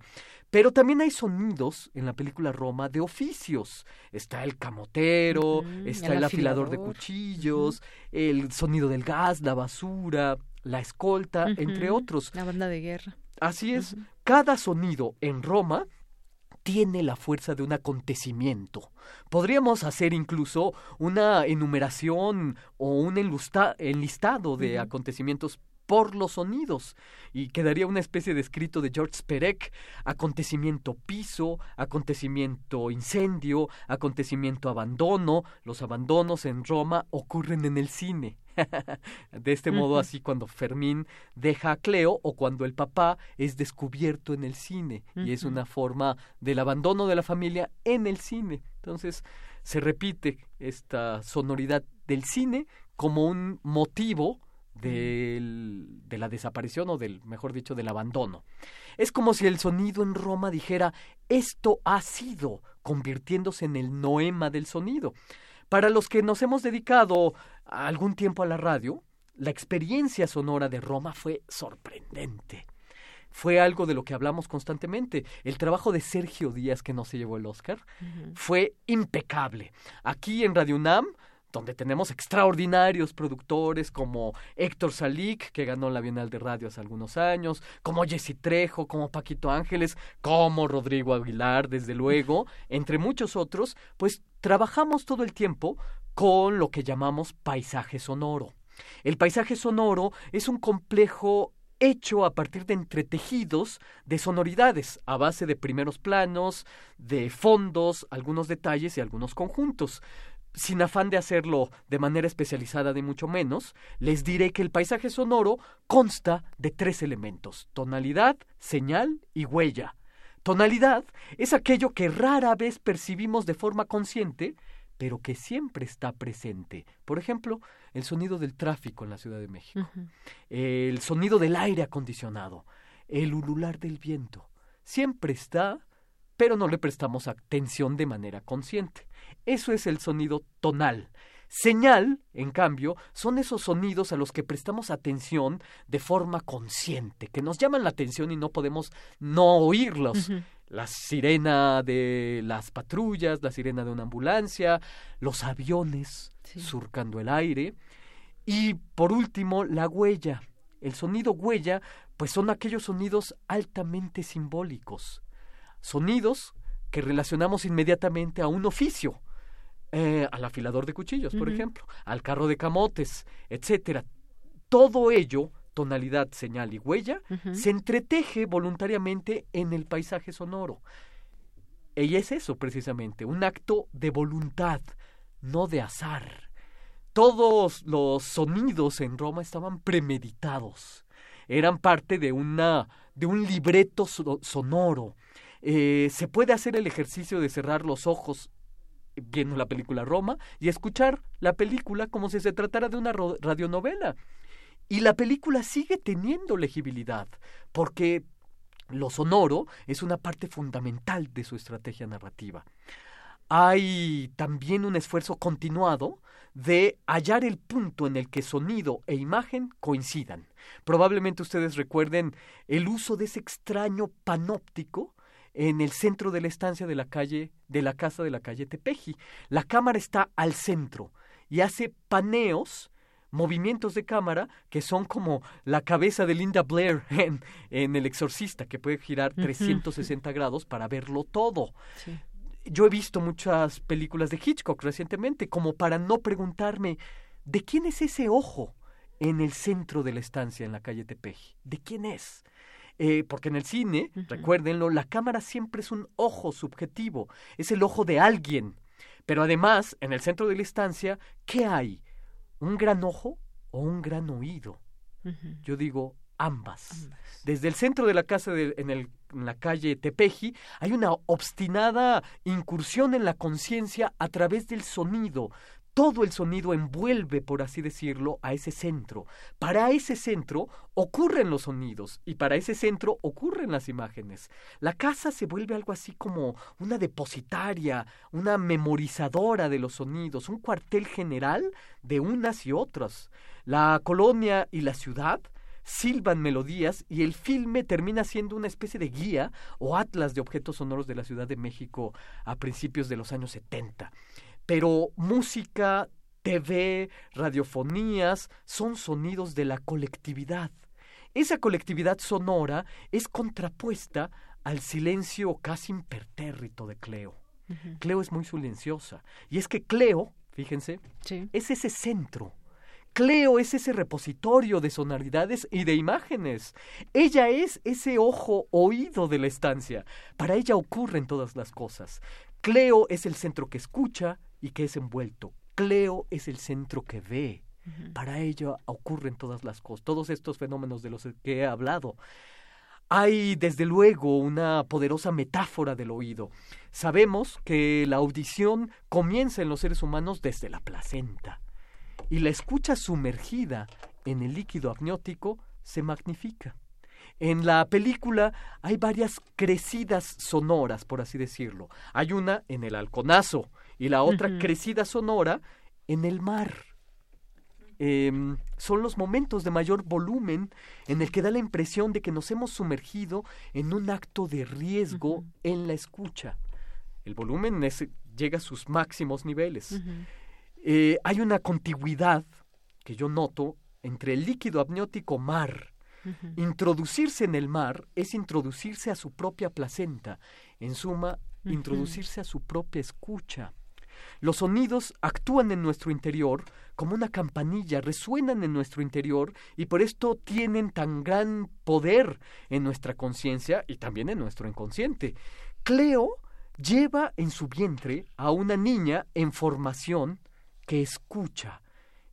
Pero también hay sonidos en la película Roma de oficios. Está el camotero, está el, afilador. de cuchillos, el sonido del gas, la basura, la escolta, entre otros. La banda de guerra. Así es. Cada sonido en Roma tiene la fuerza de un acontecimiento. Podríamos hacer incluso una enumeración o un enlistado de acontecimientos por los sonidos y quedaría una especie de escrito de George Perec, acontecimiento piso, acontecimiento incendio, acontecimiento abandono, los abandonos en Roma ocurren en el cine. de este modo, así cuando Fermín deja a Cleo o cuando el papá es descubierto en el cine y es una forma del abandono de la familia en el cine. Entonces, se repite esta sonoridad del cine como un motivo del, de la desaparición o del, mejor dicho, del abandono. Es como si el sonido en Roma dijera, esto ha sido, convirtiéndose en el noema del sonido. Para los que nos hemos dedicado algún tiempo a la radio, la experiencia sonora de Roma fue sorprendente. Fue algo de lo que hablamos constantemente. El trabajo de Sergio Díaz, que no se llevó el Oscar, fue impecable. Aquí en Radio UNAM donde tenemos extraordinarios productores como Héctor Salik, que ganó la Bienal de Radio hace algunos años, como Jesse Trejo, como Paquito Ángeles, como Rodrigo Aguilar, desde luego, entre muchos otros, pues trabajamos todo el tiempo con lo que llamamos paisaje sonoro. El paisaje sonoro es un complejo hecho a partir de entretejidos de sonoridades, a base de primeros planos, de fondos, algunos detalles y algunos conjuntos sin afán de hacerlo de manera especializada ni mucho menos, les diré que el paisaje sonoro consta de tres elementos, tonalidad, señal y huella. Tonalidad es aquello que rara vez percibimos de forma consciente, pero que siempre está presente. Por ejemplo, el sonido del tráfico en la Ciudad de México, el sonido del aire acondicionado, el ulular del viento. Siempre está, pero no le prestamos atención de manera consciente. Eso es el sonido tonal. Señal, en cambio, son esos sonidos a los que prestamos atención de forma consciente, que nos llaman la atención y no podemos no oírlos. La sirena de las patrullas, la sirena de una ambulancia, los aviones surcando el aire. Y por último, la huella. El sonido huella pues son aquellos sonidos altamente simbólicos, sonidos que relacionamos inmediatamente a un oficio, al afilador de cuchillos, por ejemplo, al carro de camotes, etcétera. Todo ello, tonalidad, señal y huella, se entreteje voluntariamente en el paisaje sonoro. Y es eso precisamente, un acto de voluntad, no de azar. Todos los sonidos en Roma estaban premeditados, eran parte de una de un libreto sonoro. Eh, se puede hacer el ejercicio de cerrar los ojos viendo la película Roma y escuchar la película como si se tratara de una radionovela. Y la película sigue teniendo legibilidad, porque lo sonoro es una parte fundamental de su estrategia narrativa. Hay también un esfuerzo continuado de hallar el punto en el que sonido e imagen coincidan. Probablemente ustedes recuerden el uso de ese extraño panóptico en el centro de la estancia de la calle de la casa de la calle Tepeji. La cámara está al centro y hace paneos movimientos de cámara que son como la cabeza de Linda Blair en, en El Exorcista, que puede girar 360 grados para verlo todo. Yo he visto muchas películas de Hitchcock recientemente, como para no preguntarme, ¿de quién es ese ojo en el centro de la estancia en la calle Tepeji? ¿De quién es? Eh, porque en el cine, recuérdenlo, la cámara siempre es un ojo subjetivo, es el ojo de alguien. Pero además, en el centro de la estancia, ¿qué hay? un gran ojo o un gran oído. Yo digo ambas. Desde el centro de la casa de, en, el, en la calle Tepeji hay una obstinada incursión en la conciencia a través del sonido, todo el sonido envuelve, por así decirlo, a ese centro. Para ese centro ocurren los sonidos y para ese centro ocurren las imágenes. La casa se vuelve algo así como una depositaria, una memorizadora de los sonidos, un cuartel general de unas y otras. La colonia y la ciudad silban melodías y el filme termina siendo una especie de guía o atlas de objetos sonoros de la Ciudad de México a principios de los años 70 pero música, TV, radiofonías son sonidos de la colectividad. Esa colectividad sonora es contrapuesta al silencio casi impertérrito de Cleo. Cleo es muy silenciosa. Y es que Cleo, fíjense, es ese centro. Cleo es ese repositorio de sonoridades y de imágenes. Ella es ese ojo oído de la estancia. Para ella ocurren todas las cosas. Cleo es el centro que escucha, y que es envuelto. Cleo es el centro que ve. Para ello ocurren todas las cosas, todos estos fenómenos de los que he hablado. Hay desde luego una poderosa metáfora del oído. Sabemos que la audición comienza en los seres humanos desde la placenta y la escucha sumergida en el líquido amniótico se magnifica. En la película hay varias crecidas sonoras, por así decirlo. Hay una en el halconazo, y la otra crecida sonora en el mar. Em, son los momentos de mayor volumen en el que da la impresión de que nos hemos sumergido en un acto de riesgo en la escucha. El volumen llega a sus máximos niveles. Eh, hay una contigüidad que yo noto entre el líquido amniótico mar. Introducirse en el mar es introducirse a su propia placenta. En suma, introducirse a su propia escucha. Los sonidos actúan en nuestro interior como una campanilla, resuenan en nuestro interior y por esto tienen tan gran poder en nuestra conciencia y también en nuestro inconsciente. Cleo lleva en su vientre a una niña en formación que escucha,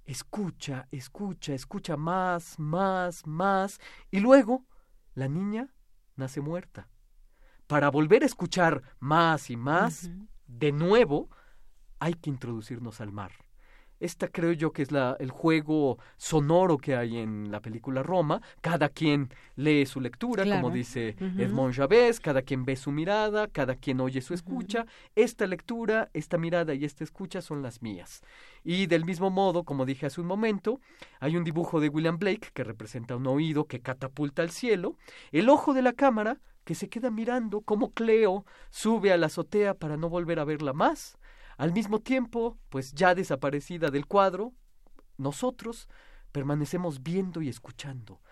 escucha, escucha, escucha más, más, más y luego la niña nace muerta. Para volver a escuchar más y más, de nuevo, hay que introducirnos al mar. Esta creo yo que es la, el juego sonoro que hay en la película Roma. Cada quien lee su lectura, como dice Edmond Javés, cada quien ve su mirada, cada quien oye su escucha. Esta lectura, esta mirada y esta escucha son las mías. Y del mismo modo, como dije hace un momento, hay un dibujo de William Blake que representa un oído que catapulta al cielo, el ojo de la cámara que se queda mirando como Cleo sube a la azotea para no volver a verla más al mismo tiempo, pues ya desaparecida del cuadro, nosotros permanecemos viendo y escuchando.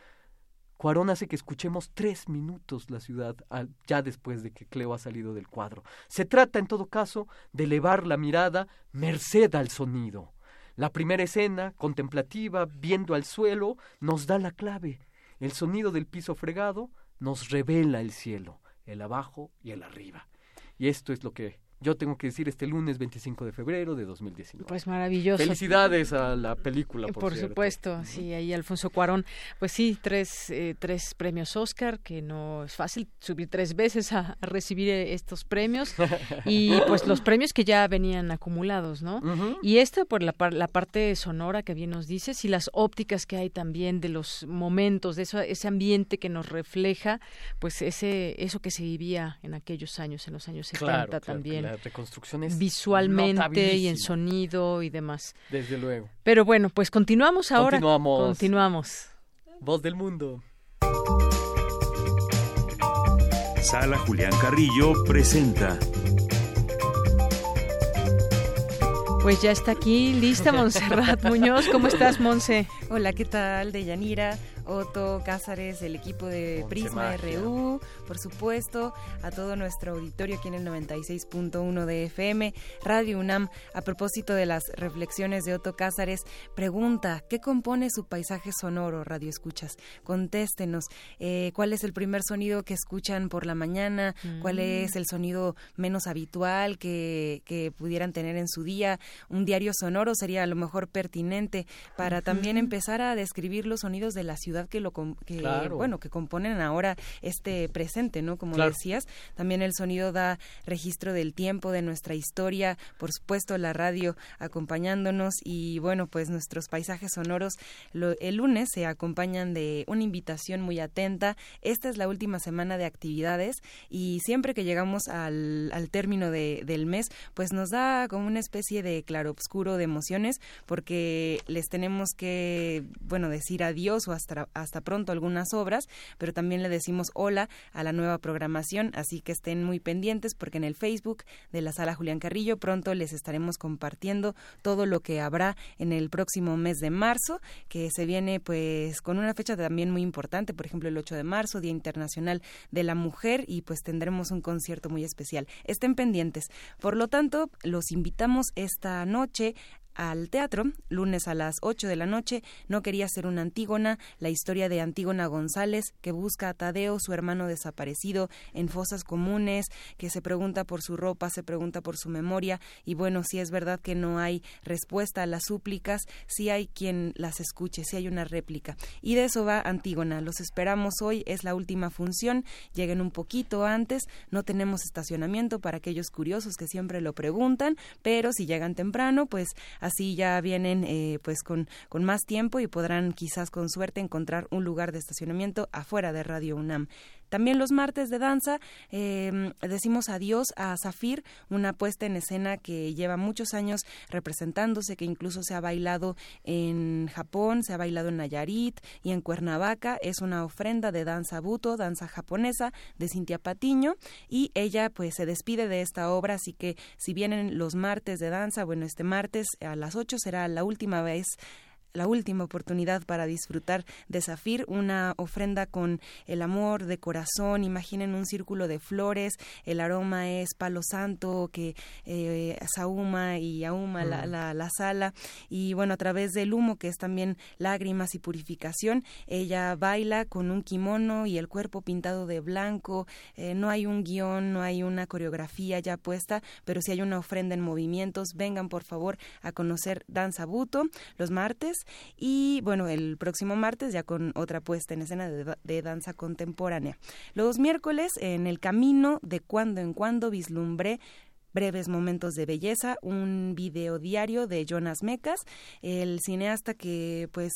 Cuarón hace que escuchemos tres minutos la ciudad ya después de que Cleo ha salido del cuadro. Se trata, en todo caso, de elevar la mirada merced al sonido. La primera escena, contemplativa, viendo al suelo, nos da la clave. El sonido del piso fregado nos revela el cielo, el abajo y el arriba. Y esto es lo que yo tengo que decir este lunes 25 de febrero de 2019. Pues maravilloso. Felicidades a la película, por, por supuesto, sí, ahí Alfonso Cuarón. Pues sí, tres, eh, tres premios Oscar, que no es fácil subir tres veces a, recibir estos premios. y pues los premios que ya venían acumulados, ¿no? Y esta por la, la parte sonora que bien nos dices y las ópticas que hay también de los momentos, de eso, ese ambiente que nos refleja, pues ese eso que se vivía en aquellos años, en los años 70 también reconstrucciones visualmente y en sonido y demás. Desde luego. Pero bueno, pues continuamos ahora. Continuamos. Continuamos. Voz del mundo. Sala Julián Carrillo presenta. Pues ya está aquí, lista Montserrat Muñoz. ¿Cómo estás, Monse? Hola, ¿qué tal? De Yanira. Otto Cázares, el equipo de Prisma RU, por supuesto, a todo nuestro auditorio aquí en el 96.1 de FM, Radio UNAM. A propósito de las reflexiones de Otto Cázares, pregunta, ¿qué compone su paisaje sonoro, Radio Escuchas? Contéstenos, eh, ¿cuál es el primer sonido que escuchan por la mañana? ¿Cuál mm. es el sonido menos habitual que, que pudieran tener en su día? Un diario sonoro sería a lo mejor pertinente para también empezar a describir los sonidos de la ciudad que lo que bueno que componen ahora este presente no como decías también el sonido da registro del tiempo de nuestra historia por supuesto la radio acompañándonos y bueno pues nuestros paisajes sonoros el lunes se acompañan de una invitación muy atenta. Esta es la última semana de actividades y siempre que llegamos al, al término de, del mes pues nos da como una especie de claroscuro de emociones porque les tenemos que bueno decir adiós o hasta hasta pronto algunas obras, pero también le decimos hola a la nueva programación, así que estén muy pendientes porque en el Facebook de la sala Julián Carrillo pronto les estaremos compartiendo todo lo que habrá en el próximo mes de marzo, que se viene pues con una fecha también muy importante, por ejemplo el 8 de marzo, Día Internacional de la Mujer y pues tendremos un concierto muy especial. Estén pendientes. Por lo tanto, los invitamos esta noche al teatro, lunes a las 8 de la noche, No quería ser una Antígona, la historia de Antígona González, que busca a Tadeo, su hermano desaparecido, en fosas comunes, que se pregunta por su ropa, se pregunta por su memoria, y bueno, si es verdad que no hay respuesta a las súplicas, si hay quien las escuche, si hay una réplica. Y de eso va Antígona. Los esperamos hoy, es la última función, lleguen un poquito antes, no tenemos estacionamiento para aquellos curiosos que siempre lo preguntan, pero si llegan temprano, pues así ya vienen eh, pues con, con más tiempo y podrán quizás con suerte encontrar un lugar de estacionamiento afuera de Radio UNAM. También los martes de danza em, decimos adiós a Zafir, una puesta en escena que lleva muchos años representándose, que incluso se ha bailado en Japón, se ha bailado en Nayarit y en Cuernavaca. Es una ofrenda de danza buto, danza japonesa de Cintia Patiño y ella pues se despide de esta obra, así que si vienen los martes de danza, bueno, este martes a las 8 será la última vez la última oportunidad para disfrutar de Zafir, una ofrenda con el amor de corazón, imaginen un círculo de flores, el aroma es palo santo que eh, sauma y ahuma la, mm. la, la, sala. Y bueno, a través del humo que es también lágrimas y purificación, ella baila con un kimono y el cuerpo pintado de blanco, eh, no hay un guion, no hay una coreografía ya puesta, pero si hay una ofrenda en movimientos, vengan por favor a conocer Danza Buto los martes y bueno, el próximo martes ya con otra puesta en escena de, danza contemporánea. Los miércoles en el camino de cuando en cuando vislumbré breves momentos de belleza, un video diario de Jonas Mecas, el cineasta que pues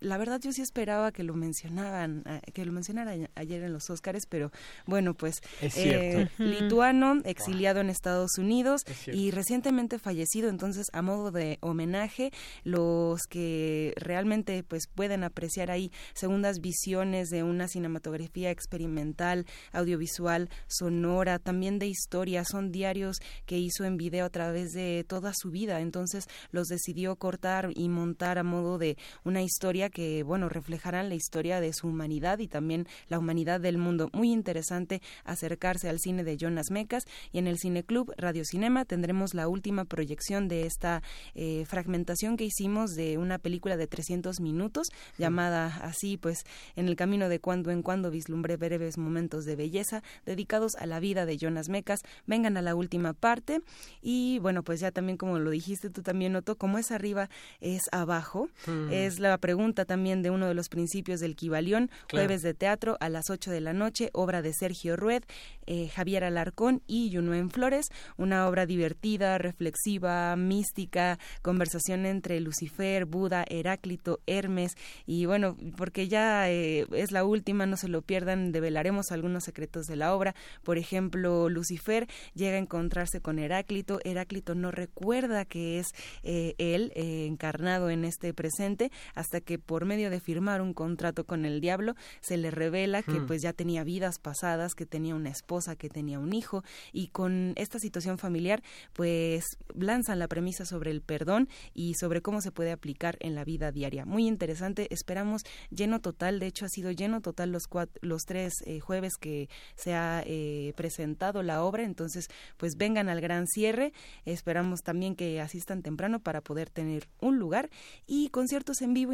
la verdad yo sí esperaba que lo mencionaban, eh, que lo mencionara ayer en los Óscares, pero bueno, pues eh, lituano, exiliado en Estados Unidos y recientemente fallecido, entonces a modo de homenaje, los que realmente pues pueden apreciar ahí segundas visiones de una cinematografía experimental, audiovisual, sonora, también de historia, son diarios que hizo en video a través de toda su vida, entonces los decidió cortar y montar a modo de una historia historia que, bueno, reflejarán la historia de su humanidad y también la humanidad del mundo. Muy interesante acercarse al cine de Jonas Mecas y en el Cineclub Radio Cinema tendremos la última proyección de esta eh, fragmentación que hicimos de una película de 300 minutos llamada así, pues, En el camino de cuando en cuando vislumbré breves momentos de belleza dedicados a la vida de Jonas Mecas. Vengan a la última parte y, bueno, pues ya también como lo dijiste tú también, Noto, como es arriba, es abajo. Mm. Es la pregunta también de uno de los principios del Kibalión, Claro. jueves de teatro a las 8 de la noche, obra de Sergio Rued, eh, Javier Alarcón y Yunuen Flores, una obra divertida, reflexiva, mística, conversación entre Lucifer, Buda, Heráclito, Hermes y bueno, porque ya eh, es la última, no se lo pierdan, develaremos algunos secretos de la obra. Por ejemplo, Lucifer llega a encontrarse con Heráclito, Heráclito no recuerda que es eh, él encarnado en este presente hasta que por medio de firmar un contrato con el diablo se le revela que Hmm. pues ya tenía vidas pasadas, que tenía una esposa, que tenía un hijo y con esta situación familiar pues lanzan la premisa sobre el perdón y sobre cómo se puede aplicar en la vida diaria. Muy interesante, esperamos lleno total, de hecho ha sido lleno total los cuat- los tres eh, jueves que se ha eh, presentado la obra, entonces pues vengan al gran cierre, esperamos también que asistan temprano para poder tener un lugar y conciertos en vivo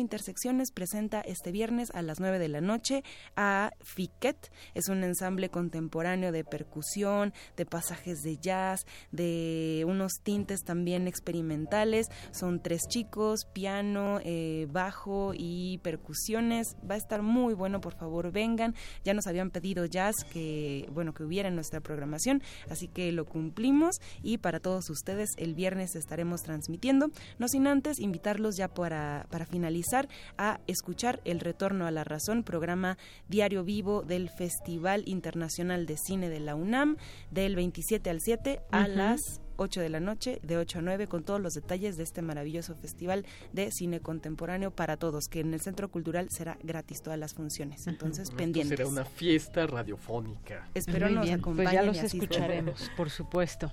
Presenta este viernes a las 9 de la noche a Fiquet, es un ensamble contemporáneo de percusión, de pasajes de jazz, de unos tintes también experimentales, son tres chicos, piano, eh, bajo y percusiones, va a estar muy bueno, por favor vengan, ya nos habían pedido jazz que, bueno, que hubiera en nuestra programación, así que lo cumplimos. Y para todos ustedes el viernes estaremos transmitiendo, no sin antes invitarlos ya para, para finalizar a escuchar El Retorno a la Razón, programa diario vivo del Festival Internacional de Cine de la UNAM, del 27 al 7 a Ujú. las 8 de la noche, de 8 a 9, con todos los detalles de este maravilloso festival de cine contemporáneo para todos, que en el Centro Cultural será gratis todas las funciones. Entonces, Esto pendientes. será una fiesta radiofónica. Espero Muy nos bien, pues acompañen ya y los escucharemos, por supuesto.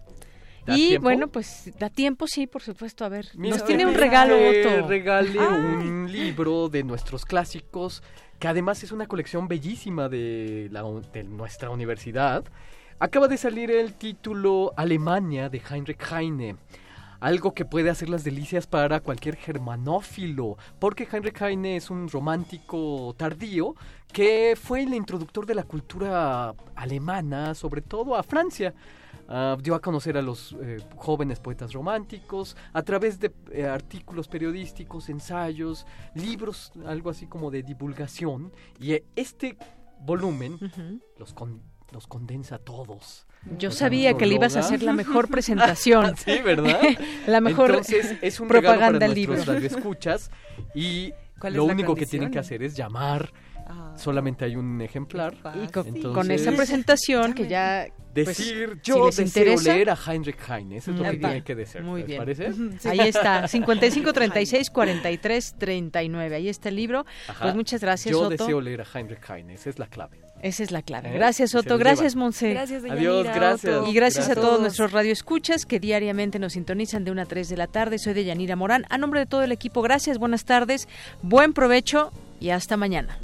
¿Da Y tiempo? bueno, pues da tiempo, sí, por supuesto. A ver, Mira, nos tiene un que regalo, Otto. regale Ay. un libro de nuestros clásicos, que además es una colección bellísima de, la, de nuestra universidad. Acaba de salir el título Alemania de Heinrich Heine. Algo que puede hacer las delicias para cualquier germanófilo, porque Heinrich Heine es un romántico tardío que fue el introductor de la cultura alemana, sobre todo a Francia. Ah, dio a conocer a los eh, jóvenes poetas románticos a través de eh, artículos periodísticos, ensayos, libros, algo así como de divulgación. Y eh, este volumen los, con- los condensa a todos. Yo sabía que le ibas a hacer la mejor presentación. sí, ¿verdad? la mejor Entonces, es un propaganda regalo para libro. radioescuchas y ¿Cuál es lo único que condición? tienen que hacer es llamar. Solamente hay un ejemplar. Y con, Entonces, con esa presentación que ya pues, Decir, si yo les deseo interesa, leer a Heinrich Heine. Eso es lo Muy que tiene que decir. Muy ¿Les bien. parece? Ahí está, 55 36 43 39. Ahí está el libro. Ajá. Pues muchas gracias, Yo Otto. deseo leer a Heinrich Heine. Esa es la clave. Esa es la clave. ¿Eh? Gracias, Otto. Gracias. Monse. Gracias, Adiós, Deyanira, gracias. Otto. Y gracias a Gracias. todos nuestros radioescuchas que diariamente nos sintonizan de una a 3 de la tarde. Soy de Yanira Morán. A nombre de todo el equipo, gracias, buenas tardes, buen provecho y hasta mañana.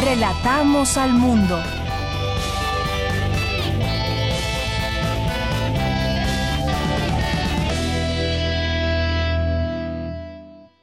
Relatamos al mundo.